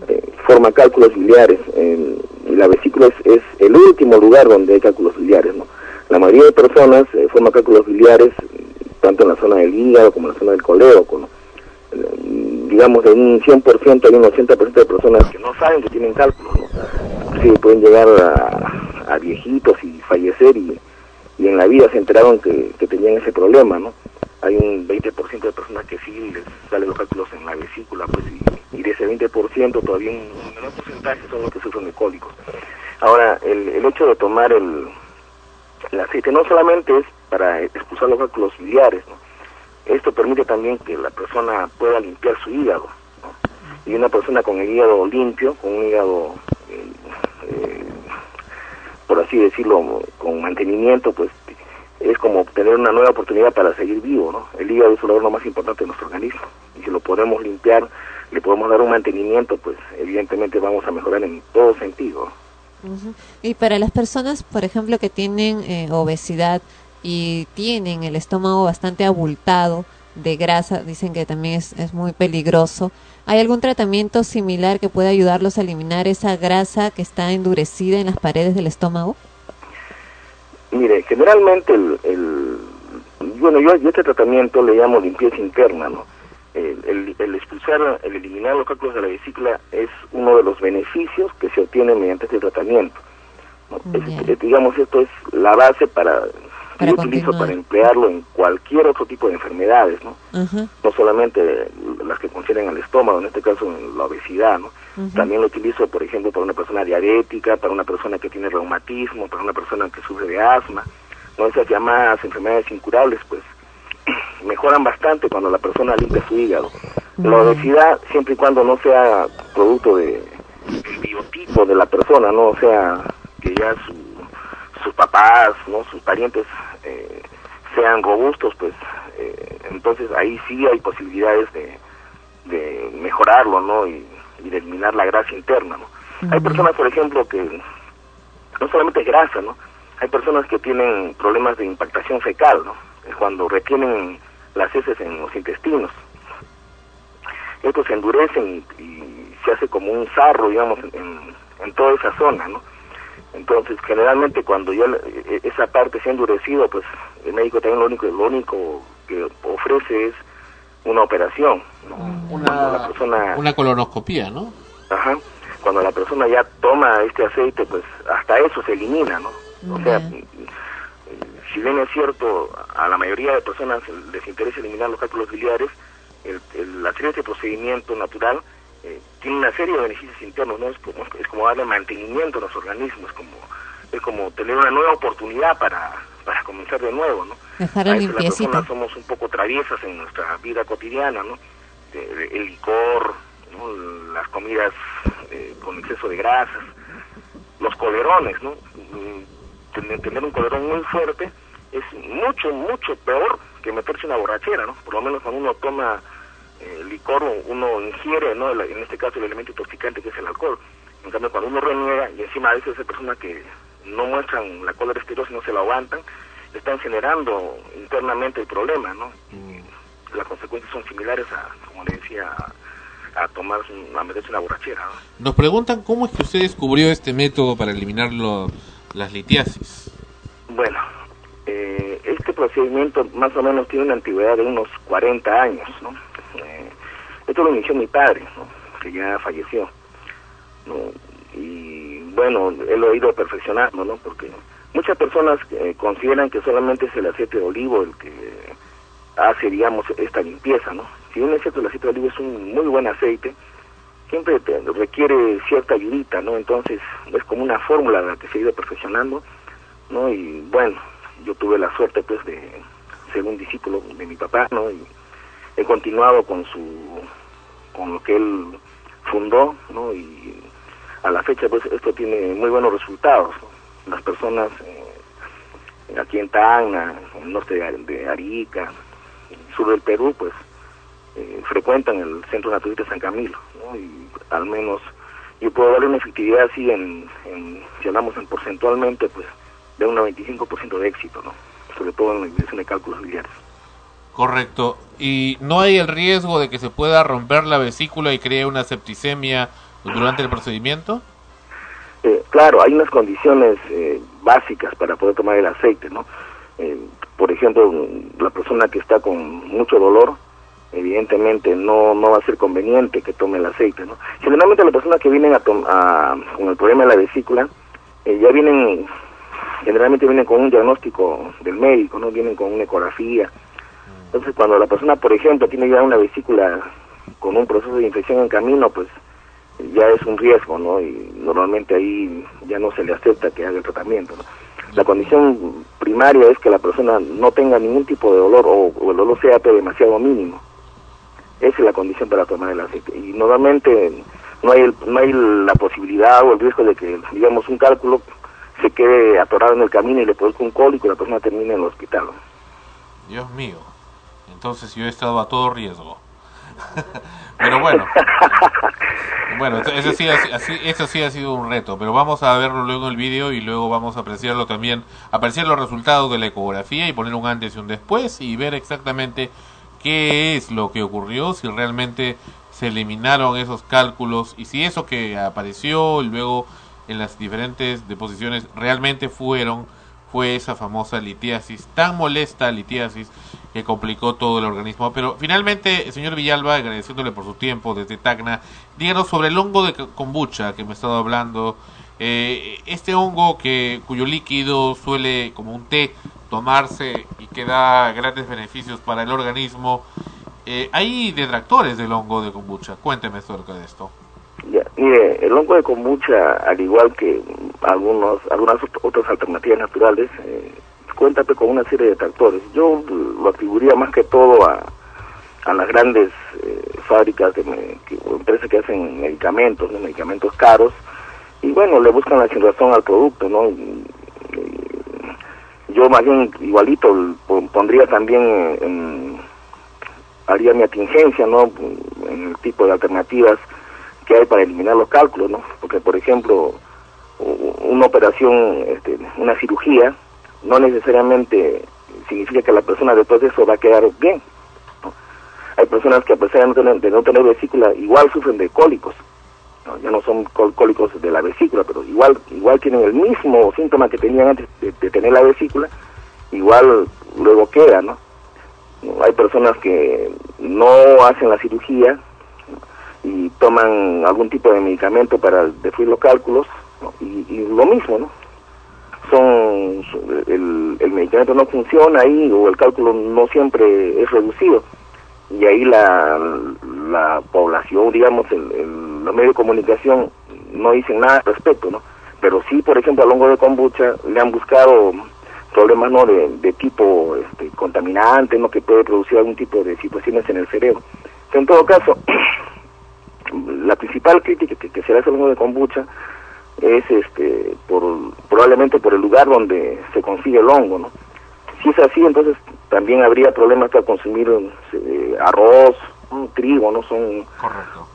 Eh, forma cálculos biliares, y la vesícula es, es el último lugar donde hay cálculos biliares, ¿no? La mayoría de personas eh, forma cálculos biliares tanto en la zona del hígado como en la zona del colédoco, ¿no? digamos, de un 100% hay un 80% de personas que no saben que tienen cálculos, ¿no? Sí, pueden llegar a, a viejitos y fallecer y, y en la vida se enteraron que, que tenían ese problema, ¿no? Hay un 20% de personas que sí les salen los cálculos en la vesícula, pues, y, de ese 20% todavía un menor porcentaje son los que sufren de cólicos. Ahora, el, el hecho de tomar el, el aceite no solamente es para expulsar los cálculos biliares, ¿no? Esto permite también que la persona pueda limpiar su hígado. ¿no? Y una persona con el hígado limpio, con un hígado, eh, eh, por así decirlo, con mantenimiento, pues es como obtener una nueva oportunidad para seguir vivo. ¿no? El hígado es el órgano más importante de nuestro organismo. Y si lo podemos limpiar, le podemos dar un mantenimiento, pues evidentemente vamos a mejorar en todo sentido.
Y para las personas, por ejemplo, que tienen eh, obesidad y tienen el estómago bastante abultado de grasa, dicen que también es, es muy peligroso. ¿Hay algún tratamiento similar que pueda ayudarlos a eliminar esa grasa que está endurecida en las paredes del estómago?
Mire, generalmente el, el- bueno, yo, yo este tratamiento le llamo limpieza interna, ¿no? El, el- el expulsar, el eliminar los cálculos de la vesícula es uno de los beneficios que se obtiene mediante este tratamiento. ¿no? Es- digamos, esto es la base para, que yo utilizo para emplearlo en cualquier otro tipo de enfermedades, ¿no? No solamente las que concierne al estómago, en este caso en la obesidad, ¿no? También lo utilizo, por ejemplo, para una persona diabética, para una persona que tiene reumatismo, para una persona que sufre de asma, ¿no? Esas llamadas enfermedades incurables, pues, [clears throat] mejoran bastante cuando la persona limpia su hígado. La obesidad, siempre y cuando no sea producto de del biotipo de la persona, no o sea que ya su- sus papás, no sus parientes eh, sean robustos, pues eh, entonces ahí sí hay posibilidades de, de mejorarlo, ¿no? Y, y de eliminar la grasa interna, ¿no? Hay personas, por ejemplo, que no solamente grasa, ¿no? Hay personas que tienen problemas de impactación fecal, ¿no? Es cuando retienen las heces en los intestinos. Estos se endurecen y, y se hace como un sarro, digamos, en, en toda esa zona, ¿no? Entonces, generalmente cuando ya la- e- esa parte se ha endurecido, pues el médico también lo único, lo único que ofrece es una operación, ¿no? Cuando la persona
Una colonoscopía, ¿no?
Ajá. Cuando la persona ya toma este aceite, pues hasta eso se elimina, ¿no? O sea, si bien es cierto, a la mayoría de personas les interesa eliminar los cálculos biliares, el, el hacer este procedimiento natural eh, tiene una serie de beneficios internos, ¿no? Es como, es como darle mantenimiento a nuestro organismo, es como, es como tener una nueva oportunidad para, para comenzar de nuevo, ¿no?
Dejarla
A veces las personas somos un poco traviesas en nuestra vida cotidiana, ¿no? El licor, ¿no? las comidas eh, con exceso de grasas, los colerones, ¿no? Mm, Tener, tener un colerón muy fuerte es mucho, mucho peor que meterse una borrachera, ¿no? Por lo menos cuando uno toma eh, licor, uno ingiere, ¿no? En este caso el elemento intoxicante que es el alcohol. En cambio, cuando uno reniega, y encima a veces hay personas que no muestran la cólera y no se la aguantan, están generando internamente el problema, ¿no? Y las consecuencias son similares a, como le decía, a, tomar, a meterse una borrachera, ¿no?
Nos preguntan cómo es que usted descubrió este método para eliminar lo- las litiasis.
Bueno, eh, es- este procedimiento más o menos tiene una antigüedad de unos 40 años, ¿no? Esto lo inició mi padre, que ya falleció, ¿no? Y bueno, él lo ha ido perfeccionando, ¿no? Porque muchas personas eh, consideran que solamente es el aceite de olivo el que hace, digamos, esta limpieza, ¿no? Si bien es el aceite de olivo es un muy buen aceite, siempre te- requiere cierta ayudita, ¿no? Entonces es como una fórmula la que se ha ido perfeccionando, ¿no? Y bueno, yo tuve la suerte, pues, de ser un discípulo de mi papá, ¿no? Y he continuado con su, con lo que él fundó, ¿no? Y a la fecha, pues, esto tiene muy buenos resultados. Las personas eh, aquí en Tacna, en el norte de, Ar- de Arica, en el sur del Perú, pues, eh, frecuentan el Centro Naturista San Camilo. Y al menos yo puedo darle una efectividad así en, si hablamos en porcentualmente, pues, de un 95% de éxito, ¿no? Sobre todo en la dirección de cálculos biliares.
Correcto. ¿Y no hay el riesgo de que se pueda romper la vesícula y cree una septicemia durante el procedimiento?
Eh, claro, hay unas condiciones eh, básicas para poder tomar el aceite, ¿no? Eh, por ejemplo, la persona que está con mucho dolor, evidentemente no, no va a ser conveniente que tome el aceite, ¿no? Generalmente las personas que vienen a a- con el problema de la vesícula, eh, ya vienen, generalmente vienen con un diagnóstico del médico, ¿no? Vienen con una ecografía. Entonces, cuando la persona, por ejemplo, tiene ya una vesícula con un proceso de infección en camino, pues ya es un riesgo, ¿no? Y normalmente ahí ya no se le acepta que haga el tratamiento. La condición primaria es que la persona no tenga ningún tipo de dolor o, el dolor sea demasiado mínimo. Esa es la condición para tomar el aceite. Y normalmente no hay, el- no hay la posibilidad o el riesgo de que, digamos, un cálculo se quede atorado en el camino y le produzca un cólico y la persona termine en el hospital.
Dios mío. Entonces yo he estado a todo riesgo. [laughs] pero bueno. Bueno, eso- sí, ha- sido un reto, pero vamos a verlo luego en el vídeo y luego vamos a apreciarlo también, apreciar los resultados de la ecografía y poner un antes y un después y ver exactamente qué es lo que ocurrió, si realmente se eliminaron esos cálculos y si eso que apareció luego en las diferentes deposiciones realmente fueron fue esa famosa litiasis, tan molesta litiasis que complicó todo el organismo. Pero finalmente, señor Villalba, agradeciéndole por su tiempo desde Tacna, díganos sobre el hongo de kombucha que me he estado hablando. Eh, este hongo que cuyo líquido suele, como un té, tomarse y que da grandes beneficios para el organismo. Eh, hay detractores del hongo de kombucha. Cuénteme acerca de esto.
Mire, el hongo de kombucha, al igual que algunos, algunas ot- otras alternativas naturales, eh, cuenta pues, con una serie de detractores. Yo mm, lo atribuiría más que todo a, a las grandes eh, fábricas de o empresas que hacen medicamentos, medicamentos caros, y bueno, le buscan la razón al producto, ¿no? Yo más bien igualito pondría también en, haría mi atingencia, ¿no? En el tipo de alternativas que hay para eliminar los cálculos, ¿no? Porque, por ejemplo, una operación, este, una cirugía, no necesariamente significa que la persona después de eso va a quedar bien. Hay personas que a pesar de no tener, vesícula, igual sufren de cólicos. ¿no? Ya no son cólicos de la vesícula, pero igual igual tienen el mismo síntoma que tenían antes de, tener la vesícula, igual luego queda, ¿no? Hay personas que no hacen la cirugía y toman algún tipo de medicamento para destruir los cálculos y, y lo mismo, ¿no? Son el, el medicamento no funciona ahí o el cálculo no siempre es reducido y ahí la, la población, digamos, el, el- los medios de comunicación no dicen nada al respecto, ¿no? Pero sí, por ejemplo, al hongo de kombucha le han buscado problemas no de, de tipo este, contaminante, ¿no? Que puede producir algún tipo de situaciones en el cerebro. En todo caso, [clears throat] la principal crítica que, que se le hace al hongo de kombucha es este por probablemente por el lugar donde se consigue el hongo, ¿no? Si es así, entonces también habría problemas para consumir eh, arroz, trigo, ¿no? Son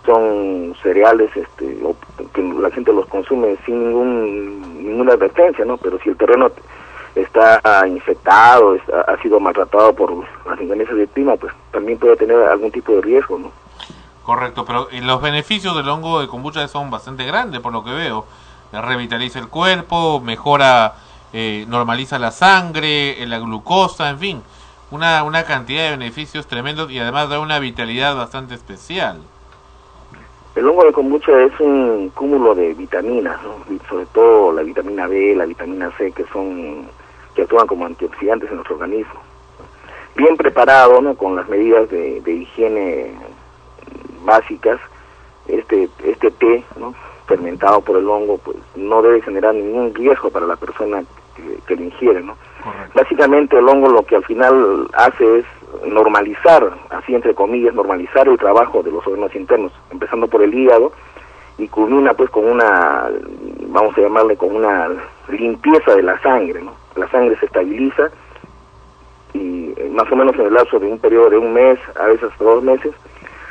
son cereales este o- que la gente los consume sin ningún ninguna advertencia, ¿no? Pero si el terreno está infectado, está- ha sido maltratado por las inclemencias del clima, pues también puede tener algún tipo de riesgo, ¿no?
Correcto, pero eh, los beneficios del hongo de kombucha son bastante grandes por lo que veo. Revitaliza el cuerpo, mejora eh, normaliza la sangre, eh, la glucosa, en fin, una, una cantidad de beneficios tremendos y además da una vitalidad bastante especial.
El hongo de kombucha es un cúmulo de vitaminas, sobre todo la vitamina B, la vitamina C, que son que actúan como antioxidantes en nuestro organismo. Bien preparado, ¿no? Con las medidas de, de higiene básicas, este este té, ¿no? Fermentado por el hongo, pues no debe generar ningún riesgo para la persona que, que lo ingiere, ¿no? Básicamente el hongo lo que al final hace es normalizar, así entre comillas, normalizar el trabajo de los órganos internos, empezando por el hígado y culmina pues con una, vamos a llamarle con una limpieza de la sangre, ¿no? La sangre se estabiliza y eh, más o menos en el lapso de un periodo de un mes, a veces hasta dos meses,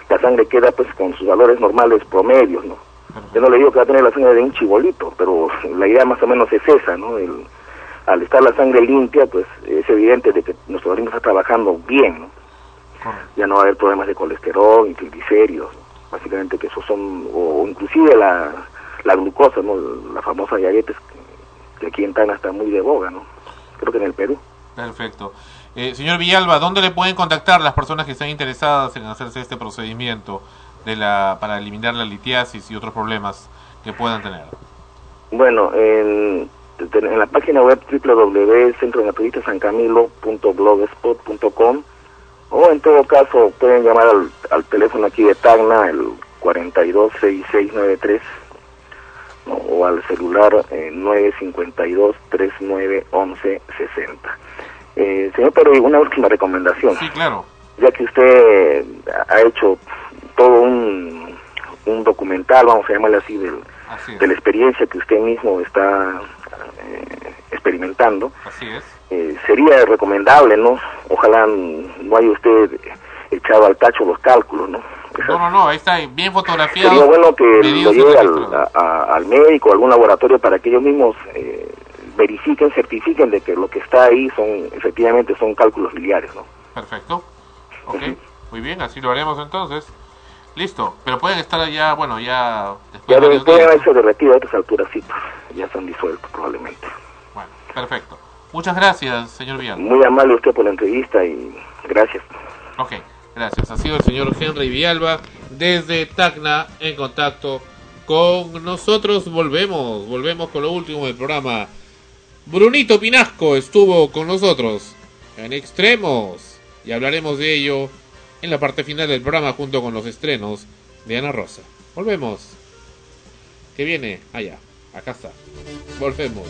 la sangre queda pues con sus valores normales promedios, ¿no? Yo no le digo que va a tener la sangre de un chibolito, pero la idea más o menos es esa, ¿no? El- al estar la sangre limpia, pues es evidente de que nuestro organismo está trabajando bien, ¿no? Ya no va a haber problemas de colesterol, ni triglicéridos, básicamente que esos son, o inclusive la, la glucosa, ¿no? La famosa diabetes, que, que aquí en Tana está muy de boga, ¿no? Creo que en el Perú.
Perfecto. Eh, señor Villalba, ¿dónde le pueden contactar las personas que están interesadas en hacerse este procedimiento de la para eliminar la litiasis y otros problemas que puedan tener?
Bueno, en, en la página web www.centronatuриstasancamilo.blogspot.com o en todo caso pueden llamar al, al teléfono aquí de Tacna, el 426693 ¿no? o al celular eh, 952-3911-60. Eh, señor Pero, una última recomendación.
Sí, claro.
Ya que usted ha hecho todo un, un documental, vamos a llamarle así, del,
Así
de la experiencia que usted mismo está eh, experimentando,
Así es.
eh, sería recomendable, ¿no? Ojalá no haya usted echado al tacho los cálculos, ¿no?
No, no, no, ahí está bien fotografiado.
Sería bueno que lo lleve al, a- al médico, a algún laboratorio, para que ellos mismos eh, verifiquen, certifiquen de que lo que está ahí son, efectivamente, son cálculos biliares, ¿no?
Perfecto. Ok, muy bien, así lo haremos entonces. Listo, pero pueden estar allá, bueno, ya después
Ya
de
pueden haberse derretido a estas alturas, sí, pues, ya están disueltos probablemente.
Bueno, perfecto. Muchas gracias, señor Villalba.
Muy amable usted por la entrevista y gracias.
Ok, gracias. Ha sido el señor Henry Villalba desde Tacna en contacto con nosotros. Volvemos, volvemos con lo último del programa. Brunito Pinasco estuvo con nosotros en Extremos y hablaremos de ello en la parte final del programa junto con los estrenos de Ana Rosa. Volvemos. ¿Qué viene? Allá, acá está. Volvemos.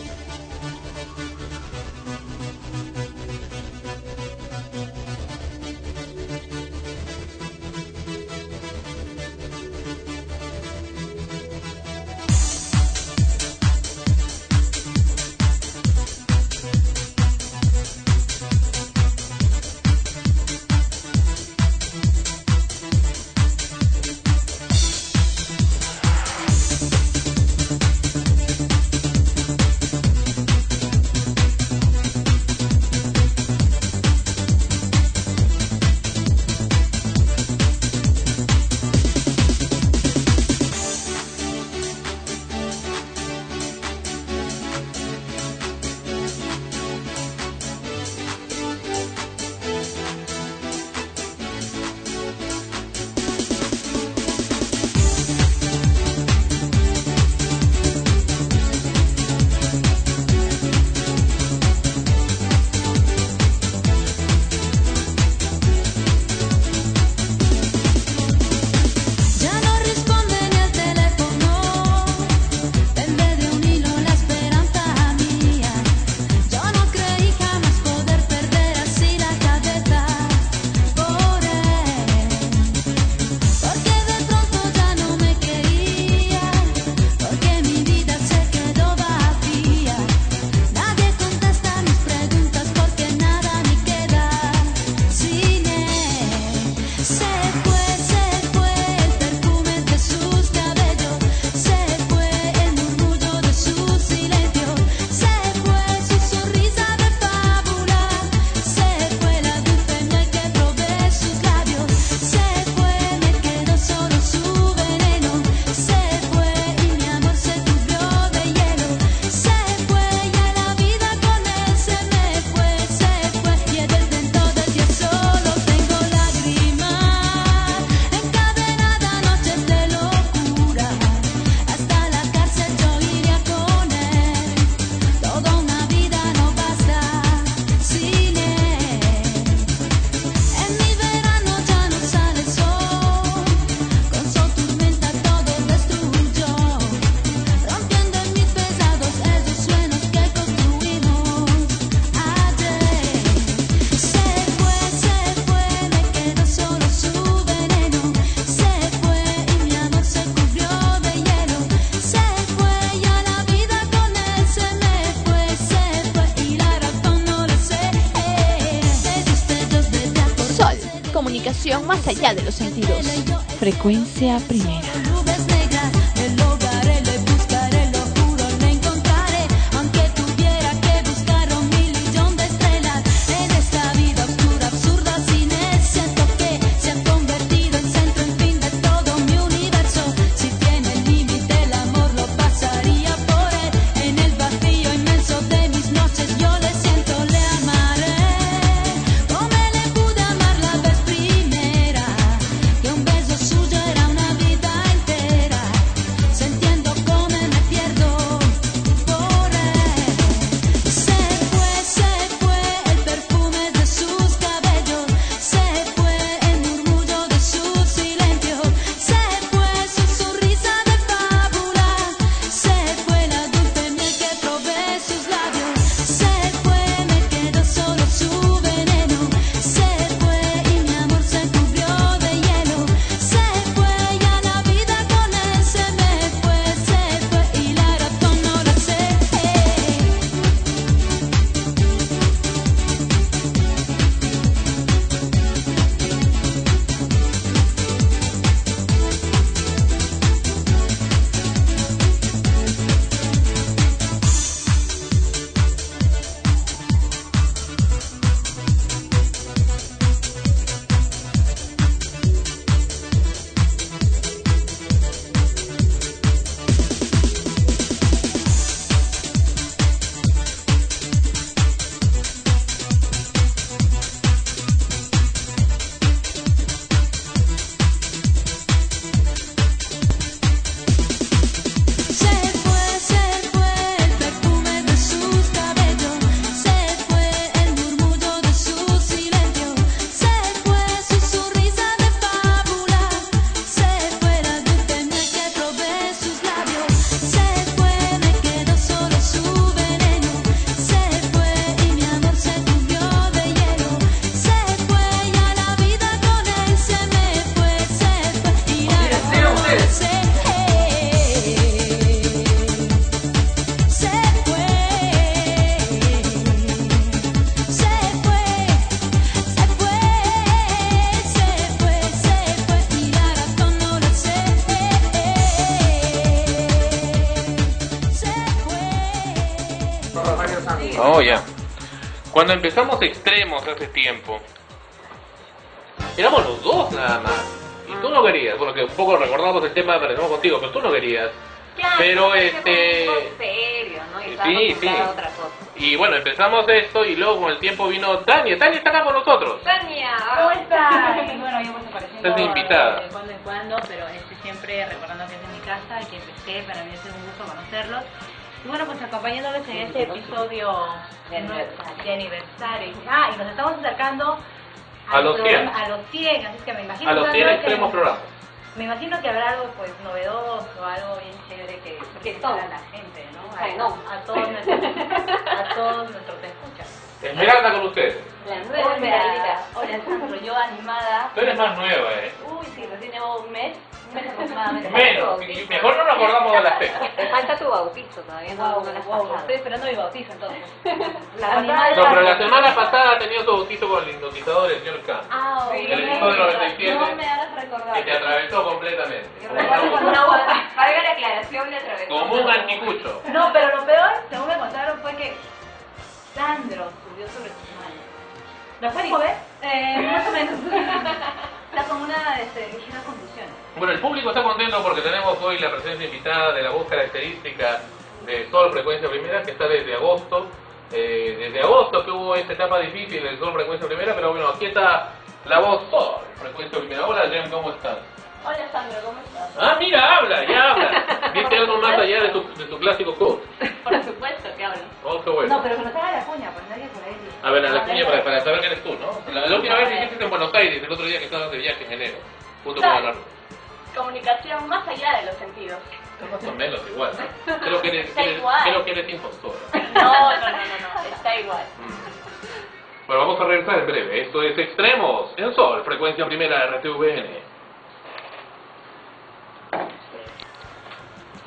Allá de los sentidos.
Frecuencia primera.
Empezamos extremos hace tiempo, éramos los dos nada más. Y tú no querías. Bueno, que un poco recordamos el tema, aparecemos contigo, pero tú no querías. Pero este.
serio, ¿no? Y
Sí, sí.
otra cosa.
Y bueno, empezamos esto y luego con el tiempo vino Tania. Tania está acá con nosotros.
Tania,
¿Cómo estás? Y bueno, yo pues apareciendo
Estás de invitada.
de cuando en cuando, pero este, siempre recordando que es de mi casa y que empecé, para mí es un gusto conocerlos. Y bueno, pues acompañándoles en este episodio
De aniversario.
de aniversario. Ah, y nos estamos acercando
A los
programa-
100.
A los 100, así que me imagino
A los 100
Sandra,
extremos
que,
programas.
Me imagino que habrá algo pues novedoso, algo bien chévere que que a la gente, ¿no?
Ay,
A,
no.
a todos nuestros, a todos nuestros escuchas.
Esmeralda con ustedes.
La
nueva Esmeraldita.
Hola Sandro, yo animada.
Tú eres más nueva, eh.
Uy, sí, recién llevo un mes.
Menos. Mejor no nos acordamos de las fechas.
Te falta tu bautizo todavía, no,
Wow,
no
wow,
pasado.
estoy esperando mi bautizo entonces.
La.
No, pero la semana pasada ha tenido tu bautizo con el hipnotizador del señor Khan.
Ah, ok.
El episodio 97.
No me hagas recordar.
Que te atravesó completamente.
Recuerdo cuando una [laughs]
Valga la aclaración, le atravesó.
Como un anticucho.
No, pero lo peor, según me contaron, fue que Sandro subió sobre sus manos. ¿Lo pueden ver? Eh, más o menos. [laughs] Está con una este, ligera confusión.
Bueno, el público está contento porque tenemos hoy la presencia invitada de la voz característica de Sol Frecuencia Primera, que está desde agosto. Eh, desde agosto que hubo esta etapa difícil de Sol Frecuencia Primera, pero bueno, aquí está la voz Sol Frecuencia Primera. Hola, Jem, ¿cómo estás?
Hola Sandro, ¿cómo estás?
Ah, mira, habla, ya habla. [laughs] Viste algo más allá de tu, de tu clásico coach.
Por supuesto que hablo.
Oh, qué bueno.
No, pero que nos haga la cuña, pues nadie por ahí.
A ver, a la cuña para, para saber que eres tú, ¿no? La, la última vez que hiciste en Buenos Aires, el otro día que estabas de viaje en enero, junto con la
Comunicación más allá de los sentidos.
Más o menos igual, ¿no? [laughs] Creo que eres,
Está
eres-
igual.
creo que eres impostora. [laughs]
No, no, no, no, no, está igual.
Bueno, vamos a regresar en breve. Esto es Extremos en Sol, frecuencia primera RTVN.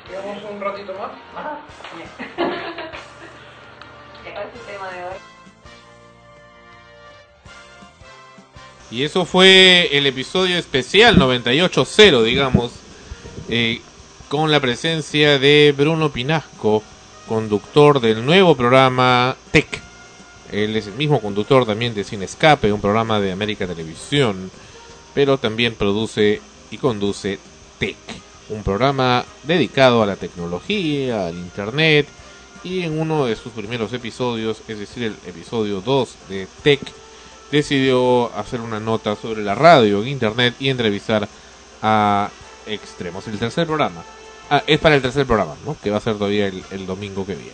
Quedamos un ratito más.
¿Cuál es [laughs] el tema de hoy?
Y eso fue el episodio especial 98.0, digamos, eh, con la presencia de Bruno Pinasco, conductor del nuevo programa Tech. Él es el mismo conductor también de Sin Escape, un programa de América Televisión, pero también produce y conduce Tech, un programa dedicado a la tecnología, al Internet, y en uno de sus primeros episodios, es decir, el episodio 2 de Tech, decidió hacer una nota sobre la radio en Internet y entrevistar a extremos. El tercer programa. Ah, es para el tercer programa, ¿no? Que va a ser todavía el, domingo que viene.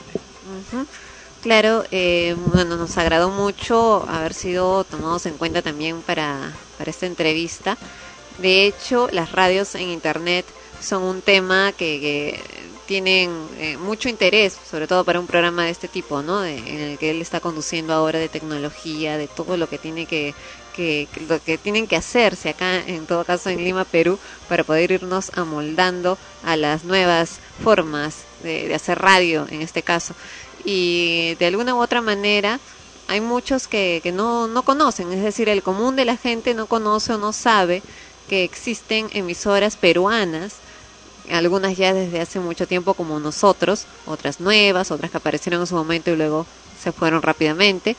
Claro, eh, bueno, nos agradó mucho haber sido tomados en cuenta también para, para esta entrevista. De hecho, las radios en Internet son un tema que, que tienen eh, mucho interés, sobre todo para un programa de este tipo, ¿no? De- en el que él está conduciendo ahora de tecnología, de todo lo que tiene que, que, lo que tienen que hacerse acá, en todo caso en Lima, Perú, para poder irnos amoldando a las nuevas formas de, de hacer radio, en este caso. Y de alguna u otra manera, hay muchos que, que no, no conocen, es decir, el común de la gente no conoce o no sabe que existen emisoras peruanas algunas ya desde hace mucho tiempo como nosotros, otras nuevas, otras que aparecieron en su momento y luego se fueron rápidamente,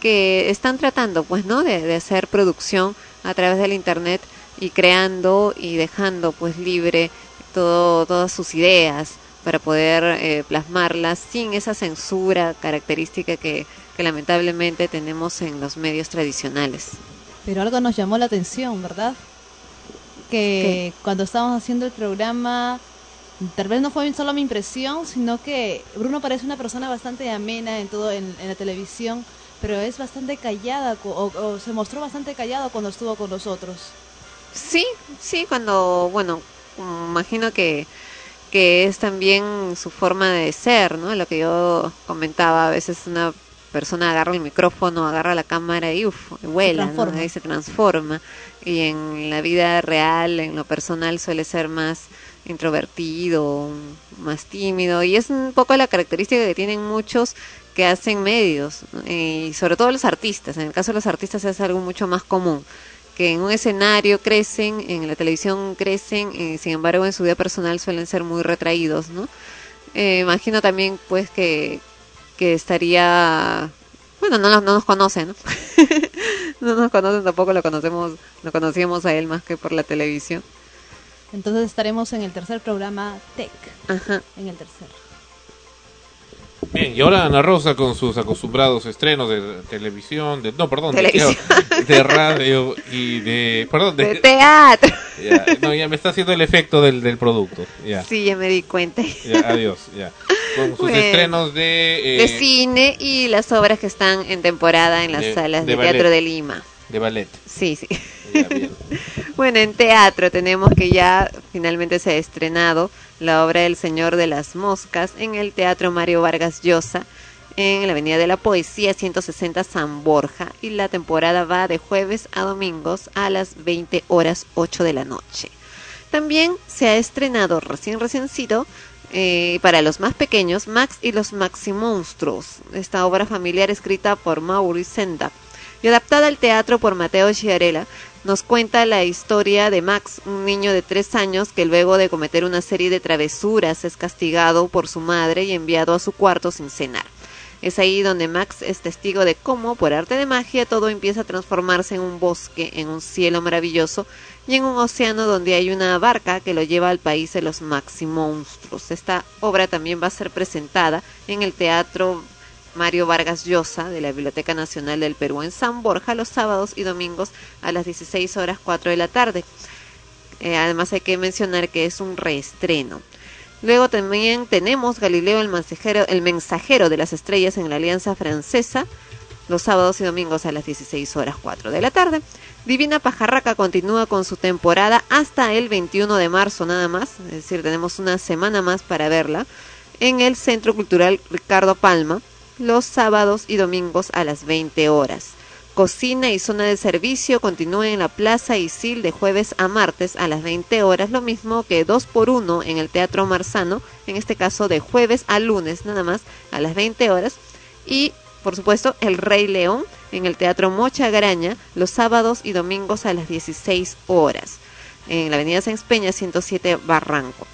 que están tratando pues no de, hacer producción a través del internet y creando y dejando pues libre todo, todas sus ideas para poder eh, plasmarlas sin esa censura característica que, que lamentablemente tenemos en los medios tradicionales.
Pero algo nos llamó la atención, ¿verdad? Que cuando estábamos haciendo el programa, tal vez no fue solo mi impresión, sino que Bruno parece una persona bastante amena en todo en, en la televisión, pero es bastante callada o, o se mostró bastante callado cuando estuvo con nosotros.
Sí, sí, cuando, bueno, imagino que, que es también su forma de ser, ¿no? Lo que yo comentaba, a veces una persona agarra el micrófono, agarra la cámara y uff, vuela. Ahí se transforma. Y en la vida real, en lo personal, suele ser más introvertido, más tímido. Y es un poco la característica que tienen muchos que hacen medios, y sobre todo los artistas. En el caso de los artistas es algo mucho más común que en un escenario crecen, en la televisión crecen, sin embargo en su vida personal suelen ser muy retraídos, ¿no? Eh, imagino también pues que, que estaría, bueno, no, nos- no nos conocen, ¿no? no nos conocen, [laughs] tampoco lo conocemos, lo conocíamos a él más que por la televisión.
Entonces estaremos en el tercer programa Tech.
Ajá.
En el tercer.
Bien, y ahora Ana Rosa con sus acostumbrados estrenos de televisión, de, no, perdón, de, [laughs] radio y de, perdón, de,
De teatro. [laughs]
ya, no, ya me está haciendo el efecto del, del producto, ya,
Sí, ya me di cuenta.
ya, adiós, ya, con sus
Bueno.
estrenos de, eh,
de cine y las obras que están en temporada en las
De-
salas
de
de, teatro de Lima.
de ballet,
Sí, sí.
ya. [laughs]
Bueno, en teatro tenemos que ya finalmente se ha estrenado la obra El Señor de las Moscas en el Teatro Mario Vargas Llosa en la Avenida de la Poesía 160 San Borja y la temporada va de jueves a domingos a las 20 horas 8 de la noche. También se ha estrenado recién reciencito eh, para los más pequeños Max y los Maximonstruos, esta obra familiar escrita por Maurice Sendak y adaptada al teatro por Mateo Chiarella, nos cuenta la historia de Max, un niño de tres años que luego de cometer una serie de travesuras es castigado por su madre y enviado a su cuarto sin cenar. Es ahí donde Max es testigo de cómo, por arte de magia, todo empieza a transformarse en un bosque, en un cielo maravilloso y en un océano donde hay una barca que lo lleva al país de los Maximonstruos. Esta obra también va a ser presentada en el Teatro Mario Vargas Llosa de la Biblioteca Nacional del Perú en San Borja los sábados y domingos a las 16 horas 4 de la tarde. Eh, además hay que mencionar que es un reestreno. Luego también tenemos Galileo el mensajero, el mensajero de las estrellas en la Alianza Francesa los sábados y domingos a las 16 horas 4 de la tarde. Divina Pajarraca continúa con su temporada hasta el 21 de marzo nada más, es decir, tenemos una semana más para verla en el Centro Cultural Ricardo Palma los sábados y domingos a las 20 horas. Cocina y zona de servicio continúa en la Plaza Isil de jueves a martes a las 20 horas, lo mismo que 2 por 1 en el Teatro Marzano, en este caso de jueves a lunes nada más a las 20 horas. Y por supuesto, El Rey León en el Teatro Mocha Graña los sábados y domingos a las 16 horas en la Avenida Sáenz Peña 107 Barranco.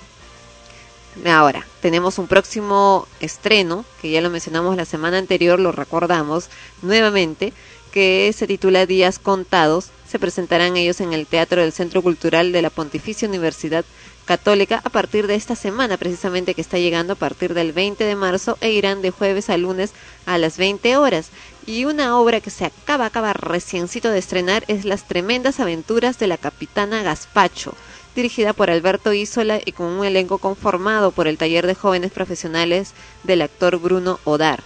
Ahora, tenemos un próximo estreno, que ya lo mencionamos la semana anterior, lo recordamos nuevamente, que se titula Días Contados. Se presentarán ellos en el Teatro del Centro Cultural de la Pontificia Universidad Católica a partir de esta semana, precisamente que está llegando a partir del 20 de marzo e irán de jueves a lunes a las 20 horas. Y una obra que se acaba, acaba reciencito de estrenar es Las Tremendas Aventuras de la Capitana Gaspacho, dirigida por Alberto Isola y con un elenco conformado por el taller de jóvenes profesionales del actor Bruno Odar.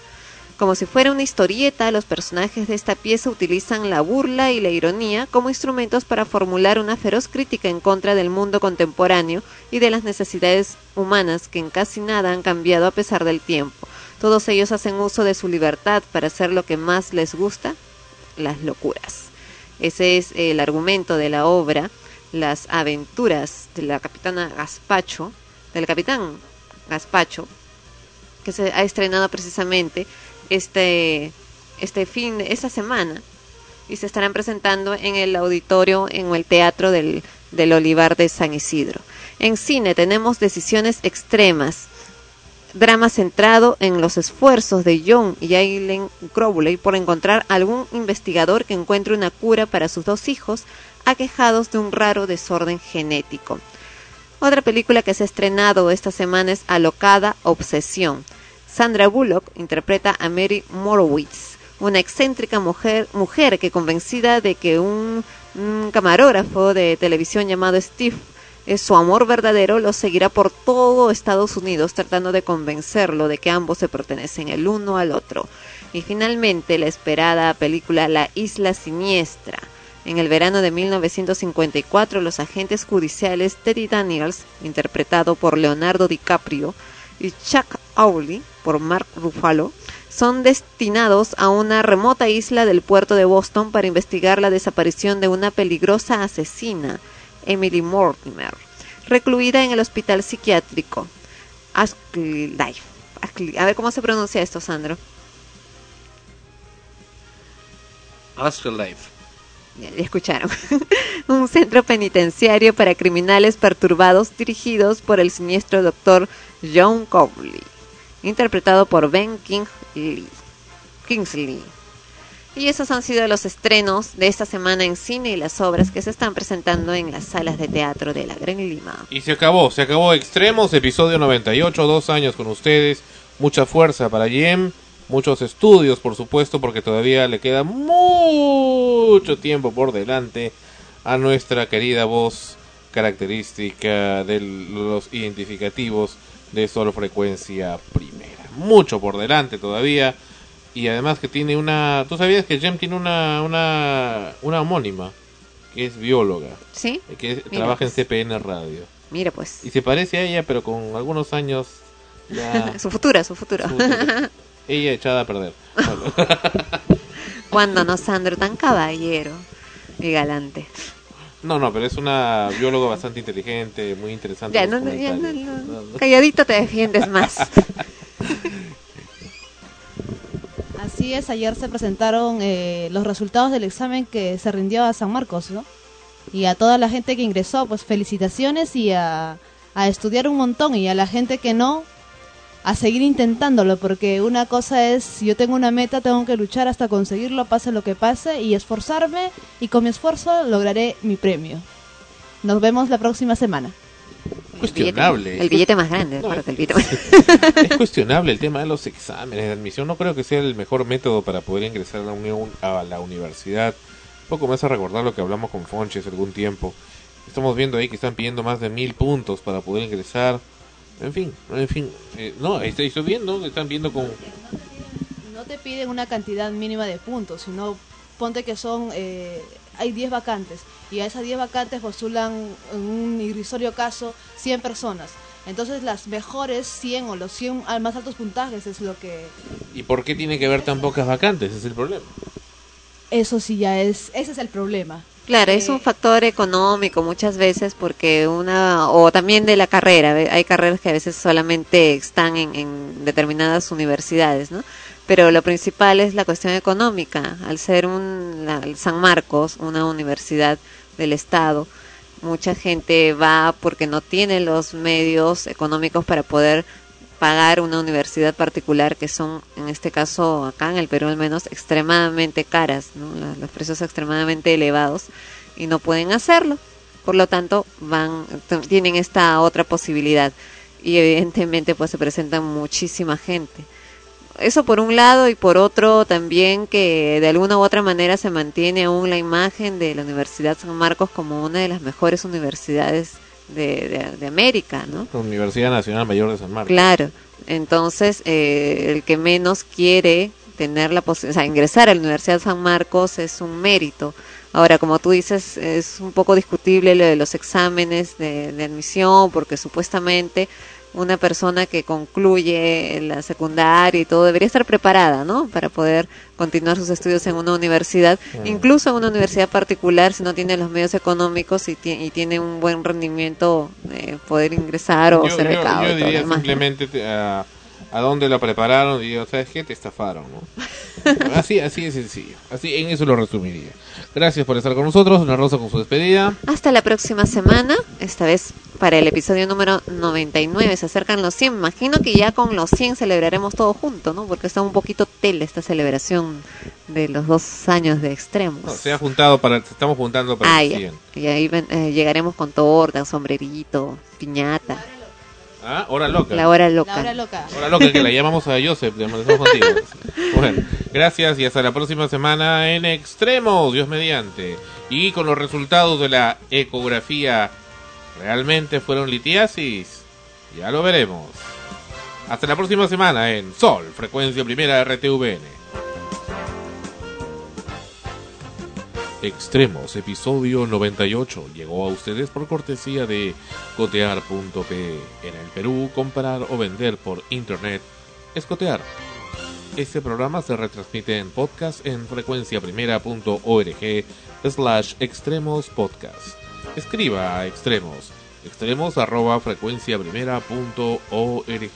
Como si fuera una historieta, los personajes de esta pieza utilizan la burla y la ironía como instrumentos para formular una feroz crítica en contra del mundo contemporáneo y de las necesidades humanas que en casi nada han cambiado a pesar del tiempo. Todos ellos hacen uso de su libertad para hacer lo que más les gusta, las locuras. Ese es el argumento de la obra, las aventuras de la capitana Gaspacho, del capitán Gaspacho, que se ha estrenado precisamente este, este fin, esta semana, y se estarán presentando en el auditorio, en el teatro del, del Olivar de San Isidro. En cine tenemos decisiones extremas, drama centrado en los esfuerzos de John y Aileen Crowley por encontrar algún investigador que encuentre una cura para sus dos hijos aquejados de un raro desorden genético. Otra película que se ha estrenado esta semana es Alocada Obsesión. Sandra Bullock interpreta a Mary Morowitz, una excéntrica mujer, mujer que convencida de que un, camarógrafo de televisión llamado Steve es su amor verdadero, lo seguirá por todo Estados Unidos tratando de convencerlo de que ambos se pertenecen el uno al otro. Y finalmente la esperada película La Isla Siniestra. En el verano de 1954, los agentes judiciales Teddy Daniels, interpretado por Leonardo DiCaprio, y Chuck Howley, por Mark Ruffalo, son destinados a una remota isla del puerto de Boston para investigar la desaparición de una peligrosa asesina, Emily Mortimer, recluida en el hospital psiquiátrico. A ver cómo se pronuncia esto, Sandro. Ya escucharon. [laughs] un centro penitenciario para criminales perturbados dirigidos por el siniestro doctor John Cowley, interpretado por Ben Kingsley. Kingsley. Y esos han sido los estrenos de esta semana en cine y las obras que se están presentando en las salas de teatro de la Gran Lima.
Y se acabó, se acabó Extremos, episodio 98, dos años con ustedes. Mucha fuerza para Jem, muchos estudios, por supuesto, porque todavía le queda mucho tiempo por delante a nuestra querida voz característica de los identificativos de solo frecuencia primera. Mucho por delante todavía. Y además que tiene una... ¿Tú sabías que Jem tiene una, una, una homónima? Que es bióloga.
¿Sí?
Que trabaja
pues.
en CPN Radio.
Mira pues.
Y se parece a ella, pero con algunos años ya... [laughs]
su futura, su futuro.
su futuro. ella echada a perder. [laughs]
Cuando no, Sandro, tan caballero y galante.
No, no, pero es una bióloga bastante inteligente, muy interesante.
Ya, no, no, ya, no. Calladito te defiendes más. [laughs]
Así es, ayer se presentaron eh, los resultados del examen que se rindió a San Marcos, ¿no? Y a toda la gente que ingresó, pues felicitaciones y a, a estudiar un montón. Y a la gente que no, a seguir intentándolo, porque una cosa es, si yo tengo una meta, tengo que luchar hasta conseguirlo, pase lo que pase, y esforzarme, y con mi esfuerzo lograré mi premio. Nos vemos la próxima semana.
Cuestionable.
El billete más grande,
No,
el billete [laughs] más-
Es cuestionable el tema de los exámenes de admisión. No creo que sea el mejor método para poder ingresar a la, uni- a la universidad. Un poco me hace recordar lo que hablamos con Fonches algún tiempo. Estamos viendo ahí que están pidiendo más de mil puntos para poder ingresar. En fin, en fin. eh, no, viendo que están viendo con...
No te piden una cantidad mínima de puntos, sino ponte que son, eh, hay 10 vacantes y a esas 10 vacantes postulan en un irrisorio caso 100 personas. Entonces las mejores 100 o los 100 al más altos puntajes es lo que...
¿Y por qué tiene que haber tan pocas vacantes? Ese es el problema.
Eso sí ya es, ese es el problema.
Claro, es un factor económico muchas veces porque una, o también de la carrera, hay carreras que a veces solamente están en, en determinadas universidades, ¿no? pero lo principal es la cuestión económica. Al ser un la- el San Marcos, una universidad del Estado, mucha gente va porque no tiene los medios económicos para poder pagar una universidad particular que son, en este caso acá en el Perú al menos, extremadamente caras, los precios extremadamente elevados y no pueden hacerlo. Por lo tanto, van tienen esta otra posibilidad y evidentemente pues se presenta muchísima gente. Eso por un lado y por otro también que de alguna u otra manera se mantiene aún la imagen de la Universidad San Marcos como una de las mejores universidades de, de- de América, ¿no?
Universidad Nacional Mayor de San Marcos.
Claro, entonces eh, el que menos quiere tener la posibilidad, o sea, ingresar a la Universidad San Marcos es un mérito. Ahora, como tú dices, es un poco discutible lo de los exámenes de, de admisión, porque supuestamente una persona que concluye la secundaria y todo debería estar preparada, ¿no? Para poder continuar sus estudios en una universidad,
Mm.
incluso en una universidad particular, si no tiene los medios económicos y, ti- y tiene un buen rendimiento, eh, poder ingresar o
Yo,
ser
yo-
becado.
yo
y todo lo
diría simplemente te- a, a dónde lo prepararon y digo, ¿sabes qué? Te estafaron, ¿no? [laughs] así, así de sencillo. Así, en eso lo resumiría. Gracias por estar con nosotros. Una rosa con su despedida.
Hasta la próxima semana, esta vez para el episodio número 99. Se acercan los 100. Imagino que ya con los 100 celebraremos todo junto, ¿no? Porque está un poquito tele esta celebración de los dos años de extremos.
No, se ha juntado para, estamos juntando para
Ah,
el
ya.
100.
Y ahí ven- eh, llegaremos con torta, sombrerito, piñata.
Ah, hora loca.
La hora loca.
La hora loca.
Hora loca que la llamamos a Joseph, le amanecemos contigo. [laughs] Bueno, gracias y hasta la próxima semana en Extremos, Dios mediante. Y con los resultados de la ecografía, ¿realmente fueron litiasis? Ya lo veremos. Hasta la próxima semana en Sol, frecuencia primera RTVN. Extremos, episodio 98, llegó a ustedes por cortesía de cotear.pe. En el Perú, comprar o vender por internet es cotear. Este programa se retransmite en podcast en frecuenciaprimera.org slash extremos podcast. Escriba a extremos, extremos arroba frecuenciaprimera.org.